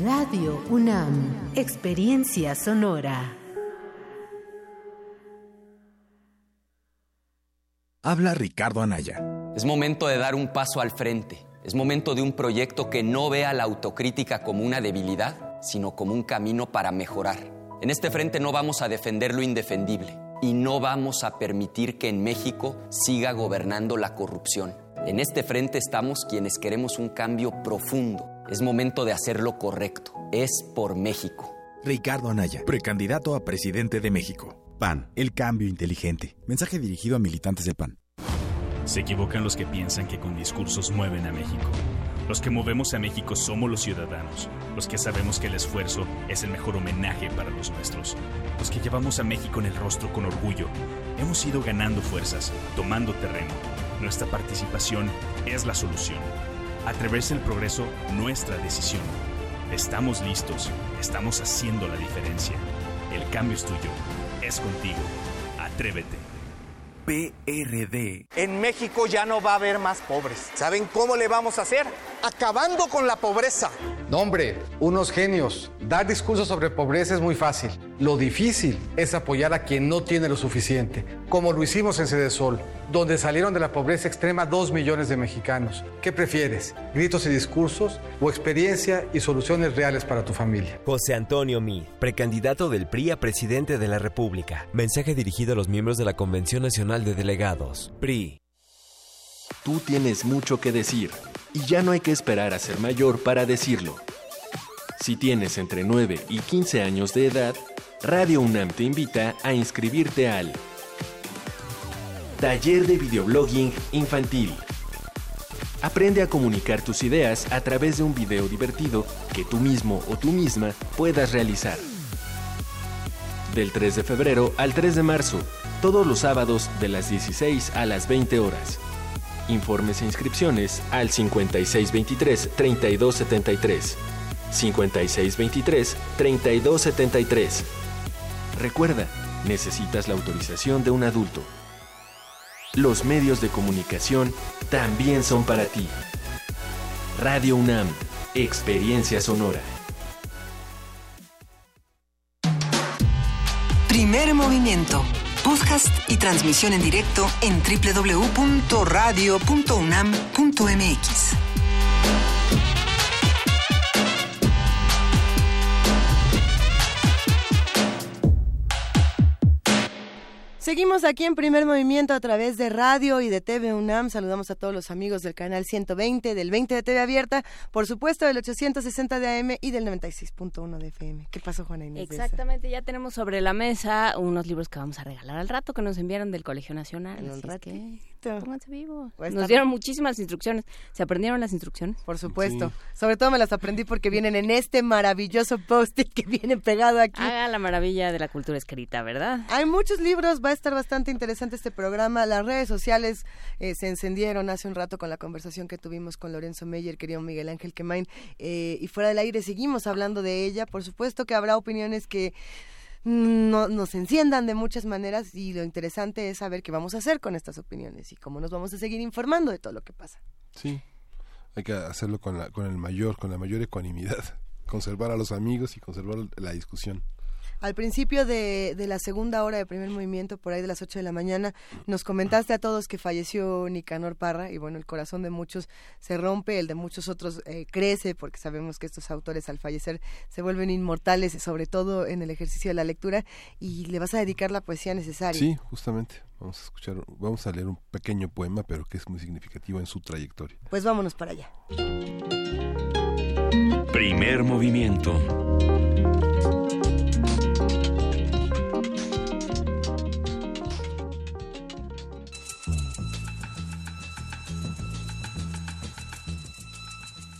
Radio UNAM, Experiencia Sonora. Habla Ricardo Anaya. Es momento de dar un paso al frente. Es momento de un proyecto que no vea la autocrítica como una debilidad, sino como un camino para mejorar. En este frente no vamos a defender lo indefendible y no vamos a permitir que en México siga gobernando la corrupción. En este frente estamos quienes queremos un cambio profundo. Es momento de hacer lo correcto. Es por México. Ricardo Anaya, precandidato a presidente de México. PAN, el cambio inteligente. Mensaje dirigido a militantes del PAN. Se equivocan los que piensan que con discursos mueven a México. Los que movemos a México somos los ciudadanos, los que sabemos que el esfuerzo es el mejor homenaje para los nuestros, los que llevamos a México en el rostro con orgullo. Hemos ido ganando fuerzas, tomando terreno. Nuestra participación es la solución. Atreverse el progreso, nuestra decisión. Estamos listos, estamos haciendo la diferencia. El cambio es tuyo, es contigo. Atrévete. PRD. En México ya no va a haber más pobres. ¿Saben cómo le vamos a hacer? Acabando con la pobreza. No, hombre, unos genios. Dar discursos sobre pobreza es muy fácil. Lo difícil es apoyar a quien no tiene lo suficiente, como lo hicimos en Sede Sol, donde salieron de la pobreza extrema dos millones de mexicanos. ¿Qué prefieres? ¿Gritos y discursos o experiencia y soluciones reales para tu familia? José Antonio Mid, precandidato del PRI a presidente de la República. Mensaje dirigido a los miembros de la Convención Nacional de Delegados. PRI. Tú tienes mucho que decir y ya no hay que esperar a ser mayor para decirlo. Si tienes entre 9 y 15 años de edad, Radio UNAM te invita a inscribirte al Taller de Videoblogging Infantil. Aprende a comunicar tus ideas a través de un video divertido que tú mismo o tú misma puedas realizar. Del 3 de febrero al 3 de marzo, todos los sábados de las 16 a las 20 horas. Informes e inscripciones al 5623-3273. 5623-3273. Recuerda, necesitas la autorización de un adulto. Los medios de comunicación también son para ti. Radio UNAM, Experiencia Sonora. Primer movimiento. Podcast y transmisión en directo en www.radio.unam.mx. Seguimos aquí en primer movimiento a través de radio y de TV UNAM. Saludamos a todos los amigos del canal 120, del 20 de TV Abierta, por supuesto del 860 de AM y del 96.1 de FM. ¿Qué pasó, Juana Inés? Exactamente, ya tenemos sobre la mesa unos libros que vamos a regalar al rato que nos enviaron del Colegio Nacional. En un pónganse vivos. Pues Nos dieron muchísimas instrucciones. ¿Se aprendieron las instrucciones? Por supuesto. Sobre todo me las aprendí porque vienen en este maravilloso post-it que viene pegado aquí. Haga la maravilla de la cultura escrita, ¿verdad? Hay muchos libros, va a estar bastante interesante este programa. Las redes sociales eh, se encendieron hace un rato con la conversación que tuvimos con Lorenzo Meyer, querido Miguel Ángel Quemain, eh, y fuera del aire seguimos hablando de ella. Por supuesto que habrá opiniones que no, nos enciendan de muchas maneras y lo interesante es saber qué vamos a hacer con estas opiniones y cómo nos vamos a seguir informando de todo lo que pasa. Sí, hay que hacerlo con, la, con el mayor, con la mayor ecuanimidad, <laughs> conservar a los amigos y conservar la discusión. Al principio de, de la segunda hora de primer movimiento, por ahí de las 8 de la mañana, nos comentaste a todos que falleció Nicanor Parra y bueno, el corazón de muchos se rompe, el de muchos otros eh, crece porque sabemos que estos autores al fallecer se vuelven inmortales, sobre todo en el ejercicio de la lectura y le vas a dedicar la poesía necesaria. Sí, justamente. Vamos a escuchar, vamos a leer un pequeño poema, pero que es muy significativo en su trayectoria. Pues vámonos para allá. Primer movimiento.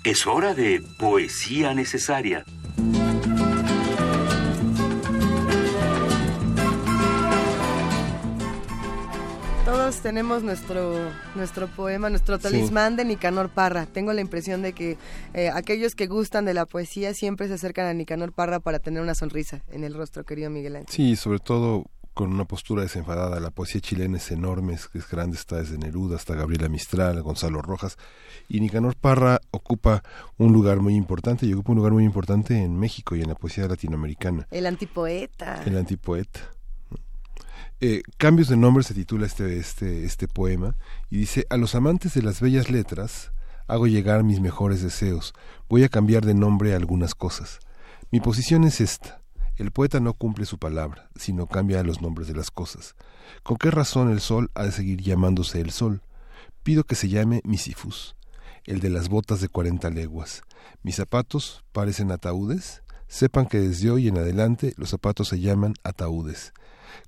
Es hora de poesía necesaria. Todos tenemos nuestro nuestro poema, nuestro Sí. talismán de Nicanor Parra. Tengo la impresión de que eh, aquellos que gustan de la poesía siempre se acercan a Nicanor Parra para tener una sonrisa en el rostro, querido Miguel Ángel. Sí, sobre todo con una postura desenfadada. La poesía chilena es enorme, es, es grande, está desde Neruda hasta Gabriela Mistral, Gonzalo Rojas. Y Nicanor Parra ocupa un lugar muy importante y ocupa un lugar muy importante en México y en la poesía latinoamericana. El antipoeta. El antipoeta. Eh, Cambios de nombre se titula este, este, este poema y dice, a los amantes de las bellas letras hago llegar mis mejores deseos, voy a cambiar de nombre algunas cosas. Mi posición es esta, el poeta no cumple su palabra, sino cambia los nombres de las cosas. ¿Con qué razón el sol ha de seguir llamándose el sol? Pido que se llame Misifus, el de las botas de cuarenta leguas. Mis zapatos parecen ataúdes, sepan que desde hoy en adelante los zapatos se llaman ataúdes.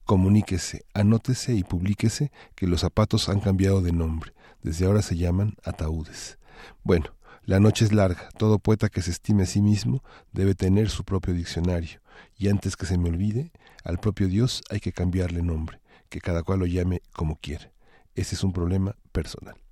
Comuníquese, anótese y publíquese que los zapatos han cambiado de nombre. Desde ahora se llaman ataúdes. Bueno, la noche es larga. Todo poeta que se estime a sí mismo debe tener su propio diccionario. Y antes que se me olvide, al propio Dios hay que cambiarle nombre, que cada cual lo llame como quiere. Ese es un problema personal.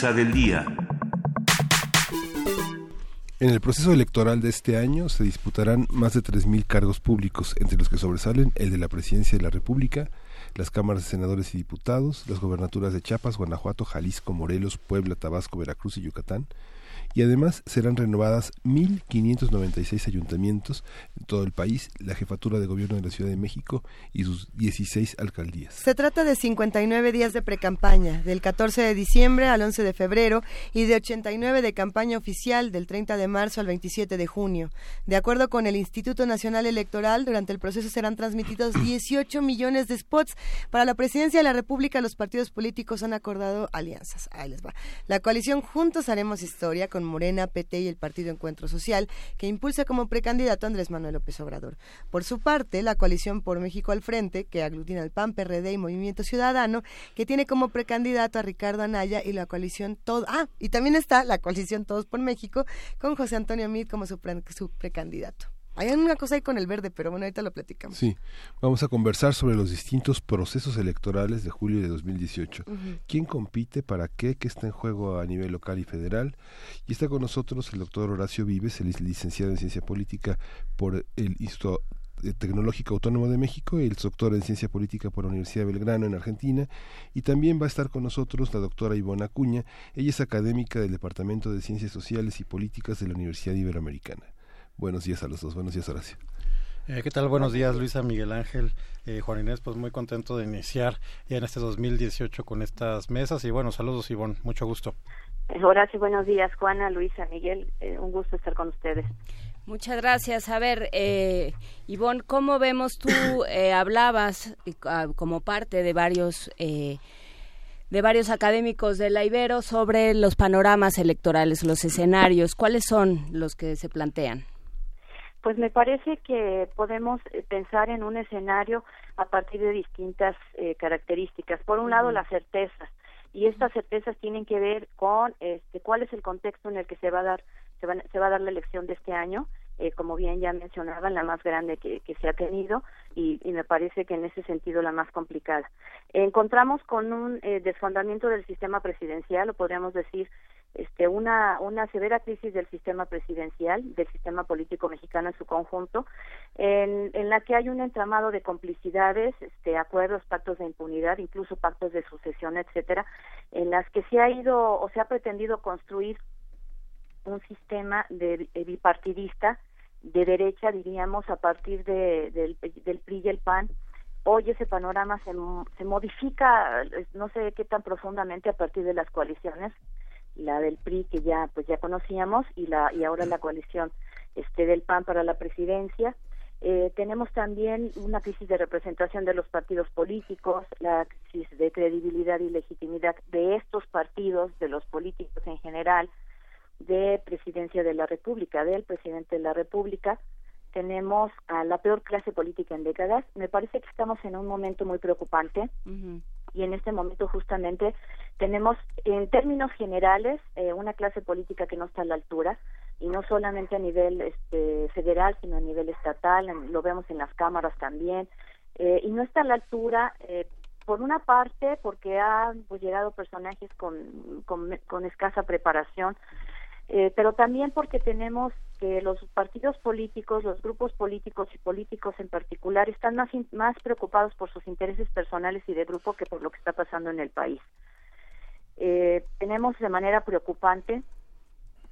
Del día. En el proceso electoral de este año se disputarán más de 3.000 cargos públicos, entre los que sobresalen el de la Presidencia de la República, las cámaras de senadores y diputados, las gobernaturas de Chiapas, Guanajuato, Jalisco, Morelos, Puebla, Tabasco, Veracruz y Yucatán, y además serán renovadas 1.596 ayuntamientos en todo el país, la jefatura de gobierno de la Ciudad de México y sus 16 alcaldías. Se trata de 59 días de precampaña, del 14 de diciembre al 11 de febrero y de 89 de campaña oficial del 30 de marzo al 27 de junio. De acuerdo con el Instituto Nacional Electoral, durante el proceso serán transmitidos <clears throat> 18 millones de spots. Para la presidencia de la República, los partidos políticos han acordado alianzas. Ahí les va. La coalición Juntos Haremos Historia con Morena, PT y el Partido Encuentro Social, que impulsa como precandidato a Andrés Manuel López Obrador. Por su parte, la coalición Por México al Frente, que aglutina al PAN, PRD y Movimiento Ciudadano, que tiene como precandidato a Ricardo Anaya y la coalición Todo. Ah, y también está la coalición Todos por México, con José Antonio Mid como su precandidato. Hay una cosa ahí con el verde, pero bueno, ahorita lo platicamos. Sí, vamos a conversar sobre los distintos procesos electorales de julio de 2018. Ujú. ¿Quién compite? ¿Para qué? ¿Qué está en juego a nivel local y federal? Y está con nosotros el doctor Horacio Vives, el lic- licenciado en Ciencia Política por el Instituto eh, Tecnológico Autónomo de México y el doctor en Ciencia Política por la Universidad de Belgrano en Argentina. Y también va a estar con nosotros la doctora Ivona Acuña. Ella es académica del Departamento de Ciencias Sociales y Políticas de la Universidad Iberoamericana. Buenos días a los dos. Buenos días, Horacio. Eh, ¿Qué tal? Buenos días, Luisa, Miguel Ángel, eh, Juan Inés. Pues muy contento de iniciar ya en este 2018 con estas mesas. Y bueno, saludos, Ivonne. Mucho gusto. Eh, Horacio, buenos días. Juana, Luisa, Miguel, eh, un gusto estar con ustedes. Muchas gracias. A ver, eh, Ivonne, ¿cómo vemos tú? <coughs> eh, hablabas eh, ah, como parte de varios eh, de varios académicos de la Ibero sobre los panoramas electorales, los escenarios. ¿Cuáles son los que se plantean? Pues me parece que podemos eh, pensar en un escenario a partir de distintas eh, características. Por un lado, las certezas. Y estas certezas tienen que ver con este, cuál es el contexto en el que se va a dar se, van- se va a dar la elección de este año. Eh, como bien ya mencionaban, la más grande que, que se ha tenido y, y me parece que en ese sentido la más complicada. encontramos con un eh, desfondamiento del sistema presidencial, o podríamos decir este, una, una severa crisis del sistema presidencial, del sistema político mexicano en su conjunto, en, en la que hay un entramado de complicidades, este, acuerdos, pactos de impunidad, incluso pactos de sucesión, etcétera, en las que se ha ido o se ha pretendido construir un sistema de, eh, bipartidista de derecha, diríamos, a partir de, del, del PRI y el PAN. Hoy ese panorama se, se modifica, eh, no sé qué tan profundamente a partir de las coaliciones, la del PRI que ya pues ya conocíamos y la y ahora la coalición este del PAN para la presidencia. Eh, tenemos también una crisis de representación de los partidos políticos, la crisis de credibilidad y legitimidad de estos partidos, de los políticos en general, de presidencia de la República, del presidente de la República. Tenemos a la peor clase política en décadas. Me parece que estamos en un momento muy preocupante y en este momento justamente tenemos en términos generales eh, una clase política que no está a la altura y no solamente a nivel este, federal, sino a nivel estatal, lo vemos en las cámaras también, eh, y no está a la altura, eh, por una parte, porque han pues, llegado personajes con, con, escasa preparación, eh, pero también porque tenemos que los partidos políticos, los grupos políticos y políticos en particular están más, más preocupados por sus intereses personales y de grupo que por lo que está pasando en el país. Eh, tenemos de manera preocupante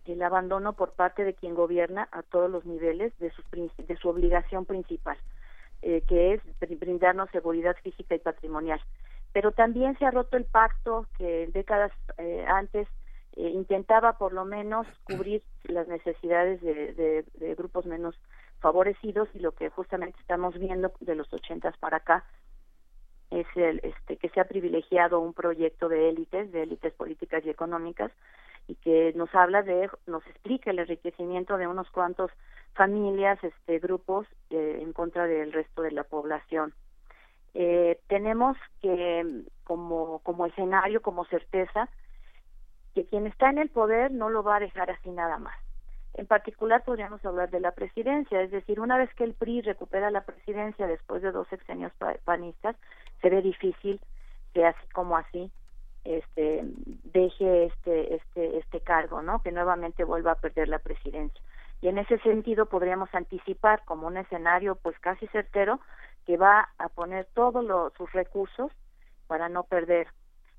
el abandono por parte de quien gobierna a todos los niveles de, sus, de su obligación principal, eh, que es brindarnos seguridad física y patrimonial. Pero también se ha roto el pacto que décadas eh, antes eh, intentaba por lo menos cubrir las necesidades de, grupos menos favorecidos y lo que justamente estamos viendo de los ochentas para acá es el este que se ha privilegiado un proyecto de élites de élites políticas y económicas y que nos habla de nos explica el enriquecimiento de unos cuantos familias este grupos eh, en contra del resto de la población. Eh, tenemos que como como escenario como certeza que quien está en el poder no lo va a dejar así nada más en particular podríamos hablar de la presidencia, es decir, una vez que el PRI recupera la presidencia después de dos sexenios panistas, se ve difícil que así como así este deje este este este cargo, ¿no? Que nuevamente vuelva a perder la presidencia. Y en ese sentido podríamos anticipar como un escenario pues casi certero que va a poner todos sus recursos para no perder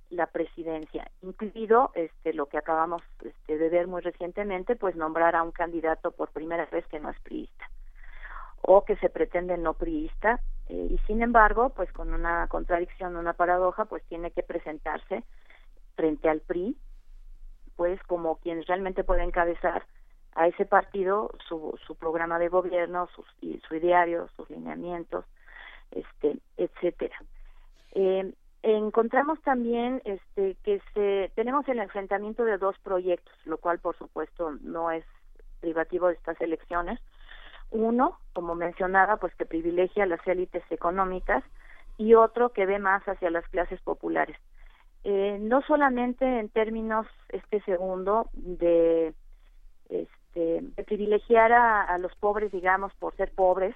la presidencia, incluido este lo que acabamos este, de ver muy recientemente, pues nombrar a un candidato por primera vez que no es priista o que se pretende no priista eh, y sin embargo, pues con una contradicción, una paradoja, pues tiene que presentarse frente al PRI, pues como quien realmente puede encabezar a ese partido su, su programa de gobierno, sus, su ideario, sus lineamientos, este, etcétera. Eh, encontramos también este que se tenemos el enfrentamiento de dos proyectos lo cual por supuesto no es privativo de estas elecciones. Uno como mencionaba pues que privilegia a las élites económicas y otro que ve más hacia las clases populares. Eh, no solamente en términos este segundo de este de privilegiar a los pobres digamos por ser pobres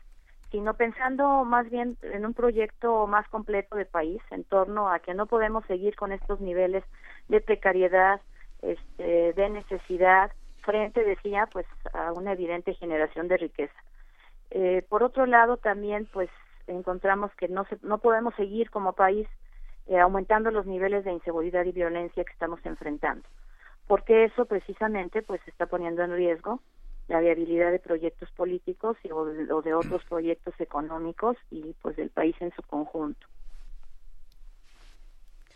sino pensando más bien en un proyecto más completo de país en torno a que no podemos seguir con estos niveles de precariedad, este, de necesidad, frente, decía, pues a una evidente generación de riqueza. Eh, por otro lado, también, pues encontramos que no, se, no podemos seguir como país eh, aumentando los niveles de inseguridad y violencia que estamos enfrentando, porque eso precisamente pues está poniendo en riesgo la viabilidad de proyectos políticos y, o, de, otros <clears throat> proyectos económicos y pues del país en su conjunto.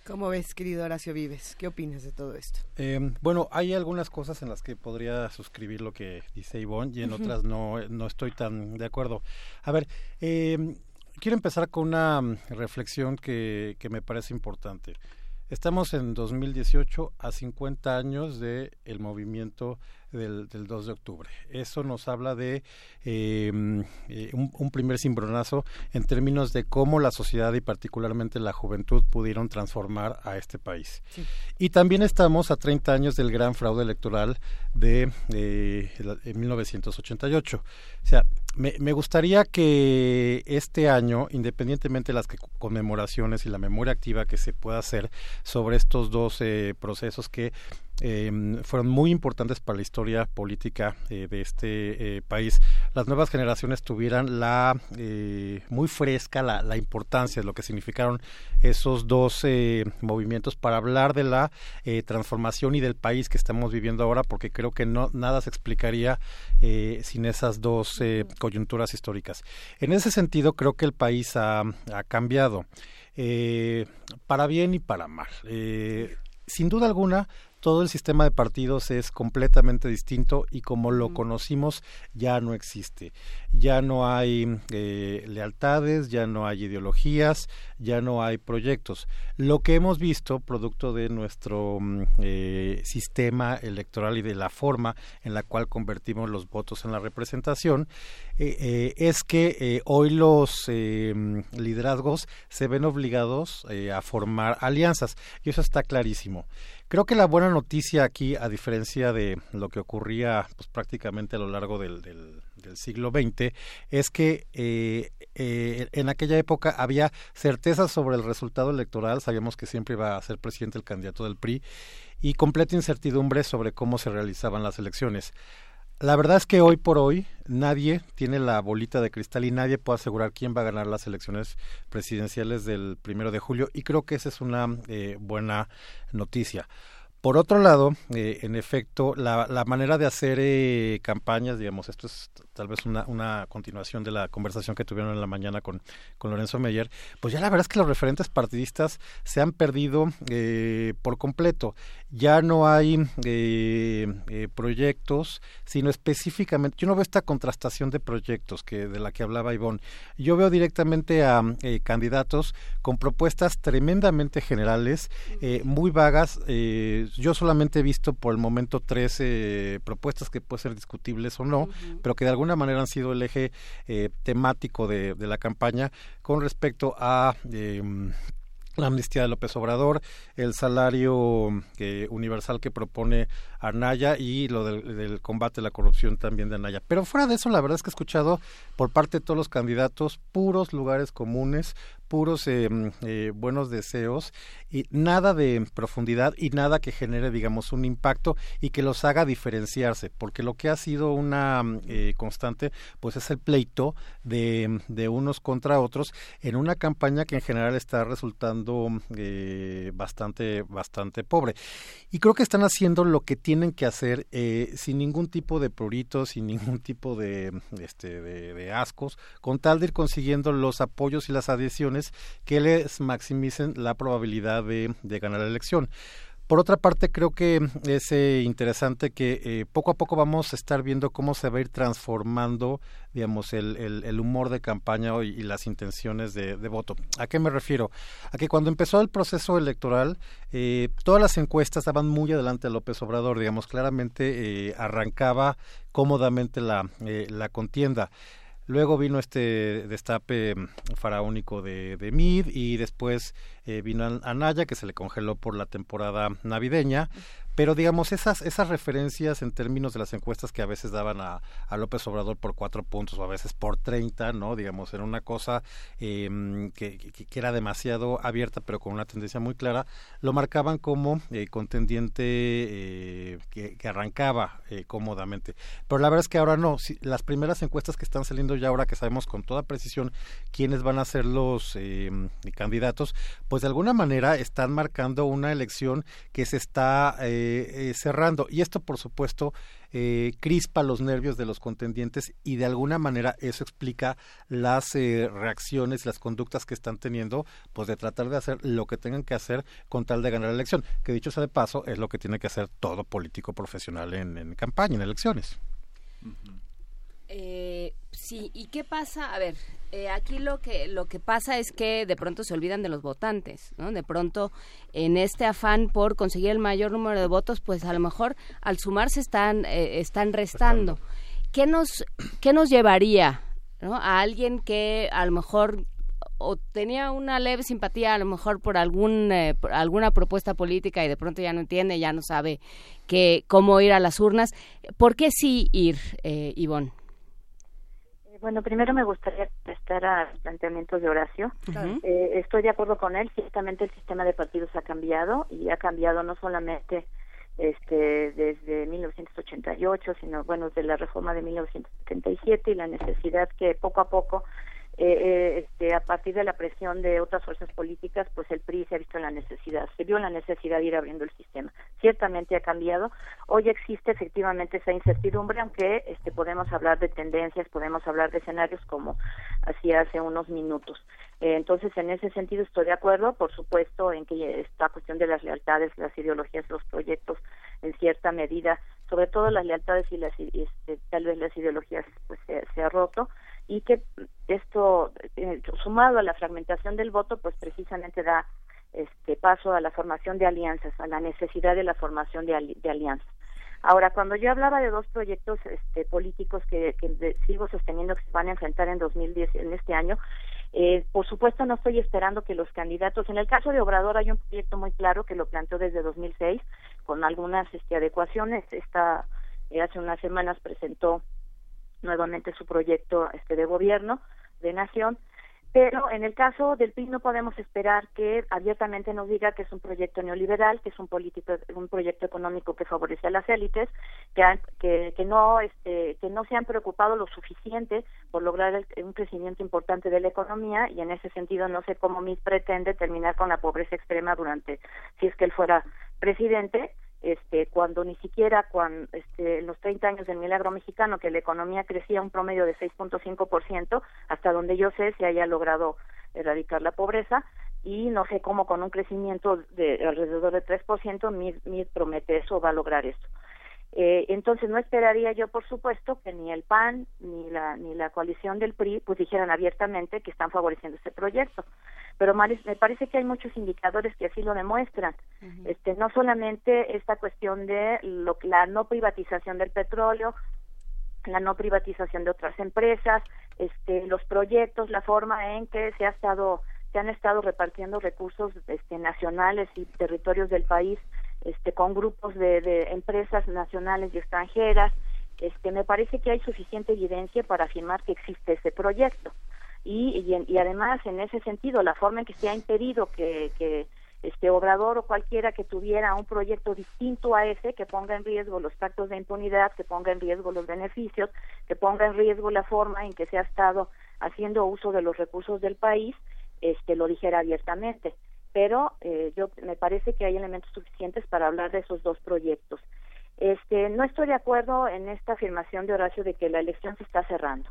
¿Cómo ves, querido Horacio Vives? ¿Qué opinas de todo esto? Em, bueno, hay algunas cosas en las que podría suscribir lo que dice Ivonne y en otras no, no estoy tan de acuerdo. A ver, eh, quiero empezar con una reflexión que, que me parece importante. Estamos en 2018 a 50 años del el movimiento del, 2 de octubre. Eso nos habla de em, eh, un, primer cimbronazo en términos de cómo la sociedad y particularmente la juventud pudieron transformar a este país. Y también estamos a 30 años del gran fraude electoral de, 1988. O sea, me, me, gustaría que este año, independientemente de las conmemoraciones y la memoria activa que se pueda hacer sobre estos dos procesos que eh, fueron muy importantes para la historia política eh, de este eh, país. Las nuevas generaciones tuvieran la eh, muy fresca la, la, importancia de lo que significaron esos dos movimientos para hablar de la transformación y del país que estamos viviendo ahora, porque creo que no nada se explicaría sin esas dos coyunturas históricas. En ese sentido, creo que el país ha, ha cambiado. para bien y para mal. sin duda alguna, todo el sistema de partidos es completamente distinto y como lo conocimos ya no existe. Ya no hay eh, lealtades, ya no hay ideologías, ya no hay proyectos. Lo que hemos visto, producto de nuestro mm, eh, sistema electoral y de la forma en la cual convertimos los votos en la representación, eh, es que hoy los liderazgos se ven obligados a formar alianzas y eso está clarísimo Creo que la buena noticia aquí, a diferencia de lo que ocurría pues, prácticamente a lo largo del, del, siglo XX, es que eh, eh, en aquella época había certeza sobre el resultado electoral, sabíamos que siempre iba a ser presidente el candidato del PRI, y completa incertidumbre sobre cómo se realizaban las elecciones. La verdad es que hoy por hoy nadie tiene la bolita de cristal y nadie puede asegurar quién va a ganar las elecciones presidenciales del primero de julio y creo que esa es una eh, buena noticia. Por otro lado, eh, en efecto, la, la, manera de hacer eh, campañas, digamos, esto es tal vez una, una, continuación de la conversación que tuvieron en la mañana con, con Lorenzo Meyer, pues ya la verdad es que los referentes partidistas se han perdido eh, por completo. Ya no hay eh, eh, proyectos, sino específicamente, yo no veo esta contrastación de proyectos que de la que hablaba Ivonne. Yo veo directamente a candidatos con propuestas tremendamente generales, muy vagas. yo solamente he visto por el momento tres propuestas que pueden ser discutibles o no, pero que de alguna manera han sido el eje eh, temático de, la campaña con respecto a eh, la amnistía de López Obrador, el salario eh, universal que propone Anaya y lo del, combate a la corrupción también de Anaya. Pero fuera de eso, la verdad es que he escuchado por parte de todos los candidatos puros lugares comunes, puros eh, eh, buenos deseos y nada de profundidad y nada que genere, digamos, un impacto y que los haga diferenciarse, porque lo que ha sido una eh, constante, pues es el pleito de, de, unos contra otros en una campaña que en general está resultando bastante, bastante pobre. Y creo que están haciendo lo que tienen que hacer sin ningún tipo de pruritos, sin ningún tipo de, este, de ascos, con tal de ir consiguiendo los apoyos y las adhesiones que les maximicen la probabilidad de, ganar la elección. Por otra parte, creo que es eh, interesante que eh, poco a poco vamos a estar viendo cómo se va a ir transformando, digamos, el, humor de campaña y, las intenciones de, voto. ¿A qué me refiero? A que cuando empezó el proceso electoral, eh, todas las encuestas estaban muy adelante a López Obrador, digamos, claramente arrancaba cómodamente la contienda. Luego vino este destape mm, faraónico de, de Mid y después eh, vino Anaya que se le congeló por la temporada navideña, pero digamos, esas, esas referencias en términos de las encuestas que a veces daban a, a López Obrador por cuatro puntos o a veces por treinta, ¿no? Digamos, era una cosa em, que, que, era demasiado abierta, pero con una tendencia muy clara, lo marcaban como eh, contendiente eh, que, que, arrancaba eh, cómodamente. Pero la verdad es que ahora no. Si, las primeras encuestas que están saliendo ya ahora que sabemos con toda precisión quiénes van a ser los em, candidatos, pues de alguna manera están marcando una elección que se está eh, cerrando. Y esto, por supuesto, eh, crispa los nervios de los contendientes y de alguna manera eso explica las eh, reacciones, las conductas que están teniendo, pues de tratar de hacer lo que tengan que hacer con tal de ganar la elección, que dicho sea de paso, es lo que tiene que hacer todo político profesional en, campaña, en elecciones. Eh, sí, ¿y qué pasa? A ver, eh, aquí lo que lo que pasa es que de pronto se olvidan de los votantes, ¿no? De pronto en este afán por conseguir el mayor número de votos, pues a lo mejor al sumarse están eh, están restando. ¿Qué nos qué nos llevaría, ¿no? A alguien que a lo mejor o tenía una leve simpatía a lo mejor por algún eh, por alguna propuesta política y de pronto ya no entiende, ya no sabe que cómo ir a las urnas. ¿Por qué sí ir, eh, Ivonne? Bueno, primero me gustaría prestar a los planteamientos de Horacio. Eh, estoy de acuerdo con él. Ciertamente el sistema de partidos ha cambiado y ha cambiado no solamente este desde 1988, sino bueno, desde la reforma de 1977 y la necesidad que poco a poco eh, eh, este, a partir de la presión de otras fuerzas políticas, pues el PRI se ha visto en la necesidad, se vio la necesidad de ir abriendo el sistema. Ciertamente ha cambiado. Hoy existe efectivamente esa incertidumbre, aunque este, podemos hablar de tendencias, podemos hablar de escenarios como hacía hace unos minutos. Eh, entonces, en ese sentido estoy de acuerdo, por supuesto, en que esta cuestión de las lealtades, las ideologías, los proyectos, en cierta medida, sobre todo las lealtades y las, este, tal vez las ideologías, pues se ha roto y que esto eh, sumado a la fragmentación del voto pues precisamente da este paso a la formación de alianzas a la necesidad de la formación de, de alianzas ahora cuando yo hablaba de dos proyectos este, políticos que, sigo sosteniendo que se van a enfrentar en 2010 en este año Eh, por supuesto, no estoy esperando que los candidatos, en el caso de Obrador hay un proyecto muy claro que lo planteó desde 2006 con algunas este, adecuaciones. Esta, eh, hace unas semanas presentó nuevamente su proyecto este, de gobierno de nación pero en el caso del PIB no podemos esperar que abiertamente nos diga que es un proyecto neoliberal, que es un político, un proyecto económico que favorece a las élites, que, que, no este, que no se han preocupado lo suficiente por lograr un crecimiento importante de la economía y en ese sentido no sé cómo MIT pretende terminar con la pobreza extrema durante si es que él fuera presidente este, cuando ni siquiera cuando, este, en los 30 años del milagro mexicano, que la economía crecía un promedio de 6.5%, hasta donde yo sé se haya logrado erradicar la pobreza, y no sé cómo con un crecimiento de alrededor de 3%, MIR, promete eso, va a lograr eso. Eh, entonces no esperaría yo, por supuesto, que ni el PAN ni la ni la coalición del PRI pues dijeran abiertamente que están favoreciendo este proyecto pero me parece que hay muchos indicadores que así lo demuestran. Este, no solamente esta cuestión de lo, la no privatización del petróleo, la no privatización de otras empresas, este, los proyectos, la forma en que se ha estado se han estado repartiendo recursos este, nacionales y territorios del país este, con grupos de, de empresas nacionales y extranjeras. Este, me parece que hay suficiente evidencia para afirmar que existe ese proyecto y, y, además en ese sentido la forma en que se ha impedido que, que este obrador o cualquiera que tuviera un proyecto distinto a ese que ponga en riesgo los pactos de impunidad, que ponga en riesgo los beneficios, que ponga en riesgo la forma en que se ha estado haciendo uso de los recursos del país, este lo dijera abiertamente. Pero eh, yo me parece que hay elementos suficientes para hablar de esos dos proyectos. Este, no estoy de acuerdo en esta afirmación de Horacio de que la elección se está cerrando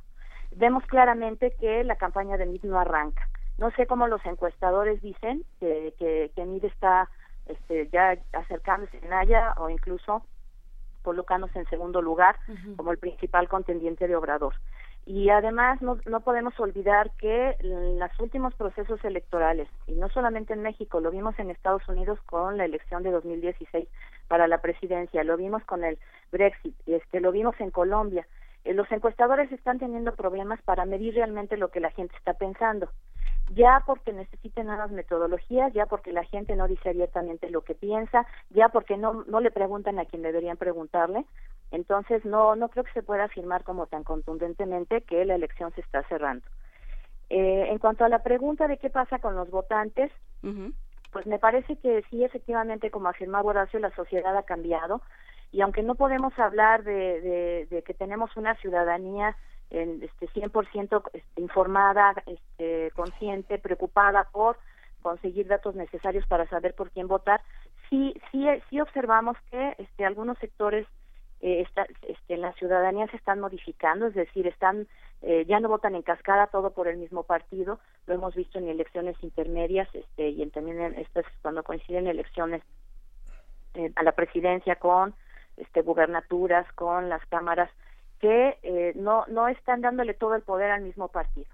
vemos claramente que la campaña de MID no arranca. No sé cómo los encuestadores dicen que, que, que MID está este, ya acercándose en Naya o incluso colocándose en segundo lugar como el principal contendiente de Obrador. Y además no, no podemos olvidar que los últimos procesos electorales, y no solamente en México, lo vimos en Estados Unidos con la elección de 2016 para la presidencia, lo vimos con el Brexit, este, lo vimos en Colombia, eh, los encuestadores están teniendo problemas para medir realmente lo que la gente está pensando, ya porque necesiten nuevas metodologías, ya porque la gente no dice abiertamente lo que piensa, ya porque no, no le preguntan a quien deberían preguntarle. Entonces, no, no creo que se pueda afirmar como tan contundentemente que la elección se está cerrando. Eh, en cuanto a la pregunta de qué pasa con los votantes, pues me parece que sí, efectivamente, como afirmaba Horacio, la sociedad ha cambiado y aunque no podemos hablar de, de, que tenemos una ciudadanía en, este 100% este, informada, este, consciente, preocupada por conseguir datos necesarios para saber por quién votar, sí sí sí observamos que este algunos sectores eh, este, en la ciudadanía se están modificando, es decir, están eh, ya no votan en cascada todo por el mismo partido, lo hemos visto en elecciones intermedias este, y también en, cuando coinciden elecciones eh, a la presidencia con este, gubernaturas, con las cámaras, que eh, no, no están dándole todo el poder al mismo partido.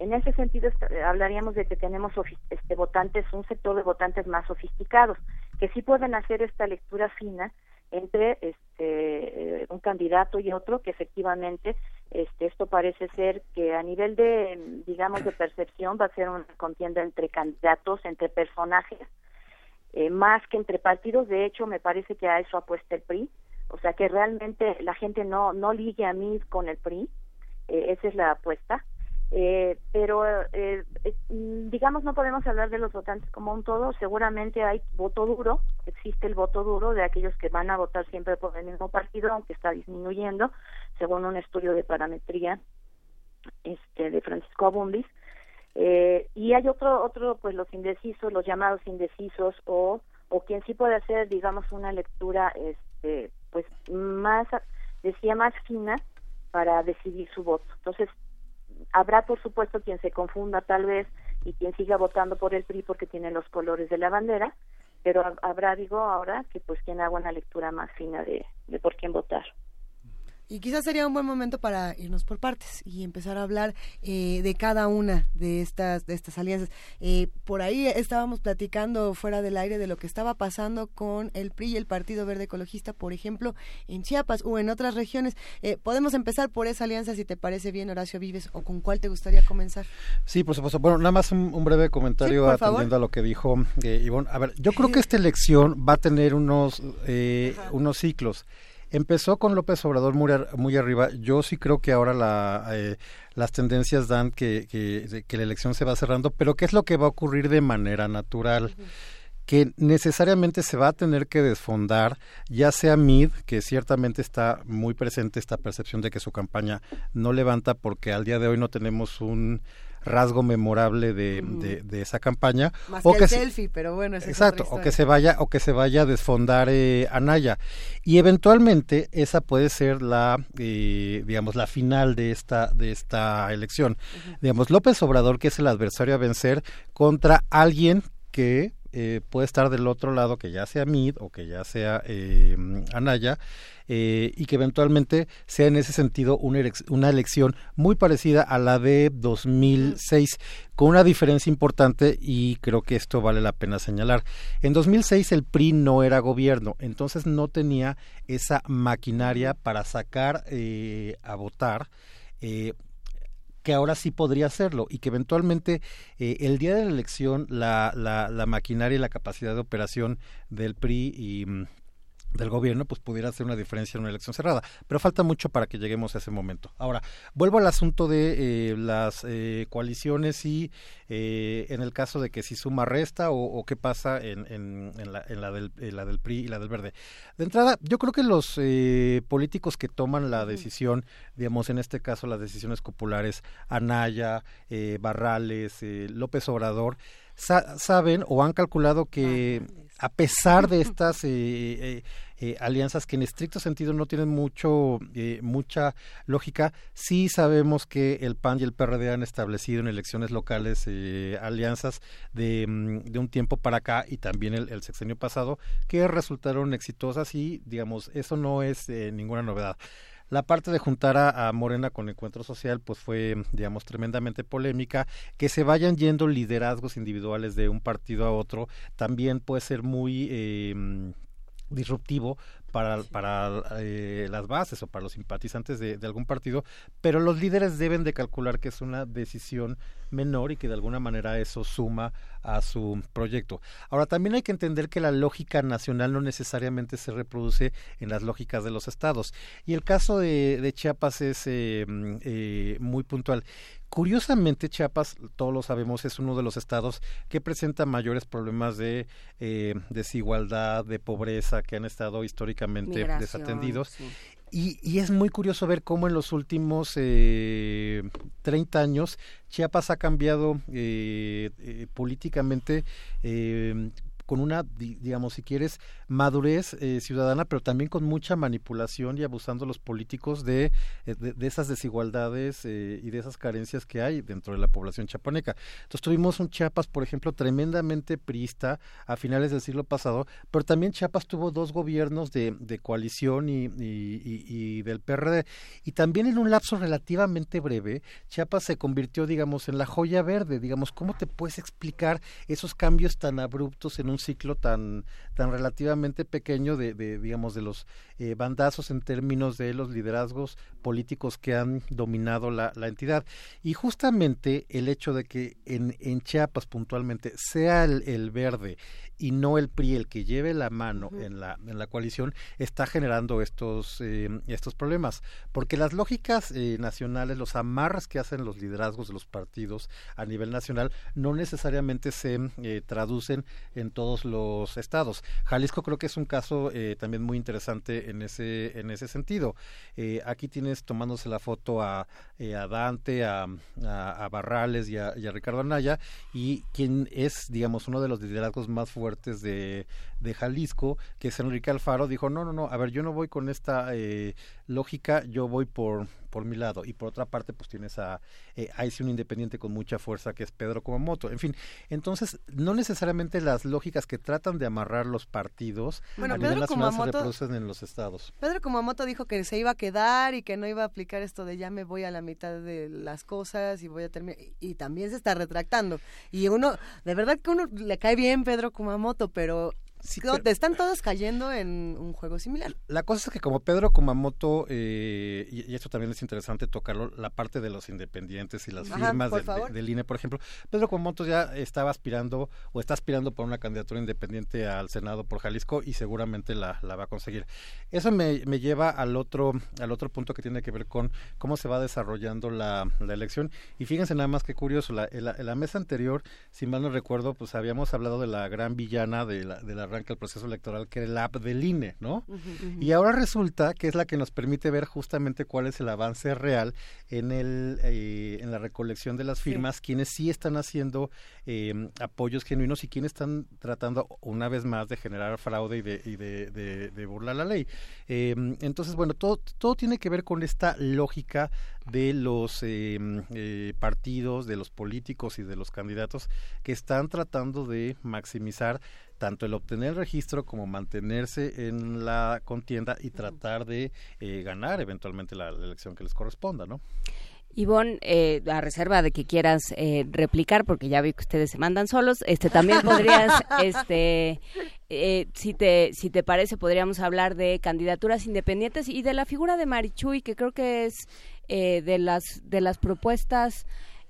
En ese sentido hablaríamos de que tenemos este, votantes, un sector de votantes más sofisticados, que sí pueden hacer esta lectura fina entre este, eh, un candidato y otro, que efectivamente este, esto parece ser que a nivel de, digamos, de percepción va a ser una contienda entre candidatos, entre personajes, eh, más que entre partidos. De hecho, me parece que a eso apuesta el PRI o sea que realmente la gente no no ligue a mí con el PRI eh, esa es la apuesta. Eh, pero eh, mm, digamos no podemos hablar de los votantes como un todo. Seguramente hay voto duro existe el voto duro de aquellos que van a votar siempre por el mismo partido aunque está disminuyendo según un estudio de parametría este de Francisco Abundis eh, y hay otro otro pues los indecisos los llamados indecisos o o quien sí puede hacer digamos una lectura este pues más decía más fina para decidir su voto. Entonces habrá por supuesto quien se confunda tal vez y quien siga votando por el PRI porque tiene los colores de la bandera pero habrá digo ahora que pues quien haga una lectura más fina de, de por quién votar Y quizás sería un buen momento para irnos por partes y empezar a hablar eh, de cada una de estas de estas alianzas. Eh, por ahí estábamos platicando fuera del aire de lo que estaba pasando con el PRI y el Partido Verde Ecologista, por ejemplo, en Chiapas o en otras regiones. Eh, podemos empezar por esa alianza, si te parece bien, Horacio Vives, o con cuál te gustaría comenzar. Sí, por supuesto. Bueno, nada más un, breve comentario atendiendo a lo que dijo Ivonne. A ver, yo creo que esta elección va a tener unos, unos ciclos. Empezó con López Obrador muy, muy arriba. Yo sí creo que ahora la, eh, las tendencias dan que, que, la elección se va cerrando, pero ¿qué es lo que va a ocurrir de manera natural? que necesariamente se va a tener que desfondar, ya sea Mid, que ciertamente está muy presente esta percepción de que su campaña no levanta porque al día de hoy no tenemos un rasgo memorable de, de, esa campaña o que, el selfie pero bueno exacto o que se vaya o que se vaya a desfondar eh, Anaya. Y eventualmente esa puede ser la eh, digamos la final de esta de esta elección. Digamos López Obrador que es el adversario a vencer contra alguien que eh, puede estar del otro lado, que ya sea Mid o que ya sea eh, Anaya, eh, y que eventualmente sea en ese sentido una, una, elección muy parecida a la de 2006, con una diferencia importante y creo que esto vale la pena señalar. En 2006 el PRI no era gobierno, entonces no tenía esa maquinaria para sacar a votar que ahora sí podría hacerlo y que eventualmente eh, el día de la elección la, la, la maquinaria y la capacidad de operación del PRI y mm, del gobierno, pues pudiera hacer una diferencia en una elección cerrada. Pero falta mucho para que lleguemos a ese momento. Ahora, vuelvo al asunto de eh, las eh, coaliciones y eh, en el caso de que si suma resta o, qué pasa en, en, la, en, la, del, la del PRI y la del Verde. De entrada, yo creo que los políticos que toman la decisión, digamos en este caso las decisiones populares, Anaya, Barrales, López Obrador, saben o han calculado que a pesar de estas eh, eh, eh, alianzas que en estricto sentido no tienen mucho mucha lógica, sí sabemos que el PAN y el PRD han establecido en elecciones locales alianzas de, mm, de, un tiempo para acá y también el, el, sexenio pasado que resultaron exitosas y digamos eso no es ninguna novedad. La parte de juntar a, Morena con Encuentro Social, pues fue, digamos, tremendamente polémica. Que se vayan yendo liderazgos individuales de un partido a otro también puede ser muy eh, disruptivo para, para eh, las bases o para los simpatizantes de, de, algún partido, pero los líderes deben de calcular que es una decisión menor y que de alguna manera eso suma a su proyecto. Ahora, también hay que entender que la lógica nacional no necesariamente se reproduce en las lógicas de los estados. Y el caso de, de Chiapas es eh, mm, eh, muy puntual. Curiosamente, Chiapas, todos lo sabemos, es uno de los estados que presenta mayores problemas de eh, desigualdad, de pobreza, que han estado históricamente desatendidos. Y, y, es muy curioso ver cómo en los últimos eh, 30 años Chiapas ha cambiado eh, eh, políticamente eh, con una, digamos, si quieres, madurez eh, ciudadana, pero también con mucha manipulación y abusando los políticos de, eh, de, esas desigualdades eh, y de esas carencias que hay dentro de la población chapaneca. Entonces tuvimos un Chiapas, por ejemplo, tremendamente priista a finales del siglo pasado, pero también Chiapas tuvo dos gobiernos de, de coalición y, y, y, del PRD. Y también en un lapso relativamente breve, Chiapas se convirtió, digamos, en la joya verde. Digamos, ¿cómo te puedes explicar esos cambios tan abruptos en un ciclo tan, tan relativamente pequeño de, de digamos, de los eh, bandazos en términos de los liderazgos políticos que han dominado la, la entidad. Y justamente el hecho de que en, en Chiapas puntualmente sea el, el verde y no el PRI el que lleve la mano en, la, en la coalición está generando estos, eh, estos problemas. Porque las lógicas eh, nacionales, los amarras que hacen los liderazgos de los partidos a nivel nacional no necesariamente se eh, traducen en todos los estados. Jalisco creo que es un caso también muy interesante en ese, en ese sentido. aquí tienes tomándose la foto a, a Dante, a, Barrales y a, Ricardo Anaya y quien es, digamos, uno de los liderazgos más fuertes fuertes de, de Jalisco, que es Enrique Alfaro, dijo, no, no, no, a ver, yo no voy con esta eh, lógica yo voy por por mi lado y por otra parte pues tienes a eh, sí un independiente con mucha fuerza que es Pedro Kumamoto en fin entonces no necesariamente las lógicas que tratan de amarrar los partidos Bueno, a nivel Pedro nacional se reproducen en los estados Pedro Kumamoto dijo que se iba a quedar y que no iba a aplicar esto de ya me voy a la mitad de las cosas y voy a terminar. Y también se está retractando. Y uno, de verdad que uno le cae bien Pedro Kumamoto, pero, te están todos cayendo en un juego similar. La cosa es que como Pedro Kumamoto, eh, y, y esto también es interesante tocarlo, la parte de los independientes y las Ajá, firmas del- de- del INE, por ejemplo, Pedro Kumamoto ya estaba aspirando o está aspirando por una candidatura independiente al Senado por Jalisco y seguramente la, la va a conseguir. Eso me, me lleva al otro, al otro punto que tiene que ver con cómo se va desarrollando la, la elección. Y fíjense nada más que curioso, la, en, la, en la mesa anterior, si mal no recuerdo, pues habíamos hablado de la gran villana de la- del arranque del proceso electoral, que era el app del INE, ¿no? Y ahora resulta que es la que nos permite ver justamente cuál es el avance real en el eh, en la recolección de las firmas, quienes sí están haciendo eh, apoyos genuinos y quienes están tratando una vez más de generar fraude y de, y de, de- de burlar la ley. Eh, entonces, bueno, todo, todo tiene que ver con esta lógica de los eh, eh, partidos, de los políticos y de los candidatos que están tratando de maximizar tanto el obtener el registro como mantenerse en la contienda y tratar de eh, ganar eventualmente la, la elección que les corresponda, ¿no? Ivonne, eh, a reserva de que quieras eh, replicar, porque ya vi que ustedes se mandan solos, este también podrías, <laughs> este, eh, si te si te parece, podríamos hablar de candidaturas independientes y de la figura de Marichuy, que creo que es eh, de las de las propuestas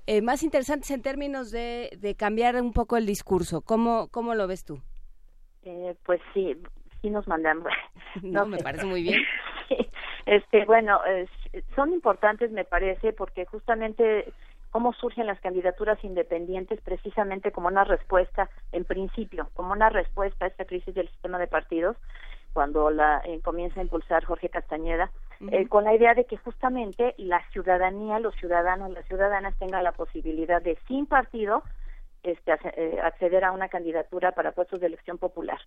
eh, más interesantes en términos de, de cambiar un poco el discurso. ¿Cómo cómo lo ves tú? Eh, pues sí, sí nos mandamos. <laughs> <laughs> No, me parece muy bien. <laughs> Este, bueno, es- son importantes, me parece, porque justamente cómo surgen las candidaturas independientes precisamente como una respuesta, en principio, como una respuesta a esta crisis del sistema de partidos, cuando la eh, comienza a impulsar Jorge Castañeda, eh, con la idea de que justamente la ciudadanía, los ciudadanos, las ciudadanas tengan la posibilidad de, sin partido, este, eh, acceder a una candidatura para puestos de elección popular.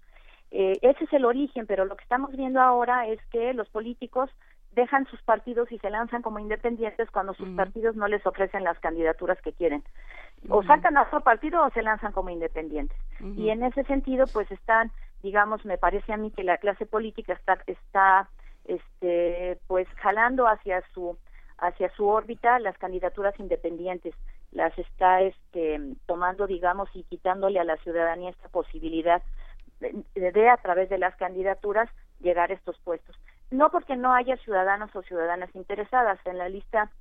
Eh, ese es el origen, pero lo que estamos viendo ahora es que los políticos dejan sus partidos y se lanzan como independientes cuando sus partidos no les ofrecen las candidaturas que quieren. O sacan a otro partido o se lanzan como independientes. Y en ese sentido, pues están, digamos, me parece a mí que la clase política está, está, este, pues jalando hacia su, hacia su órbita las candidaturas independientes, las está, este, tomando, digamos, y quitándole a la ciudadanía esta posibilidad de, de, a través de las candidaturas llegar a estos puestos. No porque no haya ciudadanos o ciudadanas interesadas en la lista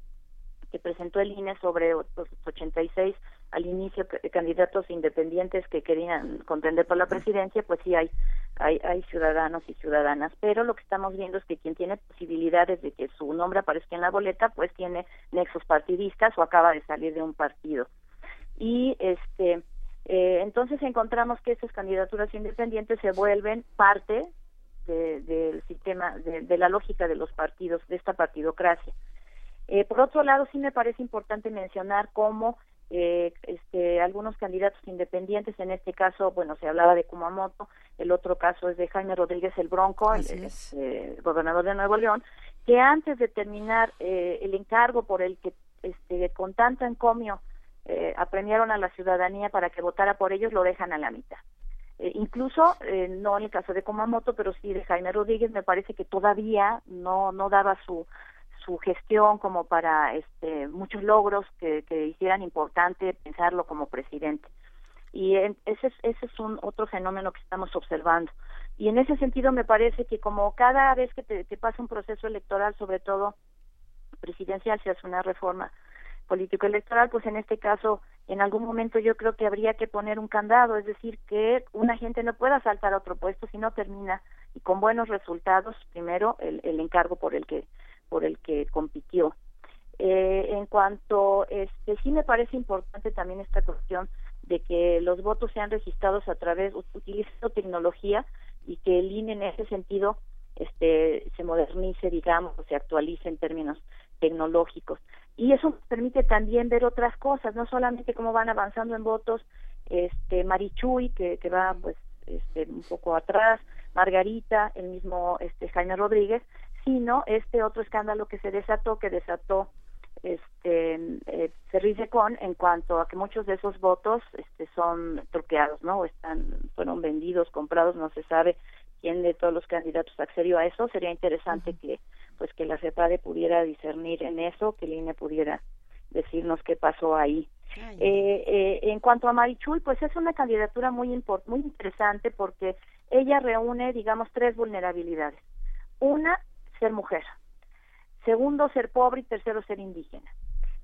que presentó el INE sobre los 86 al inicio c- candidatos independientes que querían contender por la presidencia, pues sí hay, hay hay ciudadanos y ciudadanas, pero lo que estamos viendo es que quien tiene posibilidades de que su nombre aparezca en la boleta, pues tiene nexos partidistas o acaba de salir de un partido. Y este eh, entonces encontramos que estas candidaturas independientes se vuelven parte de- del sistema, de, de la lógica de los partidos, de esta partidocracia. Eh, por otro lado, sí me parece importante mencionar cómo eh, este, algunos candidatos independientes, en este caso, bueno, se hablaba de Kumamoto, el otro caso es de Jaime Rodríguez el Bronco, el, Así es. eh, gobernador de Nuevo León, que antes de terminar eh, el encargo por el que este, con tanto encomio eh, apremiaron a la ciudadanía para que votara por ellos, lo dejan a la mitad. Eh, incluso, eh, no en el caso de Kumamoto, pero sí de Jaime Rodríguez, me parece que todavía no, no daba su, su gestión como para este, muchos logros que, hicieran importante pensarlo como presidente. Y en- ese es, ese es un otro fenómeno que estamos observando. Y en ese sentido me parece que como cada vez que te, te pasa un proceso electoral, sobre todo presidencial, se hace una reforma político-electoral, pues en este caso, en algún momento yo creo que habría que poner un candado, es decir, que una gente no pueda saltar a otro puesto si no termina y con buenos resultados, primero el, el encargo por el que por el que compitió. Eh, en cuanto, este, sí me parece importante también esta cuestión de que los votos sean registrados a través, utilizando tecnología y que el INE en ese sentido este, se modernice, digamos, se actualice en términos tecnológicos. Y eso permite también ver otras cosas, no solamente cómo van avanzando en votos este Marichuy, que, que va pues este, un poco atrás, Margarita, el mismo este Jaime Rodríguez, sino este otro escándalo que se desató, que desató este eh, Cerrice con en cuanto a que muchos de esos votos este son truqueados, ¿no? están fueron vendidos, comprados, no se sabe quién de todos los candidatos accedió a eso. Sería interesante que pues que la CEPADE pudiera discernir en eso, que el INE pudiera decirnos qué pasó ahí. Eh, eh, en cuanto a Marichuy, pues es una candidatura muy muy interesante porque ella reúne, digamos, tres vulnerabilidades. Una, ser mujer. Segundo, ser pobre y tercero, ser indígena.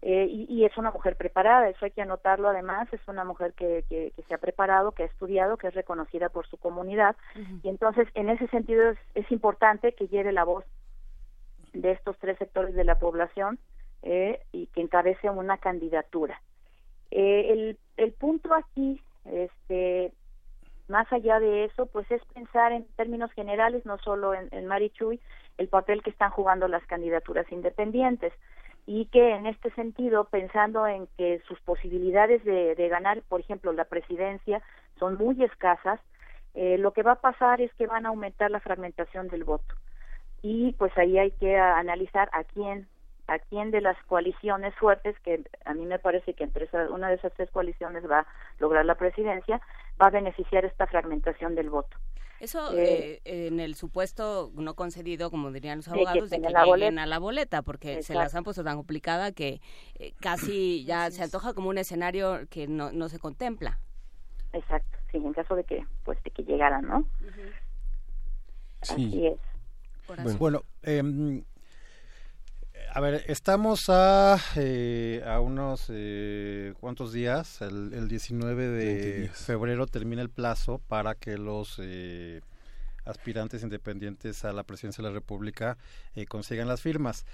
Eh, y, es una mujer preparada, eso hay que anotarlo además, es una mujer que, que, se ha preparado, que ha estudiado, que es reconocida por su comunidad y entonces en ese sentido es, es, importante que lleve la voz de estos tres sectores de la población eh, y que encabece una candidatura. Eh, el, el punto aquí, este, más allá de eso, pues es pensar en términos generales, no solo en, en Marichuy, el papel que están jugando las candidaturas independientes y que en este sentido, pensando en que sus posibilidades de, ganar, por ejemplo, la presidencia son muy escasas, eh, lo que va a pasar es que van a aumentar la fragmentación del voto. Y pues ahí hay que analizar a quién, a quién de las coaliciones fuertes, que a mí me parece que entre una de esas tres coaliciones va a lograr la presidencia, va a beneficiar esta fragmentación del voto. Eso eh, eh, en el supuesto no concedido, como dirían los abogados, de que, lleguen a la boleta, porque se las han puesto tan complicada que eh, casi <coughs> ya se antoja como un escenario que no, no se contempla. Exacto, sí, en caso de que pues de que llegaran, ¿no? Sí. Así es. Bueno, em, a ver, estamos a, eh, a unos eh, cuantos días, el, el 19 de febrero termina el plazo para que los eh, aspirantes independientes a la presidencia de la República eh, consigan las firmas.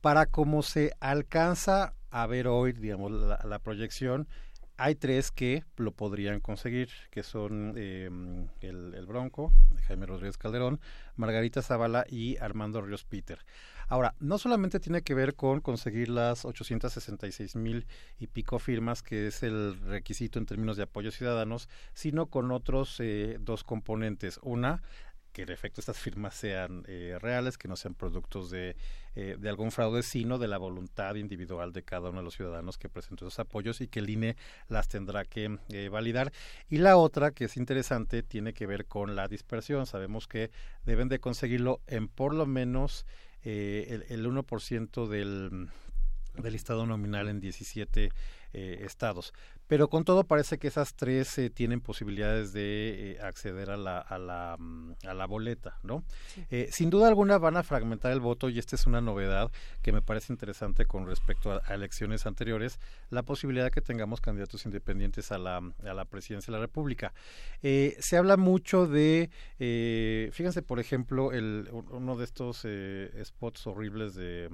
Para cómo se alcanza a ver hoy, digamos, la, la proyección, hay tres que lo podrían conseguir, que son el, el, Bronco, Jaime Rodríguez Calderón, Margarita Zavala y Armando Ríos Peter. Ahora, no solamente tiene que ver con conseguir las 866 mil y pico firmas, que es el requisito en términos de apoyo ciudadanos, sino con otros eh, dos componentes. Una, que en efecto estas firmas sean eh, reales, que no sean productos de, eh, de algún fraude, sino de la voluntad individual de cada uno de los ciudadanos que presentó esos apoyos y que el INE las tendrá que eh, validar. Y la otra, que es interesante, tiene que ver con la dispersión. Sabemos que deben de conseguirlo en por lo menos el, el 1% del del listado nominal en 17 eh, estados. Pero con todo parece que esas tres eh, tienen posibilidades de eh, acceder a la, a la, mm, a la boleta, ¿no? sin duda alguna van a fragmentar el voto y esta es una novedad que me parece interesante con respecto a, elecciones anteriores, la posibilidad de que tengamos candidatos independientes a la, a la presidencia de la República. se habla mucho de, fíjense por ejemplo, el, uno de estos spots horribles de...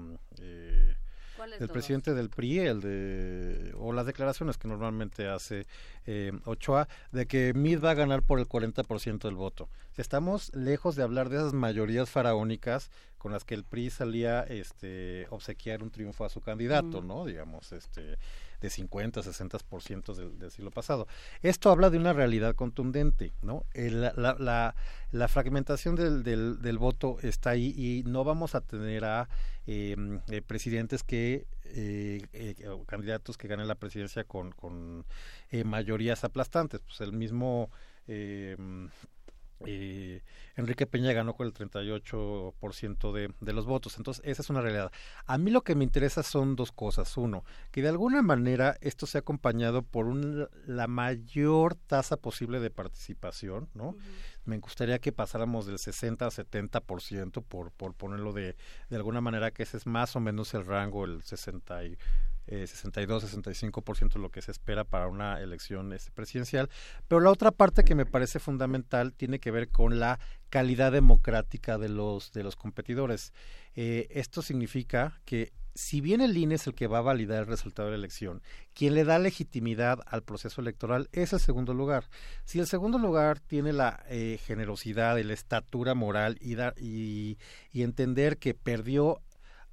Mm, el presidente del PRI, el de, o las declaraciones que normalmente hace eh, Ochoa, de que Mid va a ganar por el 40% del voto. Estamos lejos de hablar de esas mayorías faraónicas con las que el PRI salía este, obsequiar un triunfo a su candidato, ¿no? Digamos, este de 50, 60% del, del siglo pasado. Esto habla de una realidad contundente, ¿no? la, fragmentación del, del, del, voto está ahí y no vamos a tener a em, eh, presidentes que, eh, eh, candidatos que ganen la presidencia con, con mayorías aplastantes. Pues el mismo em, eh, Enrique Peña ganó con el 38% de, de los votos. Entonces, esa es una realidad. A mí lo que me interesa son dos cosas. Uno, que de alguna manera esto sea acompañado por un, la mayor tasa posible de participación, ¿no? Me gustaría que pasáramos del 60 a 70%, por, por ponerlo de, de alguna manera, que ese es más o menos el rango, el 60 y eh, 62-65% lo que se espera para una elección este, presidencial. Pero la otra parte que me parece fundamental tiene que ver con la calidad democrática de los, de los competidores. Eh, esto significa que si bien el INE es el que va a validar el resultado de la elección, quien le da legitimidad al proceso electoral es el segundo lugar. Si el segundo lugar tiene la eh, generosidad y la estatura moral y, y, y entender que perdió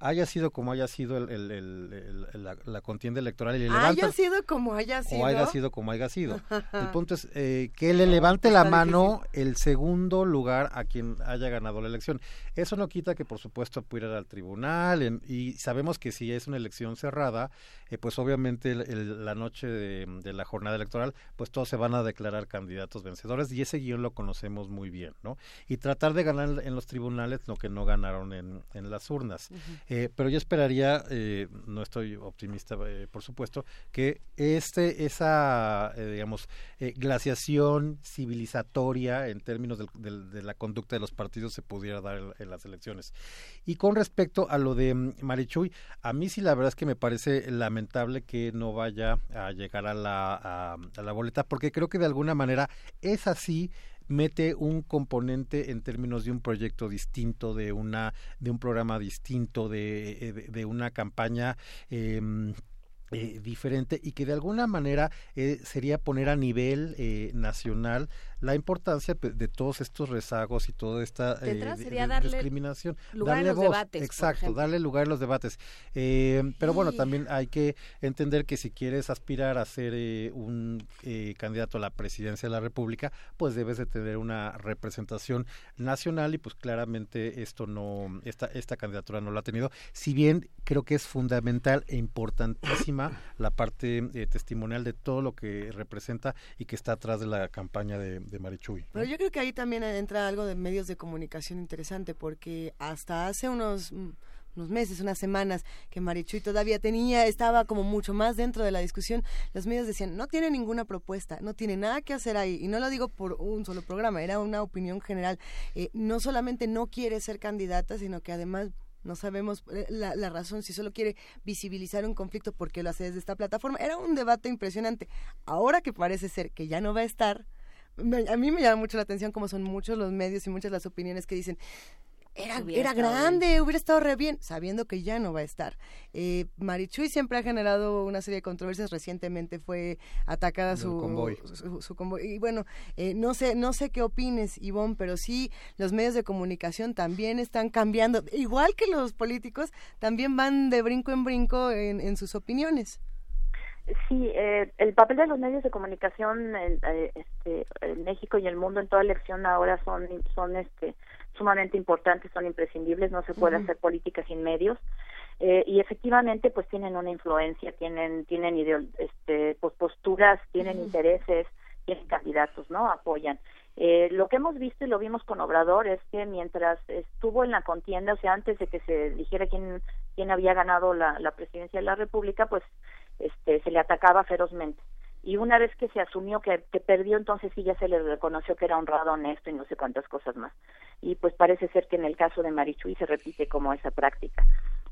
haya sido como haya sido la, contienda electoral. Y le haya sido como haya sido. O haya sido como haya sido. el punto es eh, que le levante la mano el segundo lugar a quien haya ganado la elección. Eso no quita que, por supuesto, pueda ir al tribunal y sabemos que si es una elección cerrada, eh, pues obviamente la noche de, la jornada electoral, pues todos se van a declarar candidatos vencedores y ese guion lo conocemos muy bien, ¿no? Y tratar de ganar en los tribunales lo que no ganaron en, en las urnas. Eh, pero yo esperaría, eh, no estoy optimista, eh, por supuesto, que este, esa, digamos, glaciación civilizatoria en términos de la conducta de los partidos se pudiera dar en, las elecciones. Y con respecto a lo de Marichuy, a mí sí la verdad es que me parece lamentable que no vaya a llegar a la, a la boleta, porque creo que de alguna manera es así mete un componente en términos de un proyecto distinto, de una, de un programa distinto, de, eh, de, una campaña eh, eh, diferente y que de alguna manera eh, sería poner a nivel eh, nacional la importancia de todos estos rezagos y toda esta discriminación. darle voz, debates, exacto, darle lugar a los debates. pero bueno, también hay que entender que si quieres aspirar a ser un candidato a la presidencia de la República, pues debes de tener una representación nacional y pues claramente esto no, esta, esta candidatura no lo ha tenido. Si bien creo que es fundamental e importantísima la parte eh, testimonial de todo lo que representa y que está atrás de la campaña de, de Marichuy. Pero yo creo que ahí también entra algo de medios de comunicación interesante, porque hasta hace unos mm, unos meses, unas semanas, que Marichuy todavía tenía, estaba como mucho más dentro de la discusión, los medios decían, no tiene ninguna propuesta, no tiene nada que hacer ahí. Y no lo digo por un solo programa, era una opinión general. Eh, no solamente no quiere ser candidata, sino que además no sabemos eh, la, la, razón, si solo quiere visibilizar un conflicto porque lo hace desde esta plataforma. Era un debate impresionante. Ahora que parece ser que ya no va a estar, a mí me llama mucho la atención como son muchos los medios y muchas las opiniones que dicen, era, era grande, hubiera estado re bien, sabiendo que ya no va a estar. Eh, Marichuy siempre ha generado una serie de controversias. Recientemente fue atacada su convoy. Su, convoy. Y bueno, eh, no sé, no sé qué opines, Ivonne, pero sí los medios de comunicación también están cambiando, igual que los políticos, también van de brinco en brinco en, en sus opiniones. Sí, eh, el papel de los medios de comunicación en, eh, este, en México y el mundo en toda elección ahora son, son este, sumamente importantes, son imprescindibles, no se puede hacer política sin medios. Eh, y efectivamente pues tienen una influencia, tienen tienen este pues, posturas, tienen intereses, tienen candidatos, ¿no? Apoyan. Eh, lo que hemos visto y lo vimos con Obrador es que mientras estuvo en la contienda, o sea, antes de que se dijera quién quién había ganado la, la presidencia de la República, pues este se le atacaba ferozmente y una vez que se asumió que, perdió, entonces sí ya se le reconoció que era honrado, honesto y no sé cuántas cosas más. Y pues parece ser que en el caso de Marichuy se repite como esa práctica,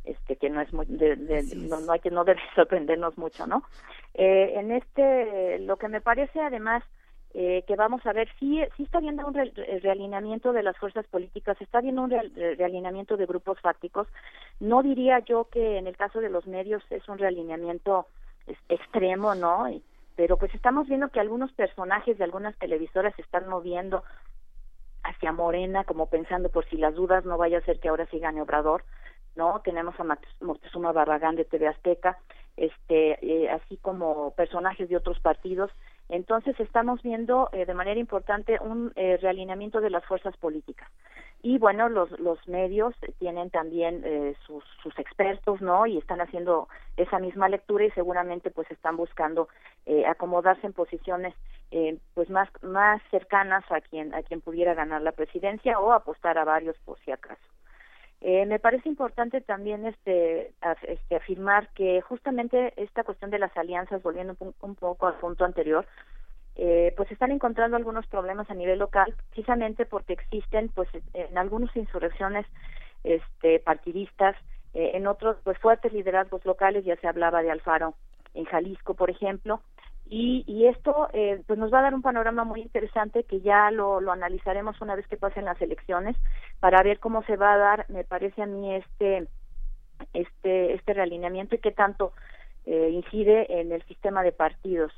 este que no es muy, no, hay que no debe <laughs> sorprendernos mucho, ¿no? Eh, en este, lo que me parece además eh, que vamos a ver, sí, sí está habiendo un realineamiento de las fuerzas políticas, está habiendo un realineamiento de grupos fácticos. No diría yo que en el caso de los medios es un realineamiento extremo, ¿no? pero pues estamos viendo que algunos personajes de algunas televisoras se están moviendo hacia Morena, como pensando por si las dudas no vaya a ser que ahora sí gane Obrador, ¿no? Tenemos a Moctezuma Barragán de TV Azteca, este, eh, así como personajes de otros partidos. Entonces estamos viendo eh, de manera importante un eh, realineamiento de las fuerzas políticas. Y bueno los los medios tienen también eh, sus sus expertos no y están haciendo esa misma lectura y seguramente pues están buscando eh, acomodarse en posiciones eh, pues más más cercanas a quien a quien pudiera ganar la presidencia o apostar a varios por si acaso eh, me parece importante también este, este afirmar que justamente esta cuestión de las alianzas volviendo un, un poco al punto anterior eh, pues están encontrando algunos problemas a nivel local, precisamente porque existen, pues, en algunas insurrecciones este, partidistas, eh, en otros, pues, fuertes liderazgos locales, ya se hablaba de Alfaro en Jalisco, por ejemplo, y, y esto, eh, pues, nos va a dar un panorama muy interesante que ya lo, lo analizaremos una vez que pasen las elecciones para ver cómo se va a dar, me parece a mí, este, este, este realineamiento y qué tanto eh, incide en el sistema de partidos.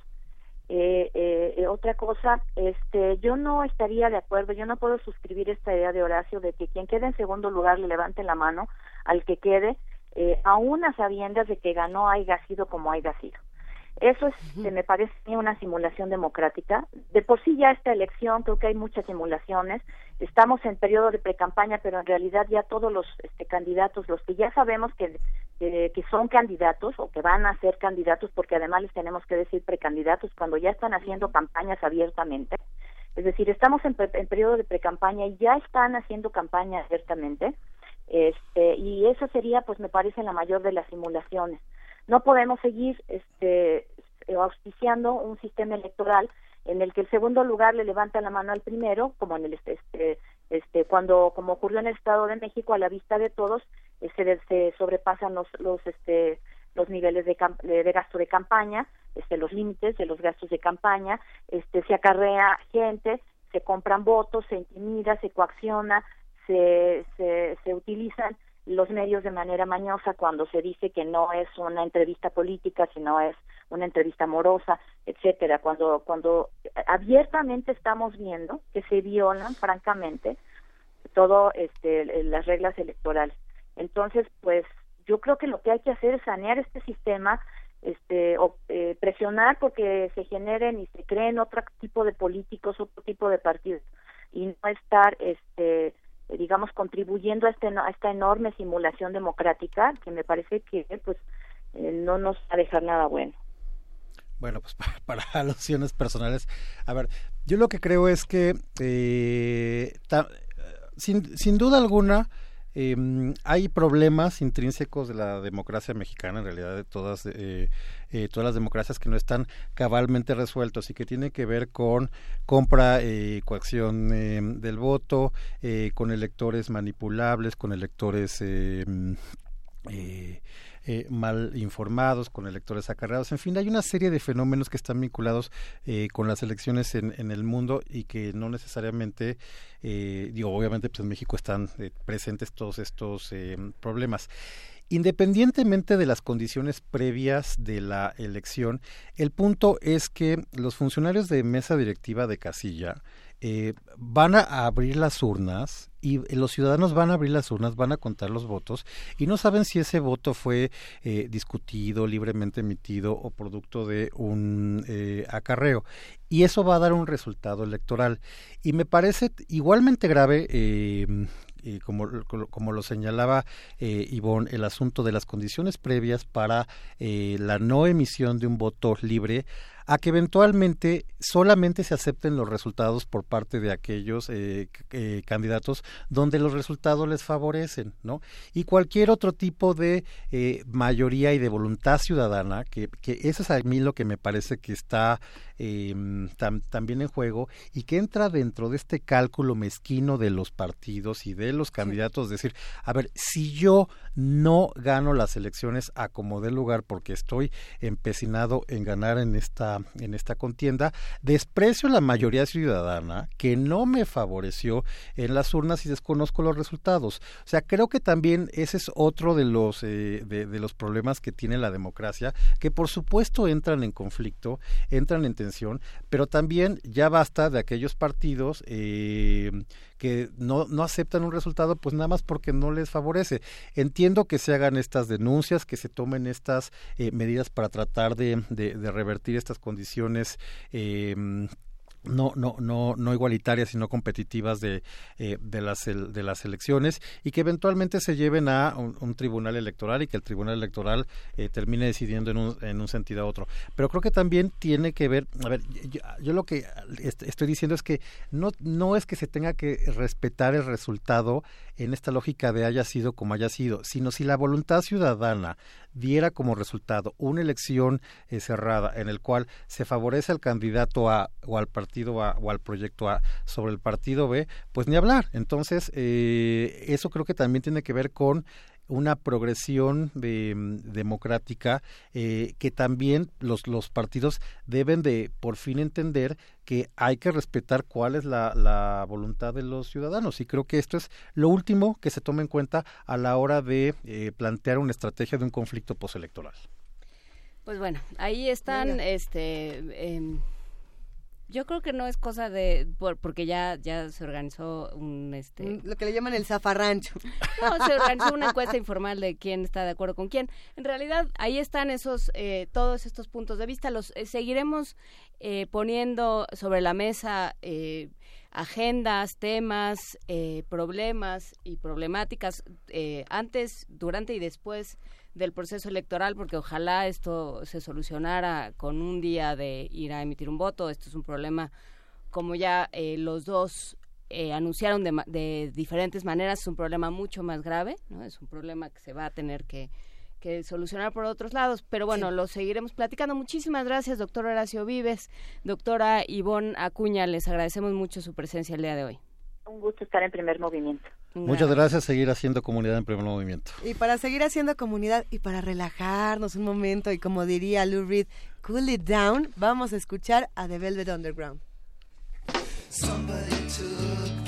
Eh, eh, otra cosa, este, yo no estaría de acuerdo, yo no puedo suscribir esta idea de Horacio de que quien quede en segundo lugar le levante la mano al que quede eh, aún a sabiendas de que ganó haya sido como haya sido. Eso es, me parece una simulación democrática. De por sí ya esta elección, creo que hay muchas simulaciones. Estamos en periodo de precampaña, pero en realidad ya todos los este, candidatos, los que ya sabemos que, que son candidatos o que van a ser candidatos, porque además les tenemos que decir precandidatos cuando ya están haciendo campañas abiertamente. Es decir, estamos en, en periodo de precampaña y ya están haciendo campaña abiertamente. Este, y eso sería, pues me parece, la mayor de las simulaciones no podemos seguir este, auspiciando un sistema electoral en el que el segundo lugar le levanta la mano al primero, como en el este, este, este cuando como ocurrió en el Estado de México a la vista de todos se, se sobrepasan los los este los niveles de, de, gasto de campaña, este los límites de los gastos de campaña, este se acarrea gente, se compran votos, se intimida, se coacciona, se se, se utilizan los medios de manera mañosa cuando se dice que no es una entrevista política, sino es una entrevista amorosa, etcétera, cuando cuando abiertamente estamos viendo que se violan francamente todo este las reglas electorales. Entonces, pues yo creo que lo que hay que hacer es sanear este sistema, este o, eh, presionar porque se generen y se creen otro tipo de políticos, otro tipo de partidos y no estar este digamos, contribuyendo a, este, a esta enorme simulación democrática que me parece que pues eh, no nos va a dejar nada bueno. Bueno, pues <laughs> para, alusiones personales, a ver, yo lo que creo es que eh, sin, sin duda alguna, eh, hay problemas intrínsecos de la democracia mexicana, en realidad de todas, eh, eh, todas las democracias que no están cabalmente resueltos y que tiene que ver con compra y coacción del voto, con electores manipulables, con electores eh, mal informados, con electores acarreados. En fin, hay una serie de fenómenos que están vinculados eh, con las elecciones en, el mundo y que no necesariamente, eh, digo, obviamente pues en México están presentes todos estos problemas. Independientemente de las condiciones previas de la elección, el punto es que los funcionarios de mesa directiva de casilla eh, van a abrir las urnas y los ciudadanos van a abrir las urnas, van a contar los votos y no saben si ese voto fue eh, discutido, libremente emitido o producto de un eh, acarreo. Y eso va a dar un resultado electoral. Y me parece igualmente grave y como, como lo señalaba eh, Ivonne, el asunto de las condiciones previas para eh, la no emisión de un voto libre a que eventualmente solamente se acepten los resultados por parte de aquellos eh, eh, candidatos donde los resultados les favorecen, ¿no? Y cualquier otro tipo de eh, mayoría y de voluntad ciudadana, que, que eso es a mí lo que me parece que está em, también en juego y que entra dentro de este cálculo mezquino de los partidos y de los candidatos, decir, a ver, si yo no gano las elecciones a como dé lugar porque estoy empecinado en ganar en esta en esta contienda, desprecio la mayoría ciudadana que no me favoreció en las urnas y desconozco los resultados. O sea, creo que también ese es otro de los eh, de, los problemas que tiene la democracia, que por supuesto entran en conflicto, entran en tensión, pero también ya basta de aquellos partidos eh, que no, no aceptan un resultado pues nada más porque no les favorece. Entiendo que se hagan estas denuncias, que se tomen estas eh, medidas para tratar de, de, de revertir estas condiciones eh, no, no, no, no igualitarias sino competitivas de, eh, de, las, de las elecciones y que eventualmente se lleven a un, tribunal electoral y que el tribunal electoral eh, termine decidiendo en un, en un sentido a otro. Pero creo que también tiene que ver, a ver, yo, lo que estoy diciendo es que no, no es que se tenga que respetar el resultado en esta lógica de haya sido como haya sido, sino si la voluntad ciudadana diera como resultado una elección eh, cerrada en el cual se favorece al candidato A o al partido A o al proyecto A sobre el partido B, pues ni hablar. Entonces, eh, eso creo que también tiene que ver con una progresión de, mm, democrática eh, que también los, los partidos deben de por fin entender que hay que respetar cuál es la, la, voluntad de los ciudadanos y creo que esto es lo último que se toma en cuenta a la hora de eh, plantear una estrategia de un conflicto postelectoral. Pues bueno, ahí están este em, Yo creo que no es cosa de por- porque ya ya se organizó un este Lo que le llaman el zafarrancho. no, se <laughs> organizó una encuesta informal de quién está de acuerdo con quién. En realidad, ahí están esos, eh, todos estos puntos de vista. Los eh, seguiremos eh, poniendo sobre la mesa eh, agendas, temas, eh, problemas y problemáticas eh, antes, durante y después del proceso electoral, porque ojalá esto se solucionara con un día de ir a emitir un voto. Esto es un problema, como ya eh, los dos eh, anunciaron de, de diferentes maneras, es un problema mucho más grave, ¿no? Es un problema que se va a tener que, que solucionar por otros lados, pero bueno, lo seguiremos platicando. Muchísimas gracias, doctor Horacio Vives, doctora Ivonne Acuña, les agradecemos mucho su presencia el día de hoy. Un gusto estar en primer movimiento. Muchas gracias, seguir haciendo comunidad en primer movimiento. Y para seguir haciendo comunidad y para relajarnos un momento y como diría Lou Reed, cool it down, vamos a escuchar a The Velvet Underground. Somebody took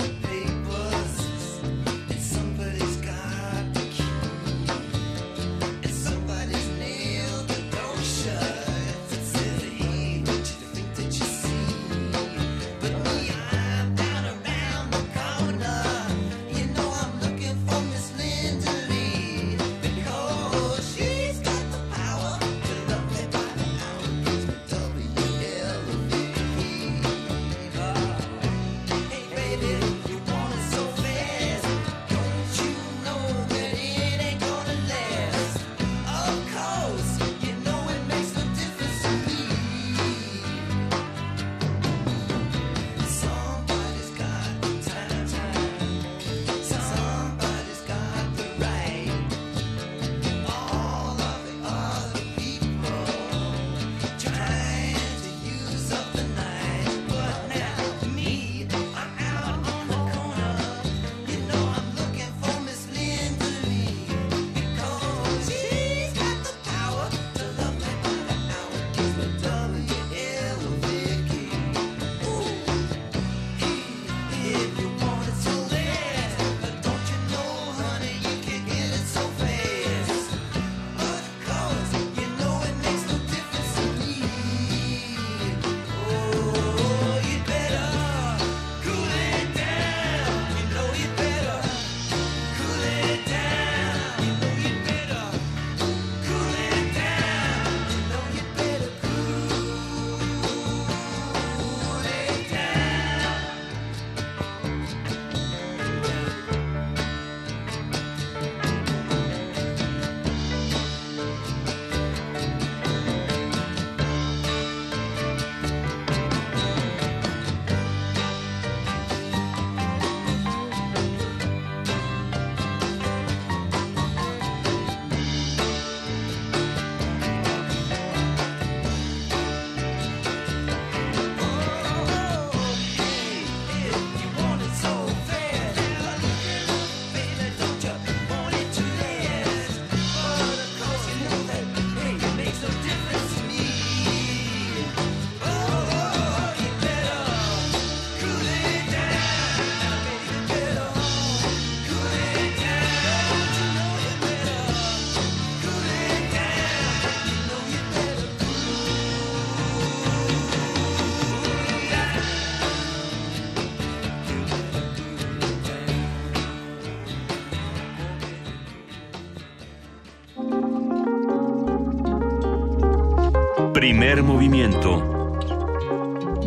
Primer movimiento.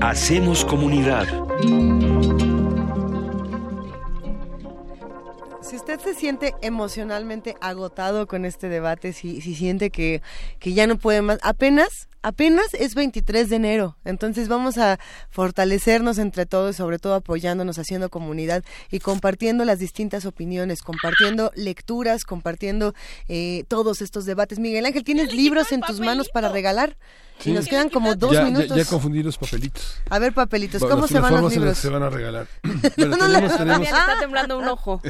Hacemos comunidad. Si usted se siente emocionalmente agotado con este debate, si, si siente que, que ya no puede más, apenas, apenas es 23 de enero, entonces vamos a fortalecernos entre todos, sobre todo apoyándonos, haciendo comunidad y compartiendo las distintas opiniones, compartiendo lecturas, compartiendo eh, todos estos debates. Miguel Ángel, ¿tienes libros en tus manos para regalar? Sí. Y nos quedan como dos ya, minutos. Ya, ya confundí los papelitos. A ver, papelitos, ¿cómo las- se van los libros? se van a regalar. No, <laughs> Bueno, no, tenemos, la- tenemos, está temblando un <laughs> ojo.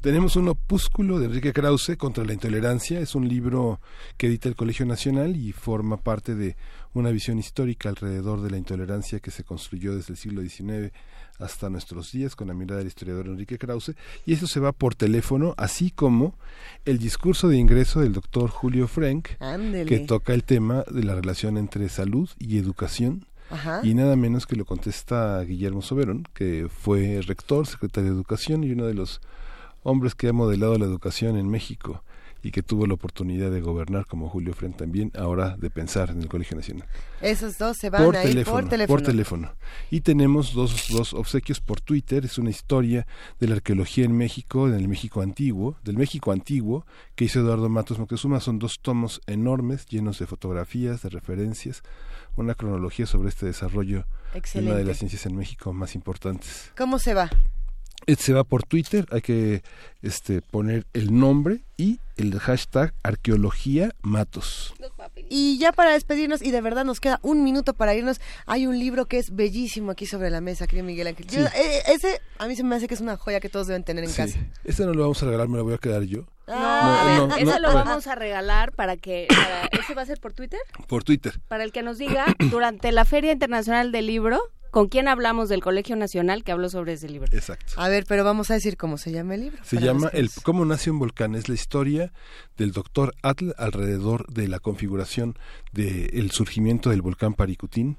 tenemos un opúsculo de Enrique Krause contra la intolerancia. Es un libro que edita el Colegio Nacional y forma parte de una visión histórica alrededor de la intolerancia que se construyó desde el siglo XIX hasta nuestros días con la mirada del historiador Enrique Krause. Y eso se va por teléfono, así como el discurso de ingreso del doctor Julio Frank, Ándele. que toca el tema de la relación entre salud y educación Ajá. y nada menos que lo contesta Guillermo Soberón, que fue rector, secretario de Educación y uno de los hombres que ha modelado la educación en México y que tuvo la oportunidad de gobernar como Julio Fren también, ahora de pensar en el Colegio Nacional. Esos dos se van Por a ir teléfono, por teléfono. por teléfono. Y tenemos dos, dos obsequios por Twitter. Es una historia de la arqueología en México, en el México antiguo, del México antiguo, que hizo Eduardo Matos Moctezuma. Son dos tomos enormes, llenos de fotografías, de referencias, una cronología sobre este desarrollo de una de las ciencias en México más importantes. ¿Cómo se va? Eh, Se va por Twitter, hay que este, poner el nombre y el hashtag arqueología matos. Y ya para despedirnos, y de verdad nos queda un minuto para irnos, hay un libro que es bellísimo aquí sobre la mesa, querido Miguel Ángel. Yo- Sí. eh, ese a mí se me hace que es una joya que todos deben tener en Sí. casa. Este no lo vamos a regalar, me lo voy a quedar yo. No, No, a ver, no, ese no, lo a ver. vamos a regalar para que... para- ¿Ese va a ser por Twitter? Por Twitter. Para el que nos diga, durante la Feria Internacional del Libro, ¿con quién hablamos del Colegio Nacional que habló sobre ese libro? Exacto. A ver, pero vamos a decir cómo se llama el libro. Se llama el cómo nace un volcán. Es la historia del doctor Atl alrededor de la configuración del surgimiento del volcán Paricutín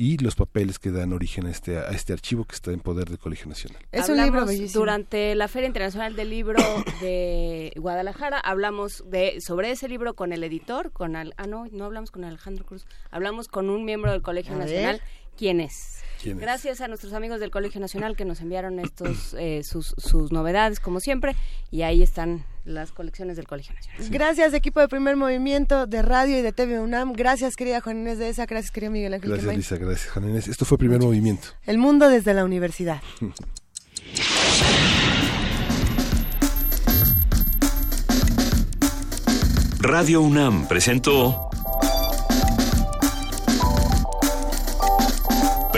y los papeles que dan origen a este, a este archivo que está en poder del Colegio Nacional. Es un libro bellísimo. Durante la Feria Internacional del Libro <coughs> de Guadalajara hablamos de sobre ese libro con el editor, con al, ah no, no hablamos con Alejandro Cruz, hablamos con un miembro del Colegio A ver. ¿Quién es? ¿Quién es? Gracias a nuestros amigos del Colegio Nacional que nos enviaron estos <clears throat> eh, sus, sus novedades como siempre y ahí están las colecciones del Colegio Nacional. Gracias, equipo de primer movimiento de radio y de TV UNAM. Gracias, querida Juan Inés de esa. Gracias, querido Miguel Ángel Gracias. Lisa. Gracias, Juan Inés. Esto fue Primer Movimiento. El mundo desde la universidad. <laughs> Radio UNAM presentó